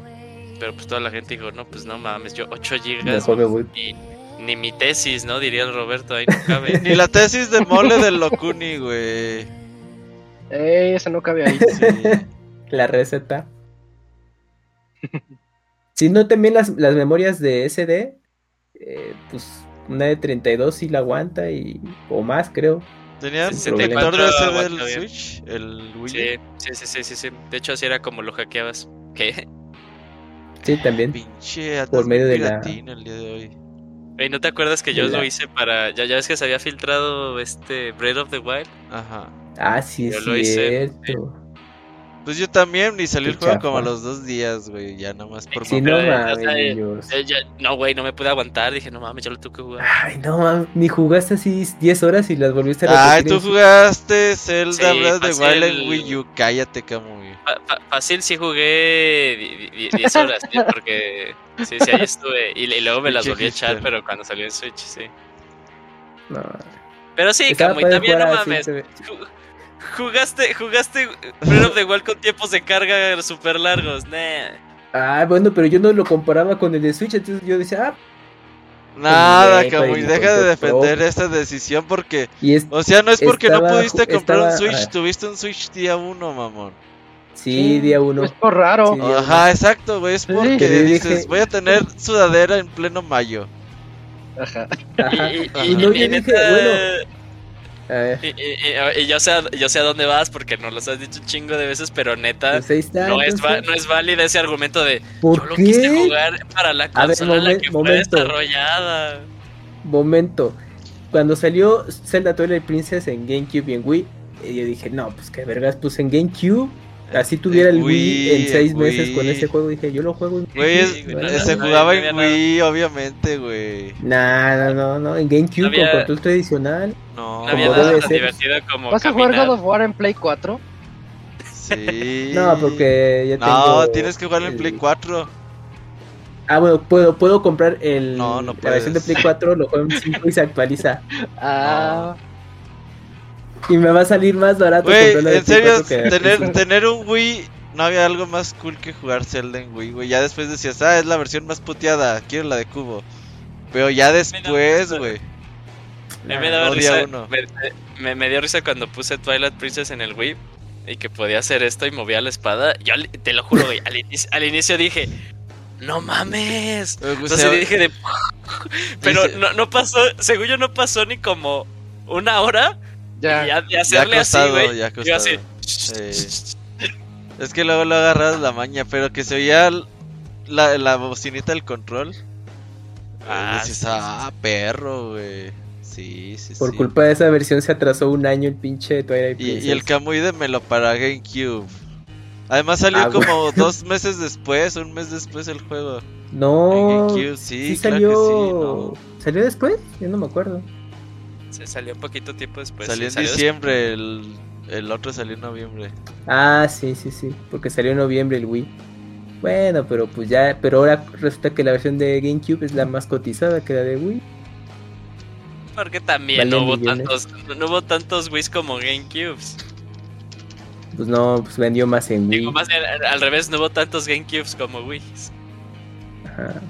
pero pues toda la gente dijo, no, pues no mames, yo 8 gigas. Y, ni mi tesis, ¿no? Diría el Roberto, ahí no cabe. ni la tesis de mole del Locuni, güey. Eh, esa no cabe ahí. la receta. si no, también las, las memorias de SD, eh, pues una de 32 sí la aguanta y o más, creo. ¿Tenía protector de ese del Switch? ¿El Wii? Sí, sí, sí, sí, sí, De hecho, así era como lo hackeabas. ¿Qué? Sí, también. Pinche Por medio de la... el día de hoy. Ey, ¿no te acuerdas que yo lo hice para... Ya, ya ves que se había filtrado este Breath of the Wild? Ajá. Ah, sí, es cierto. Pues yo también, y salió el juego como a los dos días, güey, ya nomás por sí, no mames. no, güey, no me pude aguantar, dije, no mames, ya lo tuve que jugar. Ay, no mames, ni jugaste así 10 horas y las volviste a repetir. Ay, tú jugaste Zelda Breath of the Wild en Wii U, cállate, Camuy. Fácil sí jugué 10 horas, porque sí, sí, ahí estuve, y, luego me las volví a echar, pero cuando salió en Switch, sí. No. Pero sí, Camuy, también no mames. Jugaste, jugaste Breath of the Wild con tiempos de carga super largos, nah. Ah, bueno, pero yo no lo comparaba con el de Switch, entonces yo decía, ah. Nada, Camuy, deja de defender esta decisión porque. o sea, no es porque no pudiste comprar un Switch, tuviste un Switch día uno, mamón. Sí, día uno. Es por raro. Ajá, exacto, güey. Es porque dices, voy a tener sudadera en pleno mayo. Ajá. Y, no, yo dije, bueno y, yo, sé, yo sé a dónde vas porque nos lo has dicho un chingo de veces, pero neta, pues no, es no es válido ese argumento de ¿Por yo lo quise jugar para la consola en la que fue desarrollada. Momento. Cuando salió Zelda Twilight Princess en GameCube y en Wii, eh, yo dije, no, pues que vergas, pues en GameCube así tuviera el Wii, en seis meses con ese juego, dije, yo lo juego en Güey, se jugaba en Wii, obviamente, güey. Nah, no, no, no, en GameCube con control tradicional. No, no había nada tan divertido como ¿Vas a jugar God of War en Play 4? Sí. no, porque ya tengo... No, tienes que jugar en Play 4. Ah, bueno, puedo, puedo comprar el, no, no la versión de Play 4, lo juego en 5 y se actualiza. Ah... Y me va a salir más barato. Güey, en serio, tener, tener un Wii no había algo más cool que jugar Zelda en Wii, güey. Ya después decías, ah, es la versión más puteada, quiero la de cubo. Pero ya después, güey. Me, me, dio risa, me, me, dio risa cuando puse Twilight Princess en el Wii y que podía hacer esto y movía la espada. Yo te lo juro, güey, al, inicio, al inicio dije, no mames. Entonces dije de... Pero no, no pasó, según yo no pasó ni como una hora. Ya, ya de hacerle así, güey. Yo así. Es que luego lo agarras la maña, pero que se oía la, la bocinita del control. Ah, sí, ah perro, güey. Sí, sí, Por culpa de esa versión se atrasó un año el pinche Twilight. Y, y el Kamui me lo para GameCube. Además salió ah, como dos meses después, un mes después el juego. No. GameCube, sí, sí salió. ¿Salió después? Yo no me acuerdo. Se salió un poquito tiempo después. Salió en diciembre, el, el otro salió en noviembre. Ah, sí, sí, sí. Porque salió en noviembre el Wii. Bueno, pero pues ya, pero ahora resulta que la versión de GameCube es la más cotizada que la de Wii. Porque también no hubo, tantos, no hubo tantos Wii's como GameCubes. Pues no, pues vendió más en Wii. Digo, más al revés, no hubo tantos GameCubes como Wii's.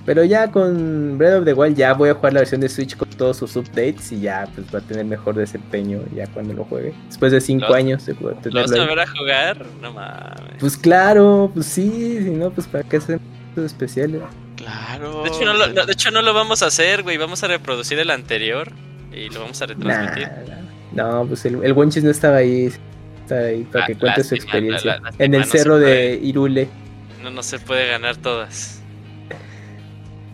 Pero ya con Breath of the Wild ya voy a jugar la versión de Switch con todos sus updates y ya pues va a tener mejor desempeño ya cuando lo juegue. Después de 5 años de ¿Lo vas a volver a jugar? No mames. Pues claro, pues sí, si no, pues para qué hacer especiales. Claro. De hecho, no lo, de hecho, no lo vamos a hacer, güey. Vamos a reproducir el anterior y lo vamos a retransmitir. no, pues el, el Wonchis no estaba ahí. Está ahí para ah, que cuente su experiencia. en el cerro de Irule. No, no se puede ganar todas.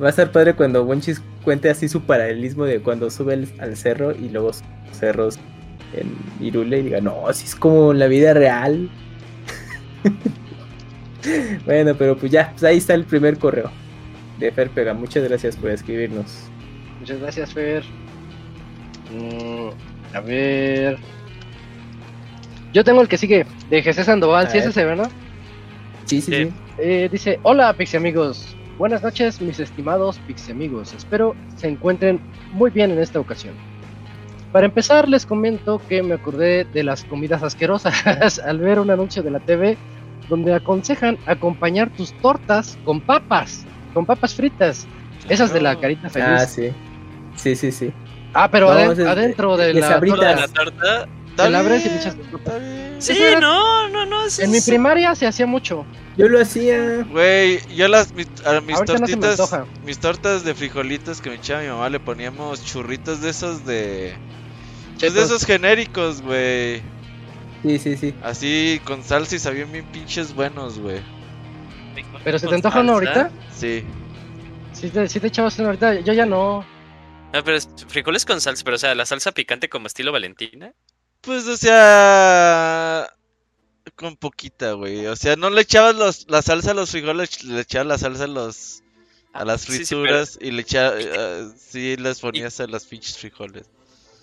Va a ser padre cuando Wonchis cuente así su paralelismo de cuando sube al cerro y luego cerros en Irule y diga, no, así es como la vida real. bueno, pero pues ya, pues ahí está el primer correo de Fer Pega. Muchas gracias por escribirnos. Muchas gracias, Fer. Mm, a ver. Yo tengo el que sigue, de Jesús Sandoval, ¿sí es ese, verdad? Sí, sí, sí. Eh, dice, hola, Pixie amigos. Buenas noches, mis estimados Pixie amigos. Espero se encuentren muy bien en esta ocasión. Para empezar, les comento que me acordé de las comidas asquerosas al ver un anuncio de la TV donde aconsejan acompañar tus tortas con papas, con papas fritas, esas de la carita feliz. Ah, sí. Sí, sí, sí. Ah, pero adentro, de, la, torta, te la abres y le echas Sí, no, no, no. en mi primaria se hacía mucho. Yo lo hacía. Güey, yo las mis, tortitas, mis tortas de frijolitos que me echaba mi mamá le poníamos churritos de esos de pues de esos genéricos, güey. Sí, sí, sí. Así con salsa y sabían bien pinches buenos, güey. ¿Pero se te antoja uno ahorita? Sí. Sí te, sí te echabas uno ahorita, yo ya no. No, pero frijoles con salsa, pero o sea, la salsa picante como estilo Valentina. Pues, o sea, con poquita, güey. O sea, no le echabas los, la salsa a los frijoles, le echabas la salsa a los a las frituras y le echabas, uh, sí, les ponías a las pinches frijoles.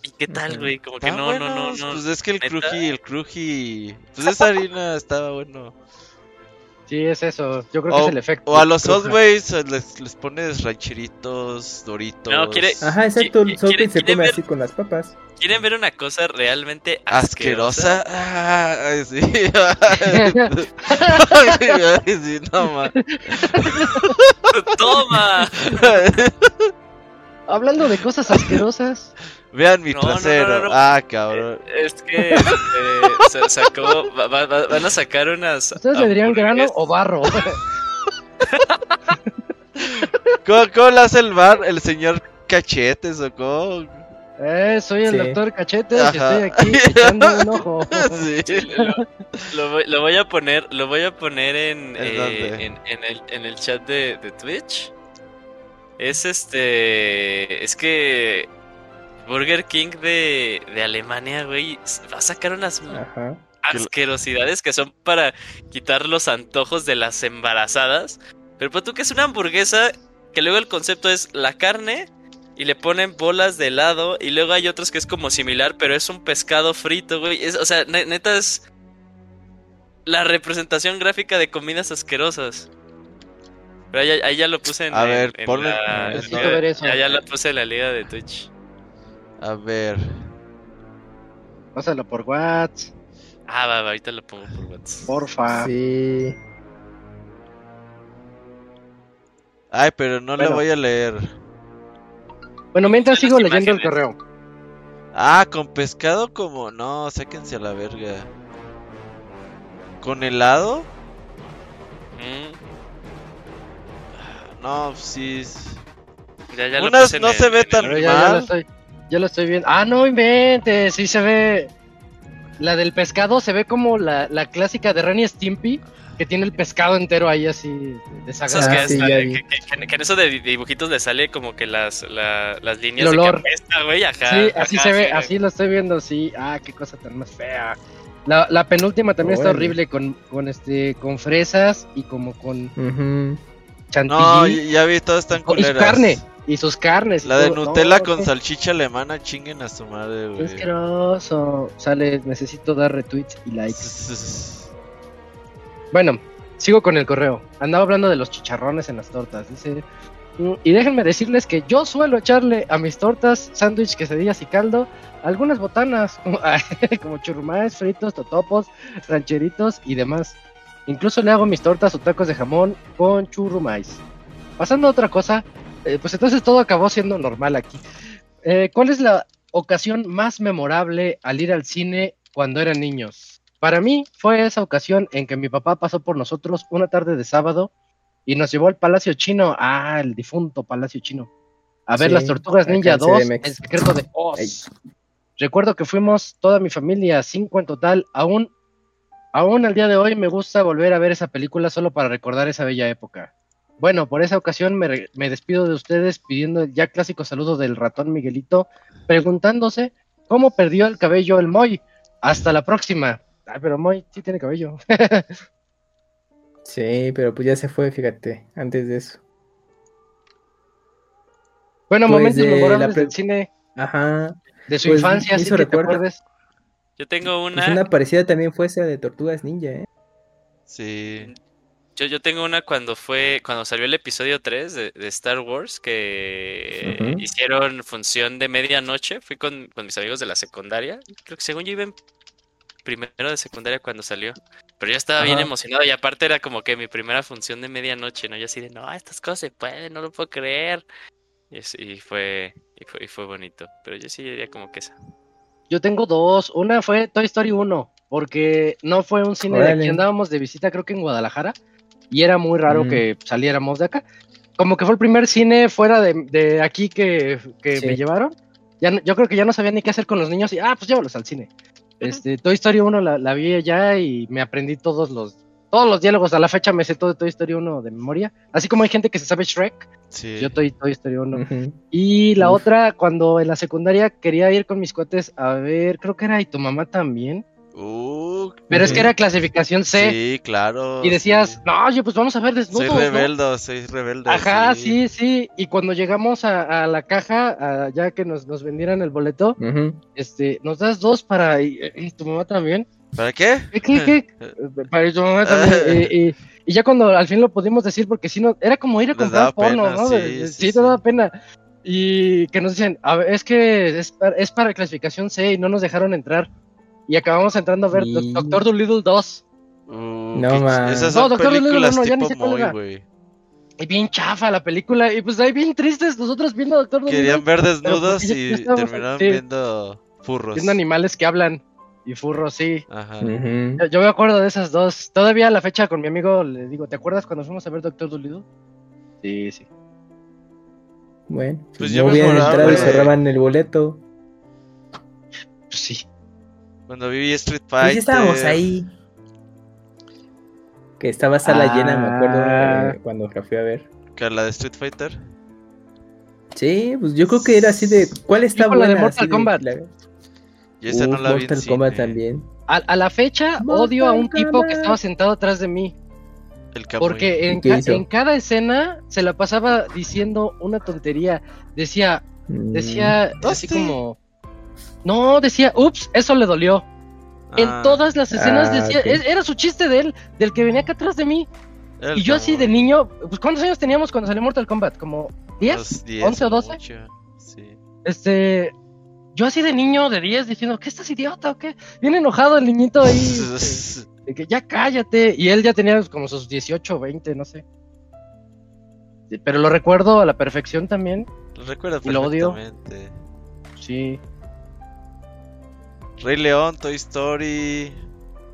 ¿Y qué tal, güey? Como que no, no, no, no. Pues es que el cruji, el cruji, pues esa harina estaba bueno. Sí, es eso. Yo creo que es el efecto. O a los Subways les, les pones rancheritos, doritos. No, quiere. Ajá, exacto. El Subway se come así con las papas. ¿Quieren ver una cosa realmente asquerosa? asquerosa? Ay, sí. Ay, sí, no más. Toma. Hablando de cosas asquerosas. Vean mi trasero. ah, cabrón. Es que este, sacó. van a sacar unas. ¿Ustedes le dirían grano o barro? ¿Cómo, ¿Cómo le hace el bar el señor Cachetes o cómo? Eh, soy el doctor Cachetes y estoy aquí echando un ojo. Sí. Lo, lo, voy a poner, lo voy a poner en, eh, en, en, el, en el chat de, de Twitch. Es este. Es que Burger King de, de Alemania, güey, va a sacar unas asquerosidades que son para quitar los antojos de las embarazadas. Pero pues tú que es una hamburguesa que luego el concepto es la carne y le ponen bolas de helado y luego hay otros que es como similar, pero es un pescado frito, güey. o sea, neta es la representación gráfica de comidas asquerosas. Pero ahí, ya lo puse en, a ver, la, ya, ya lo puse en la liga de Twitch. A ver. Pásalo por WhatsApp. Ah, va, va, ahorita lo pongo por WhatsApp. Porfa. Sí. Ay, pero no le voy a leer. Bueno, mientras sigo leyendo el correo. Ah, con pescado como no, sáquense a la verga. ¿Con helado? Mm. No, sí. Ya, ya Unas no se ve tan mal. Ya, lo estoy, ya lo estoy viendo. Ah, no inventes, sí se ve. La del pescado se ve como la, la clásica de Renny Stimpy, que tiene el pescado entero ahí así desagrado. Ah, sí, que, que, en eso de dibujitos le sale como que las, las líneas de que güey, ajá. Sí, así se ve, así lo estoy viendo, sí. Ah, qué cosa tan más fea. La, la penúltima también está horrible con, con este con fresas y como con chantilly. No, ya vi, todas están culeras. Y carne, y sus carnes. La de Nutella con salchicha alemana, chinguen a su madre, güey. Es asqueroso. Sale, necesito dar retweets y likes. Bueno, sigo con el correo. Andaba hablando de los chicharrones en las tortas. Dice. Mm, y déjenme decirles que yo suelo echarle a mis tortas, sándwich, quesadillas y caldo, algunas botanas, como, como churrumais, fritos, totopos, rancheritos y demás. Incluso le hago mis tortas o tacos de jamón con churrumais. Pasando a otra cosa, eh, pues entonces todo acabó siendo normal aquí. Eh, ¿Cuál es la ocasión más memorable al ir al cine cuando eran niños? Para mí fue esa ocasión en que mi papá pasó por nosotros una tarde de sábado y nos llevó al Palacio Chino, ah, el difunto Palacio Chino, a ver las Tortugas Ninja 2, el secreto de Oz. Recuerdo que fuimos toda mi familia, cinco en total, aún, aún al día de hoy me gusta volver a ver esa película solo para recordar esa bella época. Bueno, por esa ocasión me, me despido de ustedes pidiendo el ya clásico saludo del ratón Miguelito, preguntándose cómo perdió el cabello el Moy. Hasta la próxima. Ay, pero Moy sí tiene cabello. sí, pero pues ya se fue, fíjate, antes de eso. Bueno, pues momentos memorables del cine. Ajá. De su pues, infancia, sí que te acuerdes. Yo tengo una. Pues una parecida también fue esa de Tortugas Ninja, ¿eh? Sí. Yo, yo tengo una cuando fue, cuando salió el episodio 3 de, Star Wars, que hicieron función de medianoche. Fui con, con, mis amigos de la secundaria. Creo que según yo iba en primero de secundaria cuando salió. Pero yo estaba bien emocionado y aparte era como que mi primera función de medianoche, ¿no? Yo así de, no, estas cosas se pueden, no lo puedo creer. Y, fue, y fue, y fue bonito. Pero yo sí diría como que esa. Yo tengo dos. Una fue Toy Story 1, porque no fue un cine de aquí andábamos de visita, creo que en Guadalajara, y era muy raro mm. que saliéramos de acá. Como que fue el primer cine fuera de, aquí que, me llevaron. Ya, yo creo que ya no sabía ni qué hacer con los niños y, ah, pues llévalos al cine. Este, Toy Story 1 la, la, vi ya y me aprendí todos los todos los diálogos. A la fecha me sé todo de Toy Story 1 de memoria. Así como hay gente que se sabe Shrek. Yo Toy, Toy Story 1. Y la otra, cuando en la secundaria quería ir con mis cuates a ver, creo que era y tu mamá también. Uh, Pero es que era clasificación C. Sí, claro. Y decías, no, yo pues vamos a ver desnudos. Soy rebelde, soy rebelde. Ajá, sí, sí. Y cuando llegamos a, la caja, ya que nos, nos, vendieran el boleto, este, nos das dos para. Y, tu mamá también. ¿Para qué? ¿Qué, para tu mamá también. y, y, ya cuando al fin lo pudimos decir, porque si no, era como ir a comprar porno, ¿no? Sí, sí, te daba pena. Y que nos dicen, a ver, es que es, es para clasificación C y no nos dejaron entrar y acabamos entrando a ver Doctor Dolittle 2. Mm, no, man. Esas son no, Doctor Dolittle 1, ya ni sé cuál Y bien chafa la película. Y pues ahí bien tristes nosotros viendo Doctor Dolittle. Querían ver desnudos pues, y terminaron viendo furros. Viendo animales que hablan. Y furros, sí. Ajá. yo, me acuerdo de esas dos. Todavía a la fecha con mi amigo le digo, ¿te acuerdas cuando fuimos a ver Doctor Dolittle? Sí, sí. Bueno, pues, pues no habían entrado y cerraban el boleto. Pues sí. Cuando viví Street Fighter. Sí, estábamos ahí. Que estaba sala llena, me acuerdo, ah. eh, cuando la fui a ver. ¿Que la de Street Fighter? Sí, pues yo creo que era así de. ¿Cuál está buena? La de Mortal Kombat. Y esa no la vi también. A, la fecha odio a un tipo que estaba sentado atrás de mí. El porque en, en, cada escena se la pasaba diciendo una tontería. Decía, decía mm. así como no, decía, ups, eso le dolió. en ah. todas las escenas ah, decía, era su chiste de él, del que venía acá atrás de mí. y yo así de niño, pues ¿cuántos años teníamos cuando salió Mortal Kombat? ¿Como 10? 11 o 12? Este, yo así de niño de 10 diciendo, ¿qué estás idiota o qué? Bien enojado el niñito ahí. de, que ya cállate. Y él ya tenía como sus 18 o 20, no sé. Pero lo recuerdo a la perfección también Lo recuerdo Y lo odio. perfectamente. Sí, Rey León, Toy Story,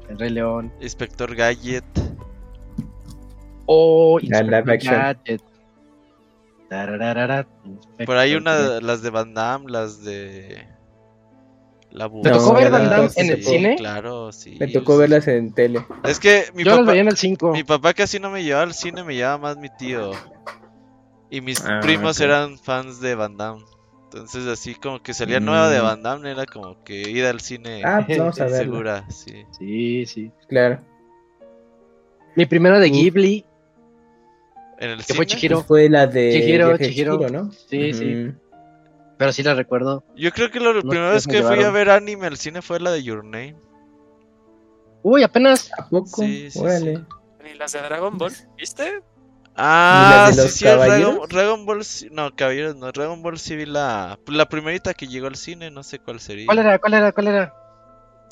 el Rey León. Inspector Gadget. Oh, Inspector. Gadget. Tararara, Por ahí una, Gadget. las de Van Damme, las de... La ¿Te tocó ver Van Damme en el cine? Claro, sí. Me tocó verlas en tele. Es que mi Yo las papá, veía en el 5. mi papá casi no me llevaba al cine, me llevaba más mi tío. Y mis Ah, primos ok. eran fans de Van Damme. Entonces así como que salía Mm. nueva de Van Damme, era como que ir al cine Ah, pues vamos a segura, sí. Sí, sí. Claro. Mi primera de Mm. Ghibli. En el Que cine. fue Chihiro. Fue la de Chihiro, Chihiro. Chihiro, ¿no? Sí, sí. Pero sí la recuerdo. Yo creo que la primera vez que fui a ver anime al cine fue la de Your Name. Uy, apenas. ¿A poco? Sí, sí, Órale. Ni las de Dragon Ball, ¿viste? Ah, las de sí, los sí, Dragon, caballeros? Dragon Ball, sí- no, caballeros, no, Dragon Ball sí vi la, la primerita que llegó al cine, no sé cuál sería. ¿Cuál era? ¿Cuál era? ¿Cuál era?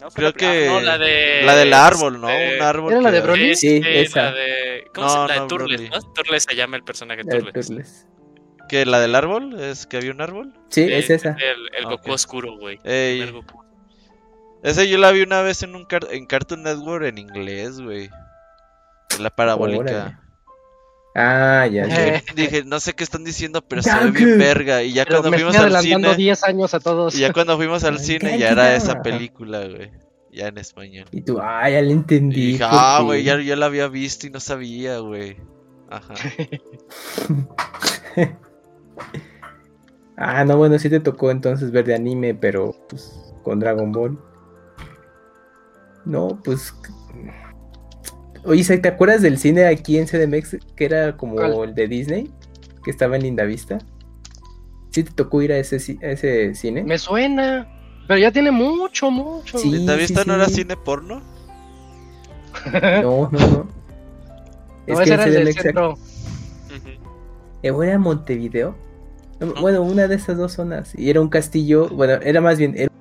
No, Creo la- ah, que no, la de. la del árbol, ¿no? este, Un árbol. ¿Era la de Broly? Sí, Sí, sí, esa. la de. ¿Cómo No, se llama? La no, de Turles, Broly. ¿no? Turles se llama el personaje Turles. Turles. ¿Que la del árbol? ¿Es que había un árbol? Sí, Sí, es esa. El, el Goku Ok. oscuro, güey. El Goku. Esa yo la vi una vez en un car- en Cartoon Network en inglés, güey. La parabólica. Ah, ya, ya. Eh, Dije, no sé qué están diciendo, pero se ve bien verga. Y ya pero cuando me fuimos al cine, 10 años a todos. y ya cuando fuimos al cine ya era esa película, güey. Ya en español. Y tú, ah, ya le Y entendí. dije, ¿por ah, güey, ya, ya la había visto y no sabía, güey. Ajá. Ah, no, bueno, sí te tocó entonces ver de anime, pero pues con Dragon Ball. No, pues. Oye, ¿te acuerdas del cine aquí en CDMX que era como ¿Cuál? el de Disney? Que estaba en Lindavista. ¿Sí te tocó ir a ese, a ese cine? Me suena. Pero ya tiene mucho, mucho. Sí. ¿Esta vista no era cine porno? No, no, no. No, es ese que era en el centro. Eh, ¿o era Montevideo? Bueno, una de esas dos zonas. Y era un castillo, bueno, era más bien era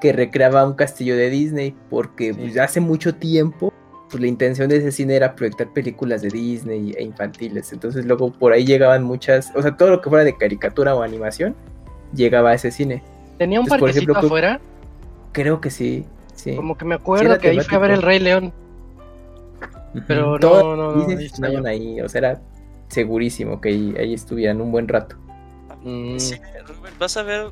que recreaba un castillo de Disney, porque pues, hace mucho tiempo, pues la intención de ese cine era proyectar películas de Disney e infantiles. Entonces luego por ahí llegaban muchas, o sea, todo lo que fuera de caricatura o animación, llegaba a ese cine. Tenía un Entonces, por parquecito ejemplo, creo- afuera. Creo que sí, sí. Como que me acuerdo que ahí fui a ver el. Rey León. Pero no, no, no, Disney estaban ahí, o sea, era segurísimo que ahí, ahí estuvieran un buen rato. Mm, Sí, Rubén, ¿vas a ver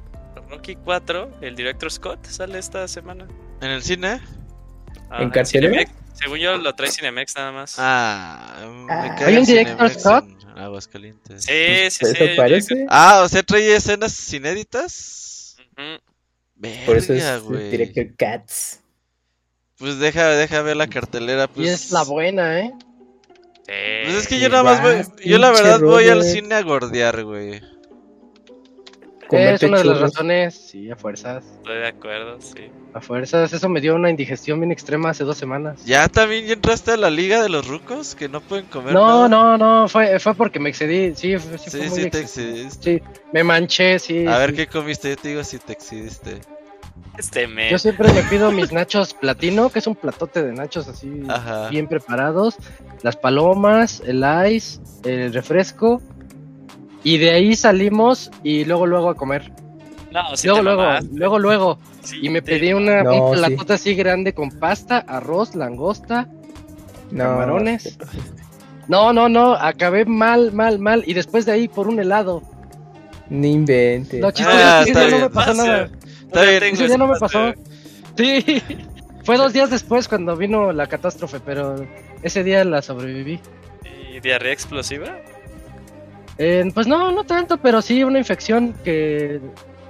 Rocky 4? El director Scott sale esta semana. ¿En el cine? Ah, ¿En cartelera? Según yo lo trae Cinemex nada más. Ah, me Ah. ¿Hay un director Scott? en Aguascalientes. sí, sí, Pues, sí. eso parece. Ah, o sea, trae escenas inéditas. Ujú. Por eso Verga, es güey. el director Cats. Pues deja, deja ver la cartelera. Pues, Y es la buena, ¿eh? Sí. Pues es que yo nada más voy. Yo la verdad voy al cine a gordear, güey. Es una de las razones. Sí, a fuerzas. Estoy de acuerdo, sí. A fuerzas. Eso me dio una indigestión bien extrema hace dos semanas. ¿Ya también entraste a la liga de los rucos que no pueden comer No, nada? no, no. Fue, fue porque me excedí. Sí, fue, sí, Sí, fue sí, muy te ex- excediste. Sí, me manché, sí. A ver sí. qué comiste, yo te digo si te excediste. Este me. Yo siempre me pido mis nachos platino, que es un platote de nachos así Ajá. bien preparados. Las palomas, el ice, el refresco. Y de ahí salimos y luego, luego a comer. No, sí luego, luego, mamaste. luego, luego. Sí, Y me te pedí una, No, un sí. platote así grande con pasta, arroz, langosta. No, Camarones. No, no, no, acabé mal, mal, mal. Y después de ahí por un helado. Ni inventes. Lo chistoso Ah, está no me pasó Pasa. nada. Está bien. tengo Ese día no me pasó. Sí. Fue dos días después cuando vino la catástrofe, pero ese día la sobreviví. ¿Y diarrea explosiva? Eh, pues no, no tanto, pero sí una infección que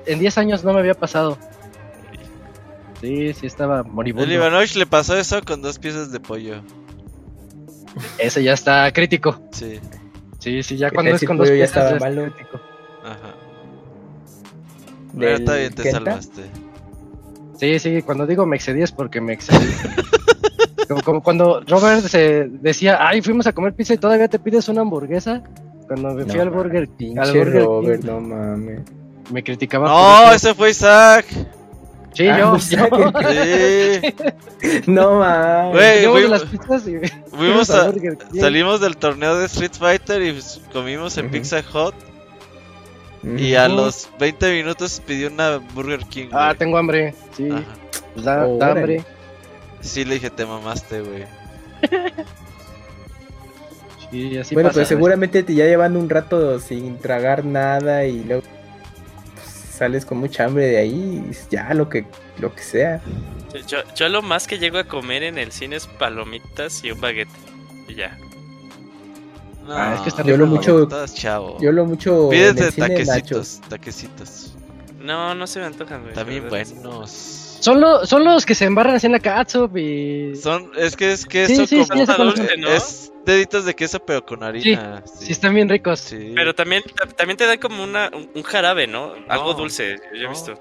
en 10 años no me había pasado. Sí, sí estaba El moribundo. Ivanovich le pasó eso con dos piezas de pollo. Ese ya está crítico. Sí. Sí, sí, ya ¿Qué cuando es con el dos ya piezas estaba ya está malo? crítico. Ajá. Te Kenta. salvaste. Sí, sí, cuando digo me excedí es porque me excedí. como, como cuando Robert se decía, ay, fuimos a comer pizza y todavía te pides una hamburguesa. Cuando me fui No al Burger, al Pinche Burger Robert, King, no mames. me criticaba. No, ese fue Isaac. Sí, Ah, yo. pues, yo. Sí. No mames. De fuimos- las pizzas y Fuimos al a, Burger King. salimos del torneo de Street Fighter y comimos en. Pizza Hut. Y a los 20 minutos pidió una Burger King. Ah, tengo hambre. Sí. Da, hambre. Sí, le dije, te mamaste, güey. sí, así bueno, pues seguramente te ya llevan un rato sin tragar nada y luego pues, sales con mucha hambre de ahí y ya lo que, lo que sea. Yo, yo lo más que llego a comer en el cine es palomitas y un baguette. Y ya. ah, es que está yo lo mucho. Chavo. Yo lo mucho. Pídete taquecitos, taquecitos. No, no se me antojan, güey. También buenos. Son, son los que se embarran así en la catsup y... Son, es que es queso sí, como... dulce, ¿no? Es deditos de queso pero con harina. Sí, están bien ricos. Pero también, también te dan como una, un jarabe, ¿no? Algo dulce, yo he visto.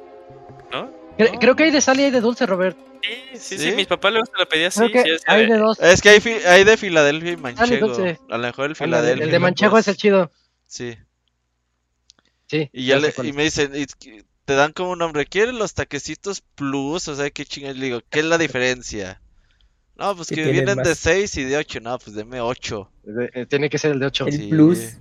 ¿No? Creo, que hay de sal y hay de dulce, Robert. Sí, sí, sí, mis papás luego se lo pedían así. es, hay de dos. Es que hay, hay de Filadelfia y Manchego. A lo mejor el Filadelfia. El de Manchego es el chido. Sí. Sí. Y, ya le, y me dicen, te dan como un nombre, ¿quieres los taquecitos plus? O sea, ¿qué chingados? Le digo, ¿qué es la diferencia? No, pues que vienen de 6 y de 8. No, pues deme 8. Eh, tiene que ser el de 8. El plus.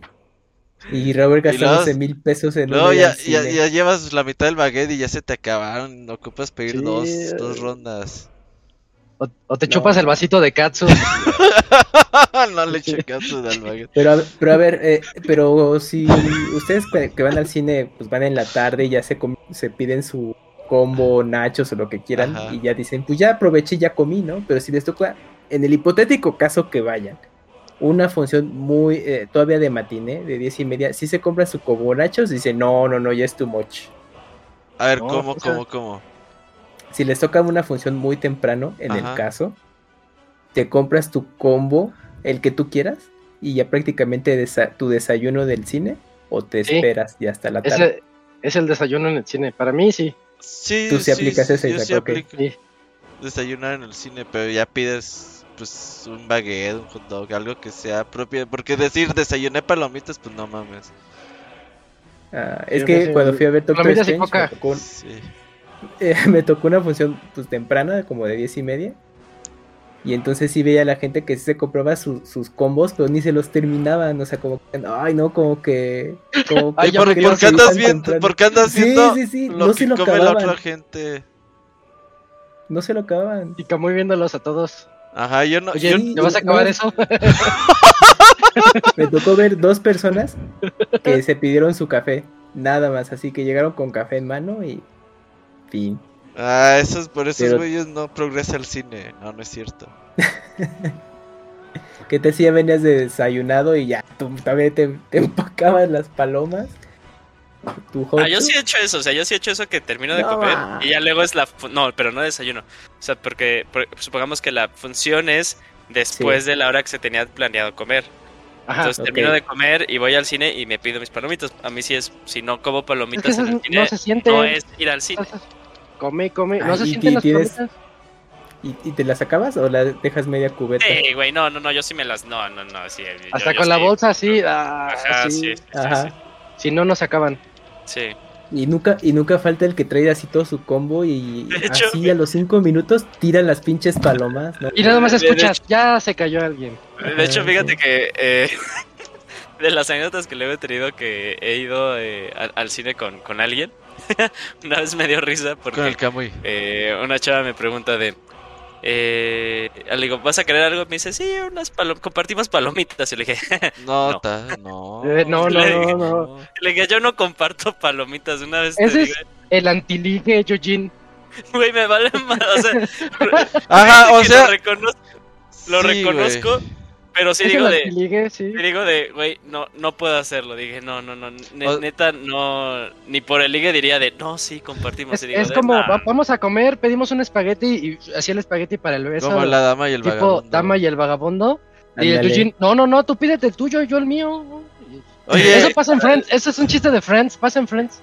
Y Robert gastó 12 mil pesos en No, ya, ya, ya, llevas la mitad del baguette y ya se te acabaron. No ocupas pedir dos, dos rondas. O, te chupas el vasito de katsu. no le eché katsu. Pero, pero a ver, eh, pero si ustedes que van al cine, pues van en la tarde y ya se, se piden su combo, nachos o lo que quieran, y ya dicen, pues ya aproveché y ya comí, ¿no? Pero si les toca, en el hipotético caso que vayan, una función muy, eh, todavía de matiné, de diez y media, si se compra su combo nachos, dice, no, no, no, ya es too much. A ver, ¿cómo, cómo, cómo? Si les toca una función muy temprano, en el caso, te compras tu combo, el que tú quieras, y ya prácticamente tu desayuno del cine, o te esperas ya hasta la tarde. es el desayuno en el cine, para mí sí. Sí, Tú sí, aplicas ese, Desayunar en el cine, pero ya pides pues un baguette, un hot dog, algo que sea propio. Porque decir desayuné palomitas, pues no mames. Ah, es que cuando fui a ver Doctor Strange, me tocó, eh, me tocó, una función pues temprana, como de diez y media. Y entonces sí veía a la gente que se compraba sus combos, pero ni se los terminaban. O sea, como que, ay, no, como que. Como ay, ¿por, qué andas viendo? ¿Por qué andas viendo? Sí, sí, sí, no se lo acababan. La otra gente. No se lo acababan. Y muy viéndolos a todos. Ajá, yo no. Oye, ¿te vas a acabar eso? Me tocó ver dos personas que se pidieron su café. Nada más, así que llegaron con café en mano y. Fin. Ah, esos, por esos güeyes no progresa el cine. No, no es cierto. ¿Qué te decía? Venías de desayunado y ya tú también te, empacabas las palomas. ah, yo sí he hecho eso, o sea, yo sí he hecho eso que termino de comer y ya luego es la... No, pero no desayuno. O sea, porque, supongamos que la función es después de la hora que se tenía planeado comer. Entonces termino de comer y voy al cine y me pido mis palomitas. A mí sí es, si no como palomitas en el cine, no, se siente... no es ir al cine. Come, come. ¿No se sienten las tienes... ¿Y, ¿Y, te las acabas o las dejas media cubeta? Sí, güey, no, no, no, yo sí me las. No, no, no, sí. Hasta con la bolsa, sí. Ah, Ajá, sí. Ajá. Si no, no se acaban. Sí. Y nunca, y nunca falta el que trae así todo su combo y así a los cinco minutos tiran las pinches palomas. Y nada más escuchas, ya se cayó alguien. De hecho, fíjate que eh, de las anécdotas que le he tenido que he ido eh, al, al, cine con, con alguien, una vez me dio risa porque eh, una chava me pregunta de... Eh, le digo, ¿vas a querer algo? Me dice, sí, unas compartimos palomitas. Y le dije, no, no. Eh, no, no, no, no, Le dije, yo no comparto palomitas. Una vez Ese es el antiligue, Eugene. Güey, me vale más. O sea, Ajá, o sea. Lo, reconozco. Pero sí digo de. sí. digo de, güey, no, no puedo hacerlo. Dije, no, no, no. neta, no. Ni por el ligue diría de, no, sí, compartimos. Es, como, vamos a comer, pedimos un espagueti y así el espagueti para el beso. Como la dama y el tipo, vagabundo. dama y el vagabundo. Y el Eugene, no, no, no, tú pídete el tuyo, yo el mío. Oye, eso pasa en Friends. Eso es un chiste de Friends, pasa en Friends.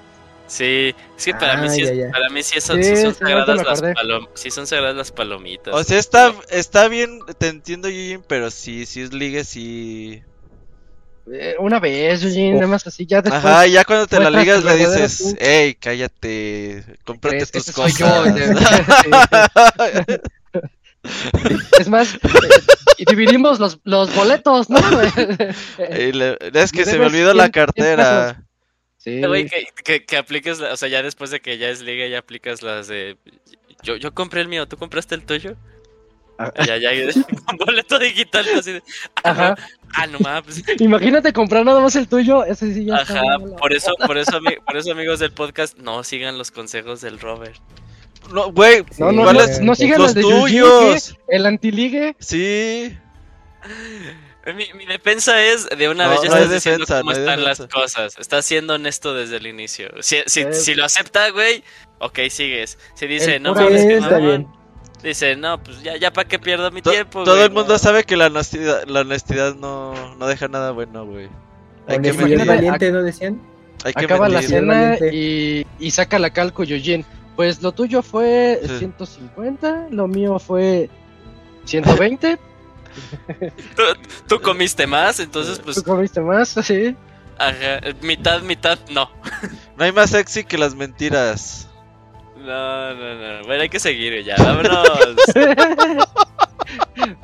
Sí, es que para mí sí, es, para mí sí, son, sí, son sagradas las palomitas. Sí son sagradas las palomitas. O sea, está, está bien, te entiendo, Eugene, pero sí, sí es ligue, sí. Eh, una vez, Eugene, nada más así, ya después. Ajá, ya cuando te la ligas le dices, hey, cállate, cómprate tus cosas. es más, y dividimos los, los boletos, ¿no? es que se me olvidó la cartera. Sí. Güey, que, que, apliques, o sea, ya después de que ya es liga, ya aplicas las de. Yo, yo compré el mío, ¿tú compraste el tuyo? Ah. Ya, ya, con boleto digital, así de. Ah, Ajá. ah, no mames. Imagínate comprar nada más el tuyo, ese sí ya Ajá, por eso, por eso, por eso, amigos del podcast, no sigan los consejos del Robert. No, güey, no, no, no, no, sigan los, de tuyos. el antiligue. Sí. Mi, mi, defensa es, de una vez ya estás diciendo cómo están las cosas. Estás siendo honesto desde el inicio. Si, si, si lo acepta, güey, ok, sigues. Si dice, no mames, que está bien. Dice, no, pues ya, ya para qué pierdo mi tiempo. Todo el mundo sabe que la honestidad, la honestidad no, no deja nada bueno, güey. Hay que medir. valiente, ¿no decían? Hay que Acaba la cena y, y, saca la calco Yojin. Pues lo tuyo fue 150, lo mío fue 120. ¿Tú, comiste más, entonces pues... Tú comiste más, sí. Ajá, mitad, mitad, no. No hay más sexy que las mentiras. No, no, no. Bueno, hay que seguir ya, vámonos.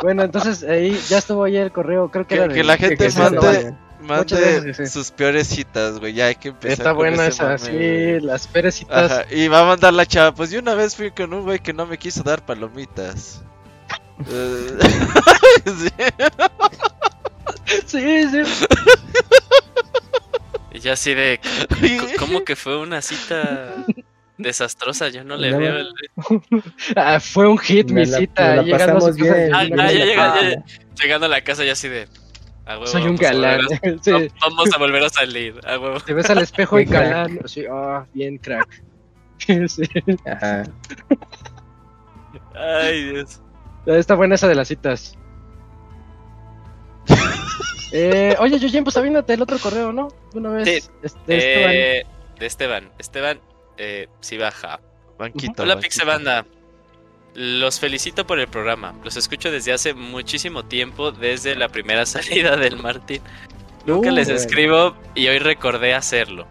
bueno, entonces ahí ya estuvo ahí el correo, creo que, que era Que la gente mande, mande sus peores citas, güey, ya hay que empezar Está buena esa, sí, las peores citas. Ajá, y va a mandar la chava, pues yo una vez fui con un güey que no me quiso dar palomitas. sí, sí. Y ya así de. ¿Cómo que fue una cita desastrosa? Yo no le veo el. ah, fue un hit mi cita. llegando, a bien, ah, ya llega, llegando a la casa ya así de. Soy un galán. Vamos a volver a salir. Te ves al espejo y galán. Sí, oh, bien crack. sí. Ajá. Ay, Dios. Está buena esa de las citas. eh, oye, Yoyen, pues avínate el otro correo, ¿no? Una vez. Sí. Este, eh, de Esteban. Esteban, eh, si baja. Banquito. Hola, Pixebanda. Los felicito por el programa. Los escucho desde hace muchísimo tiempo, desde la primera salida del Martín. Nunca les escribo y hoy recordé hacerlo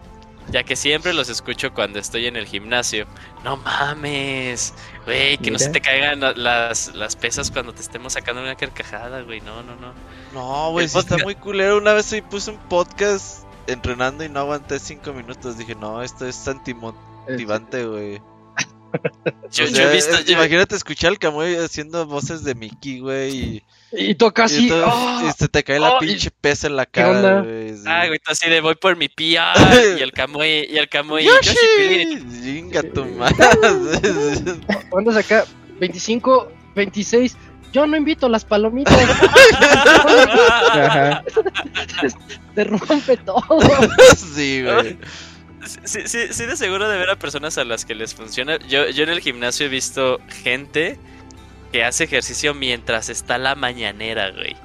ya que siempre los escucho cuando estoy en el gimnasio. No mames, güey, que no se te caigan las, las pesas cuando te estemos sacando una carcajada, güey. No, no, no. No, güey, sí está muy culero. Una vez ahí puse un podcast entrenando y no aguanté cinco minutos. Dije, no, esto es antimotivante, güey. yo, he visto, Imagínate escuchar al Camuy haciendo voces de Mickey, güey. Y, y toca así. ¡oh! Y, se te cae la ¡Oh! pinche pesa en la cara, güey. Ah, güey, tú así de voy por mi pía. y el Camuy, y el. Yoshi. Chinga tu madre. ¿Cuándo saca? 25, 26. Yo no invito las palomitas. Te rompe todo. sí, güey. Sí, sí, sí, de seguro de ver a personas a las que les funciona. Yo, yo en el gimnasio he visto gente que hace ejercicio mientras está la mañanera, güey.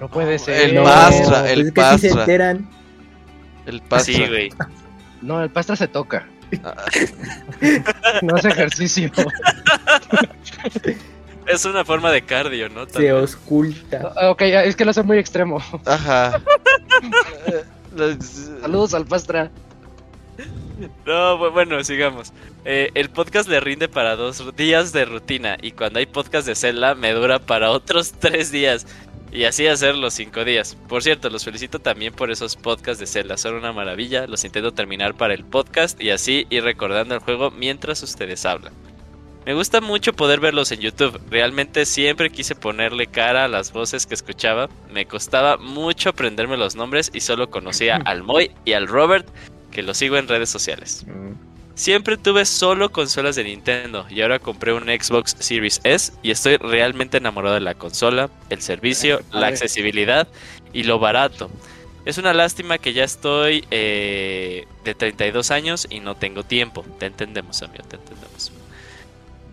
No puede ser. El pastra, el pues pastra. El pastra. Sí, güey. No, el pastra se toca. no hace ejercicio. es una forma de cardio, ¿no? Se osculta. Ok, es que lo hace muy extremo. Ajá. Saludos al pastra. No, bueno, sigamos. Eh, el podcast le rinde para dos días de rutina y cuando hay podcast de Zelda me dura para otros tres días. Y así hacer los cinco días. Por cierto, los felicito también por esos podcasts de Zelda. Son una maravilla. Los intento terminar para el podcast y así ir recordando el juego mientras ustedes hablan. Me gusta mucho poder verlos en YouTube. Realmente siempre quise ponerle cara a las voces que escuchaba. Me costaba mucho aprenderme los nombres y solo conocía al Moy y al Robert que lo sigo en redes sociales. Mm. Siempre tuve solo consolas de Nintendo y ahora compré un Xbox Series S y estoy realmente enamorado de la consola, el servicio, la accesibilidad y lo barato. Es una lástima que ya estoy eh, de 32 años y no tengo tiempo. Te entendemos, amigo, te entendemos.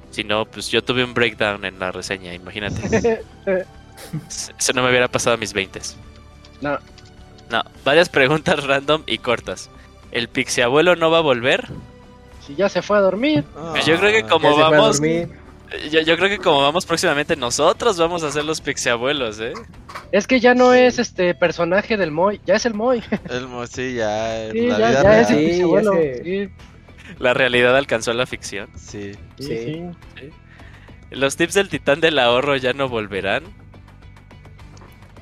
Si no, pues yo tuve un breakdown en la reseña, imagínate. Eso no me hubiera pasado a mis 20. No. No, varias preguntas random y cortas. ¿El abuelo no va a volver? Si ya se fue a dormir. Pues yo creo que como vamos. Yo, yo, creo que como vamos próximamente, nosotros vamos a ser los abuelos, ¿eh? Es que ya no es este personaje del Moy, ya es el Moy. El Moy, sí, ya. Sí, la ya, vida ya es el abuelo. La realidad alcanzó la ficción. Sí. Sí. Los tips del titán del ahorro ya no volverán.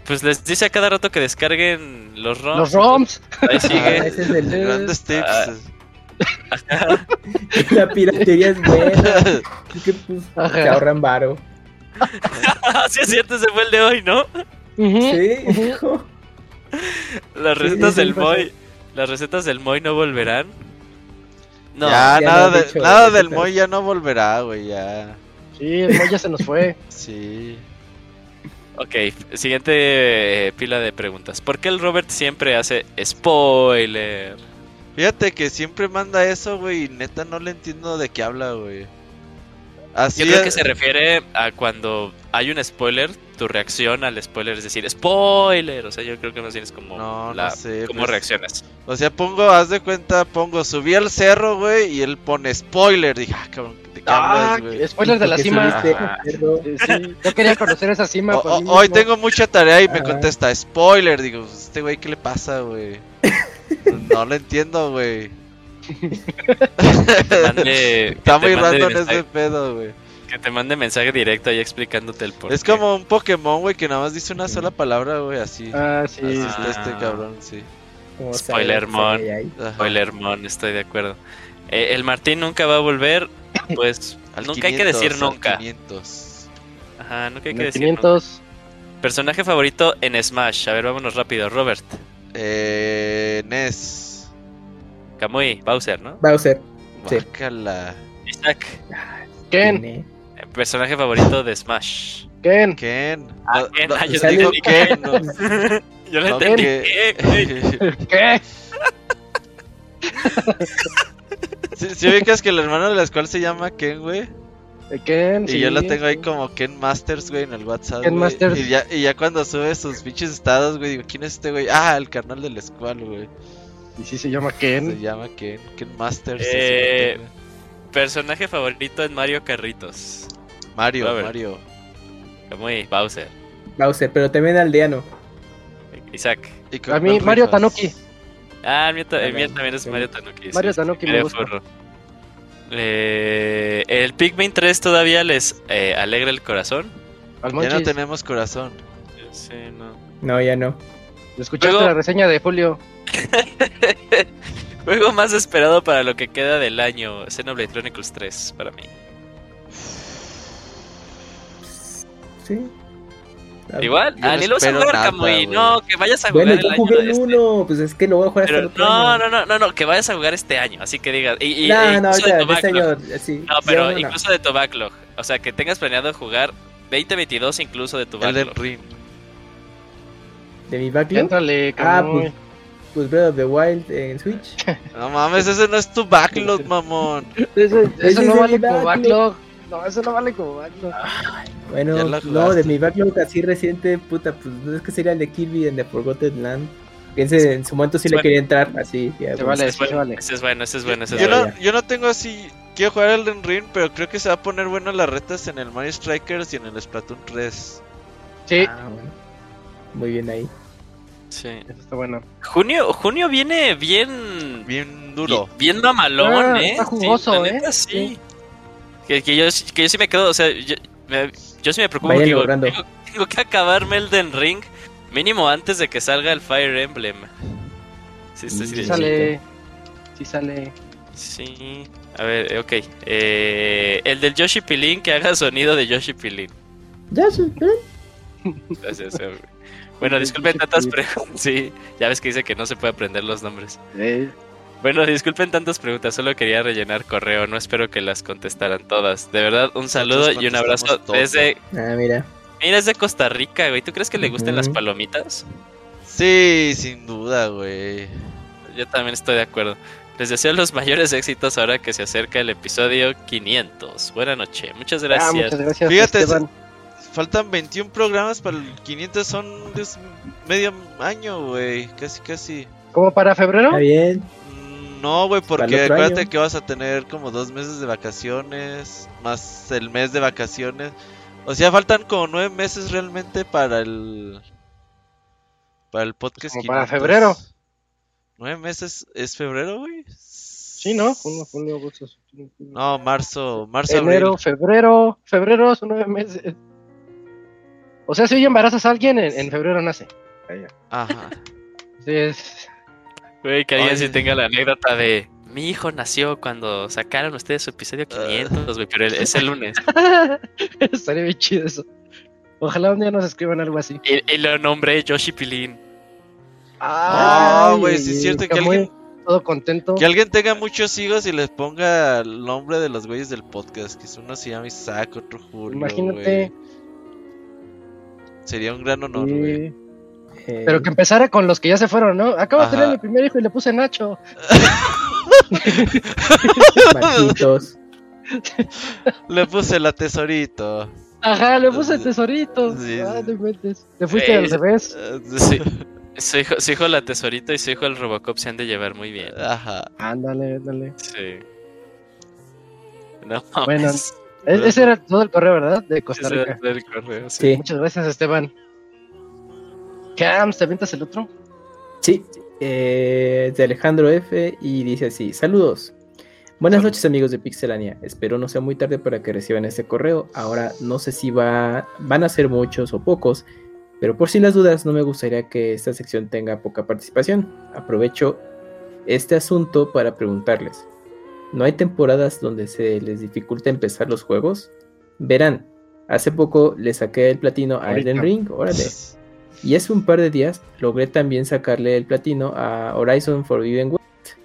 Pues les dice a cada rato que descarguen los ROMs. Los ROMs. Ahí sigue. Ah, ese es el Grandes tips. Ah. La piratería es buena. Que pues se ahorran varo. sí, es cierto, ese fue el de hoy, ¿no? Sí. Las recetas del Moy. Las recetas del Moy no volverán. No, ya, ya nada, de nada del Moy ya no volverá, güey, ya. Sí, el Moy ya se nos fue. Sí. Ok, siguiente eh, pila de preguntas. ¿Por qué el Robert siempre hace spoiler? Fíjate que siempre manda eso, güey, y neta no le entiendo de qué habla, güey. Así Yo creo es- que se refiere a cuando hay un spoiler, tu reacción al spoiler es decir spoiler. O sea, yo creo que más bien es como No, no la, sé, cómo pues- reaccionas. O sea, pongo, haz de cuenta, pongo, subí al cerro, güey, y él pone spoiler. Dije, ah, cabrón, ¿de qué Ah, spoiler de la cima. cerdo. Sí, sí, Yo quería conocer esa cima. O- por o- mí hoy tengo mucha tarea y me Ajá. contesta spoiler. Digo, "Pues, este güey, ¿qué le pasa, güey? no lo entiendo, güey. Está muy random mensaje- ese pedo, güey. Que te mande mensaje directo ahí explicándote el por Es como un Pokémon, güey, que nada más dice una sola palabra, güey, así. Ah, sí. Así sí. está este cabrón, sí. Como Spoiler, sabe, mon. sabe ahí. Ajá. Spoiler, mon, estoy de acuerdo. Eh, el Martín nunca va a volver. Pues Al nunca hay que 500, decir nunca. 500. Ajá, nunca hay que decir 500. nunca. Personaje favorito en Smash. A ver, vámonos rápido. Robert, Eh, Ness. Kamui, Bowser, ¿no? Bowser. Sí. Guácala. Isaac, Ken. Eh, personaje favorito de Smash. Ken. Ken. Ah, No, Ken, no, ah, yo sale- digo Ken. no. Yo le No, entendí. ¿qué? ¿Qué? Si si ubicas que el hermano de la escuela se llama Ken, güey. Eh, Ken. Y sí. yo lo tengo ahí como Ken Masters, güey, en el WhatsApp. Ken güey. Masters. Y ya, y ya cuando sube sus pinches estados, güey, digo, ¿quién es este güey? Ah, el carnal de la escuela, güey. Y sí se llama Se Ken. llama Ken. Ken Masters. Eh. Personaje favorito en Mario Carritos. Mario, ver. Mario. Kamui, Bowser. Bowser, pero también aldeano. Isaac. Y A mí, Mario rifas? Tanuki. Ah, el mío, ta- el mío También, es. Mario Tanuki. Mario sí, Tanuki me gusta. Eh, el Pikmin 3 todavía les eh, alegra el corazón. Ya no tenemos corazón. Sí, no. No, ya no. ¿Escuchaste Luego- la reseña de Julio? Juego más esperado para lo que queda del año. Xenoblade Chronicles 3 para mí. Sí. Ah, Igual, yo ah, no ni lo vas a espero jugar, Kamui. güey. No, que vayas a jugar Bueno, el yo año jugué el este. 1, pues es que lo voy a jugar hasta Pero el otro no, año. no, no, no, no, que vayas a jugar este año. Así que digas. Y, y- No, e no, de este año, sí. No, Sí, pero no. incluso de tu backlog. O sea, que tengas planeado jugar 2022 incluso de tu backlog. Ring. De mi backlog. Éntrale, Ah, pues, pues Breath of the Wild en Switch. No mames, ese no es tu backlog, mamón. Ese- Ese Eso es no vale como backlog. backlog. No, eso no vale como backlog. Bueno, no, de mi backlog así reciente, puta, pues no es que sería el de Kirby en The Forgotten Land. Piense, en su momento sí le Bueno. quería entrar, así. ya, Se pues, vale, Ese es sí, bueno, vale. ese es bueno, ese es bueno, ese es Yo bueno. no, yo no tengo así. Quiero jugar Elden Ring, pero creo que se va a poner bueno las retas en el Mario Strikers y en el Splatoon 3. Sí, Ah, bueno. Muy bien ahí. Sí. eso está bueno. Junio, junio viene bien. Bien duro. Bien mamalón, Ah, ¿eh? está jugoso, ¿eh? neta, sí. Sí. Que, que yo, que yo sí me quedo, o sea, yo, me, yo sí me preocupo Vayan digo, tengo, tengo que acabarme Elden Ring mínimo antes de que salga el Fire Emblem. Sí, sí, sí, sale. Sí sale. Sí. A ver, eh, ok. Eh, el del Yoshi Pilín que haga sonido de Yoshi Pilín. Ya, sí, ¿eh? Gracias, eh. Bueno, El disculpen Yoshi tantas Pilín. preguntas. Sí, ya ves que dice que no se puede aprender los nombres. Eh, Bueno, disculpen tantas preguntas, solo quería rellenar correo, no espero que las contestaran todas. De verdad, un saludo y un abrazo desde... Ah, mira. Mira, es de Costa Rica, güey. ¿Tú crees que le gusten las palomitas? Sí, sin duda, güey. Yo también estoy de acuerdo. Les deseo los mayores éxitos ahora que se acerca el episodio 500. Buena noche, muchas Ah, gracias. muchas gracias. Fíjate, Esteban. Faltan 21 programas para el 500, son medio año, güey. Casi, casi. ¿Como para febrero? Está bien. No, güey, porque acuérdate año. que vas a tener como dos meses de vacaciones, más el mes de vacaciones. O sea, faltan como nueve meses realmente para el para el podcast. Como para 500. febrero. ¿Nueve meses es febrero, güey? Sí, ¿no? Junio, julio, agosto. No, marzo, marzo, Enero, abril. febrero. Febrero son nueve meses. O sea, si hoy embarazas a alguien, en, febrero nace. Ajá. Sí, es. Güey, que alguien sí tenga la anécdota de. Mi hijo nació cuando sacaron ustedes su episodio 500, güey, pero es el lunes. Estaría bien chido eso. Ojalá un día nos escriban algo así. Y, lo nombré Yoshi Pilín. Ah, güey, sí es cierto que alguien. Todo contento. Que alguien tenga muchos hijos y les ponga el nombre de los güeyes del podcast. Que uno se llama Isaac, otro Julio. Imagínate. Sería un gran honor, güey. Eh, Pero que empezara con los que ya se fueron, ¿no? Acabo de tener mi primer hijo y le puse Nacho. Le puse la tesorito. Ajá, le puse el tesorito. Sí, ah, Te fuiste al revés. Sí. Su hijo, su hijo la tesorito y su hijo el Robocop se han de llevar muy bien. Ajá. Ándale, ándale. Sí. No, bueno, e-, ese era todo el correo, ¿verdad? De Costa Rica. Correo, sí. Muchas gracias, Esteban. Cams, ¿te avientas el otro? Sí, eh, de Alejandro F. y dice así: Saludos. Buenas noches, amigos de Pixelania. Espero no sea muy tarde para que reciban este correo. Ahora no sé si va, van a ser muchos o pocos, pero por si las dudas, no me gustaría que esta sección tenga poca participación. Aprovecho este asunto para preguntarles: ¿no hay temporadas donde se les dificulta empezar los juegos? Verán, hace poco le saqué el platino a Elden Ring, órale. Y hace un par de días logré también sacarle el platino a Horizon Forbidden West,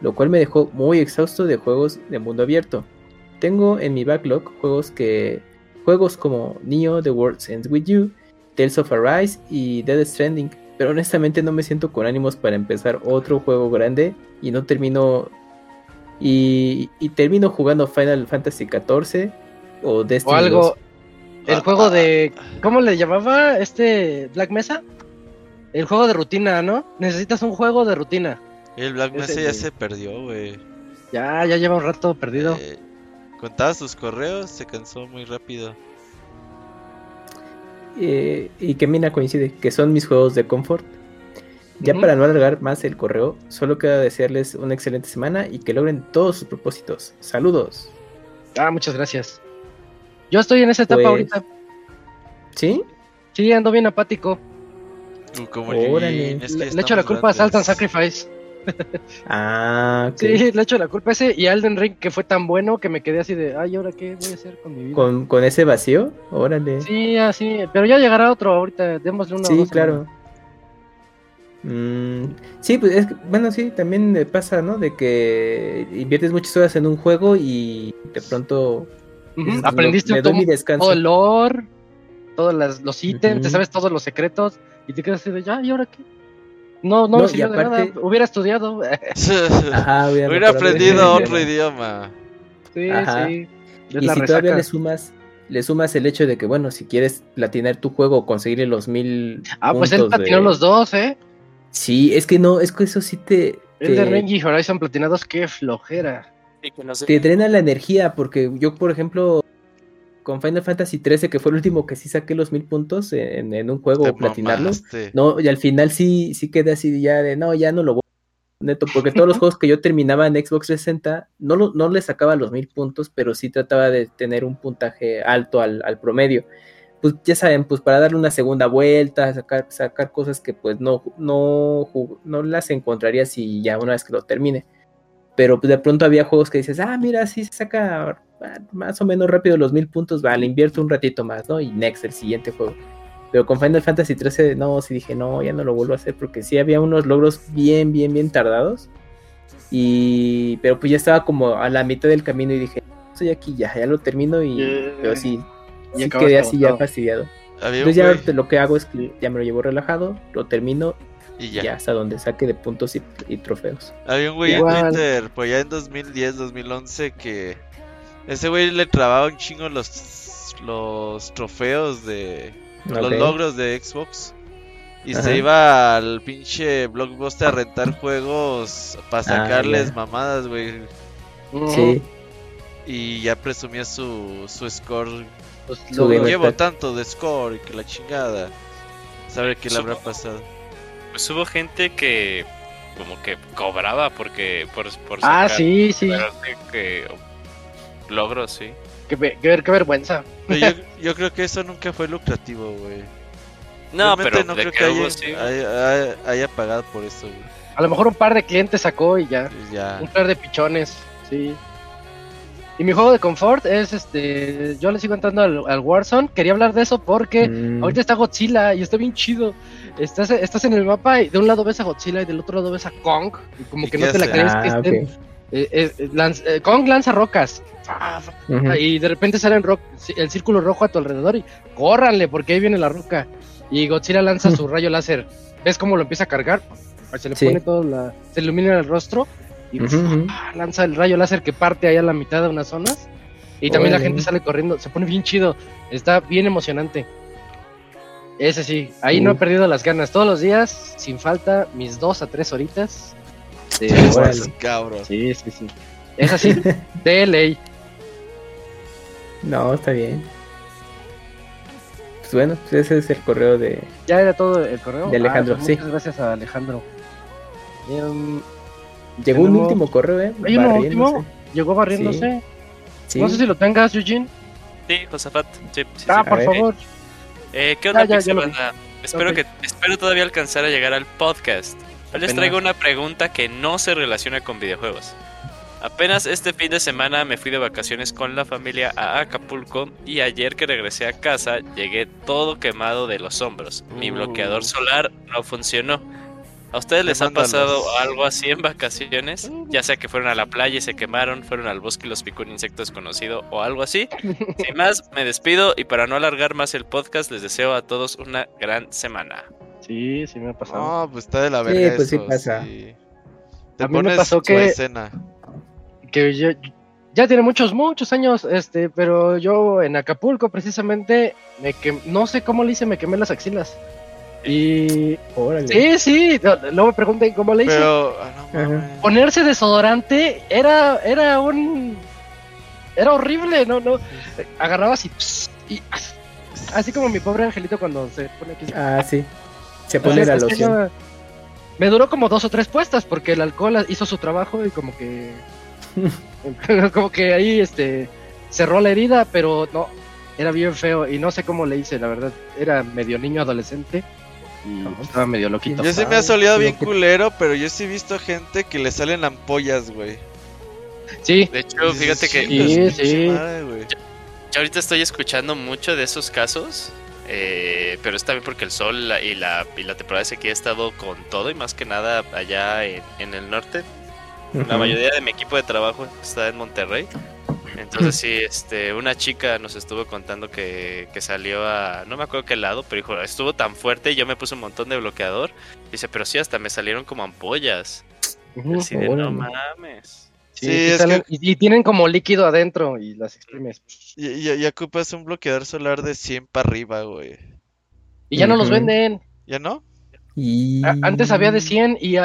lo cual me dejó muy exhausto de juegos de mundo abierto. Tengo en mi backlog juegos que juegos como Neo The World Ends With You, Tales of Arise y Dead Stranding, pero honestamente no me siento con ánimos para empezar otro juego grande y no termino y, termino jugando Final Fantasy XIV o Destiny o algo el juego de. ¿Cómo le llamaba este Black Mesa? El juego de rutina, ¿no? Necesitas un juego de rutina. El Black Mesa ya se perdió, güey. Ya, ya lleva un rato perdido. Eh, contaba sus correos, se cansó muy rápido. Eh, y que Mina coincide, que son mis juegos de confort. Ya para no alargar más el correo, solo queda desearles una excelente semana y que logren todos sus propósitos. Saludos. Ah, muchas gracias. Yo estoy en esa etapa pues, ahorita. ¿Sí? Sí, ando bien apático. le, echo la culpa a Salt and Sacrifice. ah, okay. Sí, le echo la culpa a ese y Alden Ring que fue tan bueno que me quedé así de, ay, ¿ahora qué voy a hacer con mi vida? ¿Con, con ese vacío? Órale. Sí, así, pero ya llegará otro ahorita, démosle una Sí, claro. Mm, sí, pues es bueno, sí, también pasa, ¿no? De que inviertes muchas horas en un juego y de pronto Aprendiste todo, el lore, todos los ítems, te sabes todos los secretos y te quedas así de ya, ¿y ahora qué? No, no, de nada. Hubiera estudiado. hubiera, aprendido otro idioma. Sí, sí. y si todavía le sumas, le sumas el hecho de que, bueno, si quieres platinar tu juego o conseguirle los mil. Ah, pues él platinó los dos, ¿eh? Sí, es que no, es que eso sí te. El de Renji y Horizon platinados, qué flojera. Te drena la energía, porque yo, por ejemplo, con Final Fantasy XIII, que fue el último que sí saqué los mil puntos en, un juego, platinarlo, no, y al final sí, sí quedé así ya de, no, ya no lo voy neto, porque todos los juegos que yo terminaba en Xbox 360, no, no le sacaba los mil puntos, pero sí trataba de tener un puntaje alto al, promedio. Pues ya saben, pues para darle una segunda vuelta, sacar, sacar cosas que pues no, no, no las encontraría si ya una vez que lo termine pero pues, de pronto había juegos que dices, ah, mira, sí se saca más o menos rápido los mil puntos, vale, invierto un ratito más, ¿no? Y next, el siguiente juego. Pero con Final Fantasy XIII, no, sí dije, no, ya no lo vuelvo a hacer porque sí había unos logros bien, bien, bien tardados. Y, pero pues ya estaba como a la mitad del camino y dije, estoy aquí, ya, ya lo termino y, pero sí, sí quedé así ya fastidiado. Entonces ya lo que hago es que ya me lo llevo relajado, lo termino y ya. hasta donde saque de puntos y, trofeos. Había un güey en Twitter, pues ya en 2010, 2011, que ese güey le trababa un chingo los, los trofeos de. Los logros de Xbox. Y se iba al pinche Blockbuster a rentar juegos para ah, sacarles mamadas, güey. Sí. Y ya presumía su, su score. Pues, lo llevo tanto de score y que la chingada. Sabe qué le habrá pasado. Pues hubo gente que como que cobraba porque por, por ah sí sí que logros sí Qué, qué, vergüenza. Yo, creo que eso nunca fue lucrativo, güey. No, pero no creo que, haya, haya, pagado por eso, güey. A lo mejor un par de clientes sacó y ya. ya. Un par de pichones, sí. Y mi juego de confort es este. Yo le sigo entrando al, Warzone. Quería hablar de eso porque mm. ahorita está Godzilla y está bien chido. Estás, estás en el mapa y de un lado ves a Godzilla y del otro lado ves a Kong. Y como que no te la crees que ah, estén. Eh, eh, eh, Kong lanza rocas. Y de repente sale el círculo rojo a tu alrededor y córranle porque ahí viene la roca. Y Godzilla lanza su rayo láser. ¿Ves cómo lo empieza a cargar? Se le pone todo la. Se ilumina el rostro y lanza el rayo láser que parte ahí a la mitad de unas zonas. Y también la gente sale corriendo. Se pone bien chido. Está bien emocionante. Ese sí, ahí no he perdido las ganas. Todos los días, sin falta, mis dos a tres horitas. De cabrón. Sí, sí, sí. Es así, de ley. No, está bien. Pues bueno, pues ese es el correo de. Ya era todo el correo. De Alejandro, ah, pues sí. Muchas gracias a Alejandro. Llegó un último correo, ¿eh? ¿Hay un último? Llegó barriéndose. No sé si lo tengas, Eugene. Sí, Josafat. Sí, ah, por favor. Eh, ¿Qué onda, Espero, que, espero todavía alcanzar a llegar al podcast. les traigo una pregunta que no se relaciona con videojuegos. Apenas este fin de semana me fui de vacaciones con la familia a Acapulco y ayer que regresé a casa llegué todo quemado de los hombros. Mi bloqueador uh. solar no funcionó. ¿A ustedes les ha pasado algo así en vacaciones? Ya sea que fueron a la playa y se quemaron, fueron al bosque y los picó un insecto desconocido o algo así. Sin más, me despido y para no alargar más el podcast, les deseo a todos una gran semana. Sí, sí me ha pasado. No, pues está de la verga. Sí, pues sí pasa. Te a mí me pasó que, escena que ya tiene muchos, muchos años, este, pero yo en Acapulco precisamente, me que, no sé cómo le hice, me quemé las axilas. Y. Sí, sí, no, me pregunten cómo le hice. Pero, ah, Ponerse desodorante era, era un. Era horrible, no, no. Agarrabas y. y así como mi pobre angelito cuando se pone aquí. Ah, sí. Se pone la loción. Me duró como dos o tres puestas porque el alcohol hizo su trabajo y como que como que ahí este cerró la herida, pero no, era bien feo y no sé cómo le hice, la verdad. Era medio niño adolescente y estaba medio loquito. Yo sí me ha soleado bien culero, pero yo sí he visto gente que le salen ampollas, güey. Sí. De hecho, fíjate que. Sí, sí. yo, ahorita estoy escuchando mucho de esos casos. Eh, pero es también porque el sol y la, y la temporada de sequía ha estado con todo y más que nada allá en, en el norte la mayoría de mi equipo de trabajo está en Monterrey. Entonces sí, este, una chica nos estuvo contando que, salió a, no me acuerdo qué lado, pero dijo, estuvo tan fuerte y yo me puse un montón de bloqueador. Dice, pero sí, hasta me salieron como ampollas. así de, no mames. Sí, y, tienen como líquido adentro y las exprimes. Y, y, ocupas un bloqueador solar de 100 para arriba, güey. Y ya no los venden. ¿Ya no? Antes había de 100 y,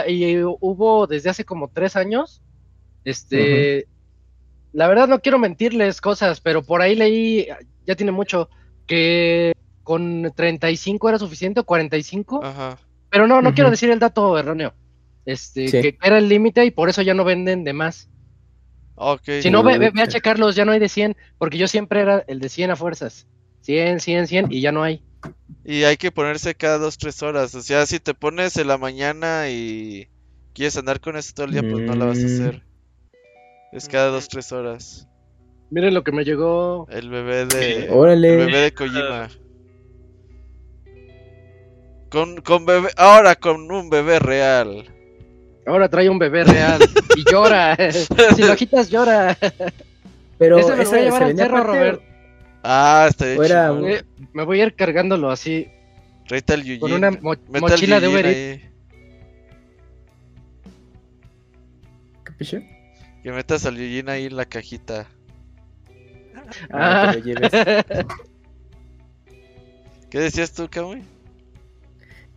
hubo desde hace como 3 años. Este. La verdad no quiero mentirles cosas, pero por ahí leí, ya tiene mucho, que con 35 era suficiente o 45. Ajá. Pero no, no quiero decir el dato erróneo. Este, que era el límite y por eso ya no venden de más. Okay. Si no, ve, ve, a checarlos, ya no hay de 100, porque yo siempre era el de 100 a fuerzas. 100, 100, 100 y ya no hay. Y hay que ponerse cada dos, tres horas. O sea, si te pones en la mañana y quieres andar con eso todo el día, pues no la vas a mm. hacer. Es cada dos, tres horas. Miren lo que me llegó. El bebé de. Órale. El bebé de Kojima. Con, con bebé. Ahora con un bebé real. Ahora trae un bebé real. y llora. si lo quitas, llora. Pero ese me lo voy a llevar al cerro, Robert. Ah, está bien. Me voy a ir cargándolo así. Traita el Yujin. Con una mochila de Uber. Que metas al Yujin ahí en la cajita. Ah. ¿Qué decías tú, Kamui?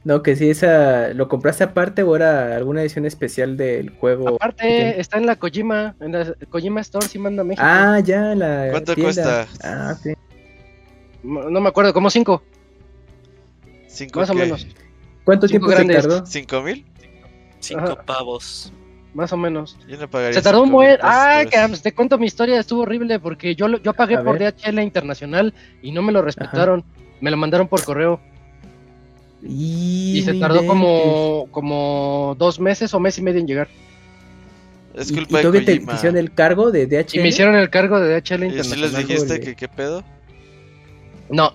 No, que si esa lo compraste aparte o era alguna edición especial del juego. Aparte, está en la Kojima, en la Kojima Store, si manda a México. Ah, ya, la. ¿Cuánto cuesta? Ah, sí. No me acuerdo, como cinco. ¿Cinco Más o menos. ¿Cuánto tiempo se tardó? ¿Cinco mil? Cinco pavos. Más o menos. Se tardó un buen. Ah, que te cuento mi historia, estuvo horrible porque yo, yo pagué por DHL Internacional y no me lo respetaron. Me lo mandaron por correo. Y, se tardó como, como dos meses o mes y medio en llegar. Es culpa ¿Y, y te hicieron el cargo de DHL? Y me hicieron el cargo de DHL Internacional. ¿Y si les dijiste que qué pedo? No.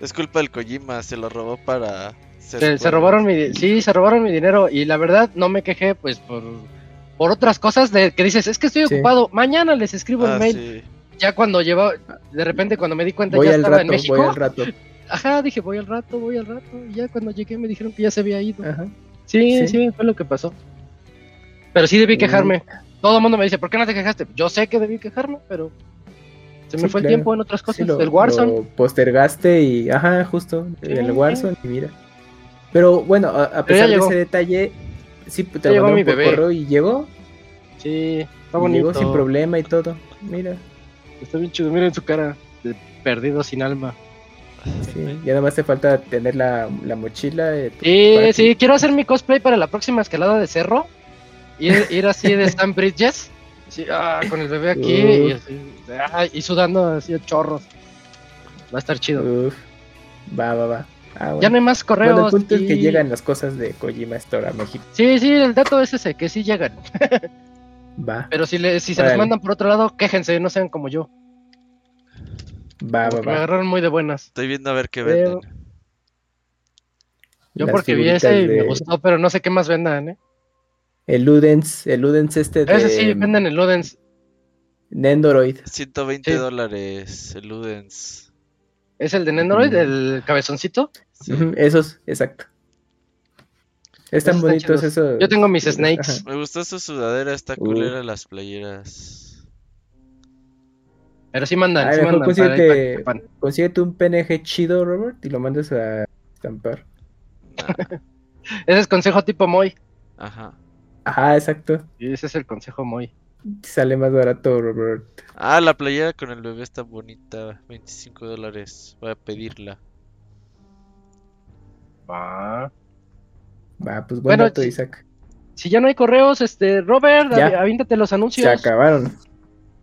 Es culpa del Kojima, se lo robó para se, robaron mi, sí, se robaron mi dinero y la verdad no me quejé pues por, por otras cosas de que dices, es que estoy ocupado, mañana les escribo el ah, mail. Ya cuando lleva, de repente cuando me di cuenta ya estaba en México. Voy al rato. Ajá, dije, voy al rato, voy al rato. Y ya cuando llegué me dijeron que ya se había ido. Ajá. Sí, sí, fue lo que pasó. Pero sí debí quejarme. Todo el mundo me dice, ¿por qué no te quejaste? Yo sé que debí quejarme, pero se me fue el tiempo en otras cosas. el Warzone. postergaste y, ajá, justo, el Warzone y mira. Pero bueno, a, pesar de ese detalle, sí, te lo mi bebé. correo y llegó. Sí, está bonito. Llegó sin problema y todo. Mira. Está bien chido, mira en su cara, de perdido sin alma. Sí, ya nada más te falta tener la, la mochila. sí, sí, quiero hacer mi cosplay para la próxima escalada de cerro. Ir, ir así de Stan Bridges. Sí, ah, con el bebé aquí y, así, ah, y, sudando así chorros. Va a estar chido. Uf. Va, va, va. Ah, ya no hay más correos. Bueno, el punto es que llegan las cosas de Kojima Store a México. Sí, sí, el dato es ese, que sí llegan. va. Pero si, le, si se les mandan por otro lado, quéjense, no sean como yo. Va, va, va. Me agarraron muy de buenas. Estoy viendo a ver qué venden. Yo porque vi ese y me gustó, pero no sé qué más vendan, ¿eh? El Ludens, el Ludens este de... Ese sí, venden el Ludens. Nendoroid. 120 dólares el Ludens. ¿Es el de Nendoroid, el cabezoncito? Sí. Esos, exacto. Están bonitos esos. Yo tengo mis snakes. Me gustó su sudadera, está uh. culera las playeras. Pero sí mandan, sí mandan consíguete, consíguete, un PNG chido, Robert, y lo mandas a estampar. ese es consejo tipo Moy. Ajá. Ajá, exacto. Y ese es el consejo Moy. Sale más barato, Robert. Ah, la playera con el bebé está bonita. 25 dólares. Voy a pedirla. Va. Va, pues bueno, Isaac. Si ya no hay correos, este, Robert, avíntate los anuncios. Se acabaron.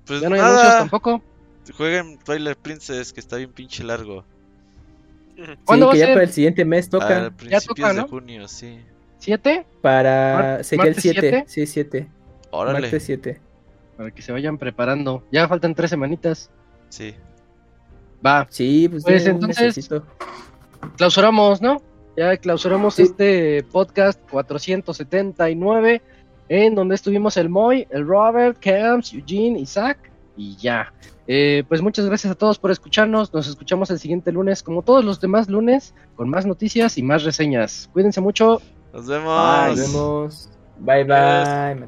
Pues ya no hay anuncios tampoco. Jueguen Twilight Princess, que está bien pinche largo. ¿Cuándo sí, que ya para el siguiente mes toca. A principios de junio, sí. ¿Siete? Para. Sería el 7. Sí, 7. Órale. Martes 7. Para que se vayan preparando. Ya faltan tres semanitas. Sí. Va. Sí, pues, pues entonces clausuramos, ¿no? Ya clausuramos este podcast 479 en donde estuvimos el Moy, el Robert, Camps, Eugene, Isaac y ya. Eh, pues muchas gracias a todos por escucharnos. Nos escuchamos el siguiente lunes, como todos los demás lunes, con más noticias y más reseñas. Cuídense mucho. Nos vemos. Nos vemos. Bye bye.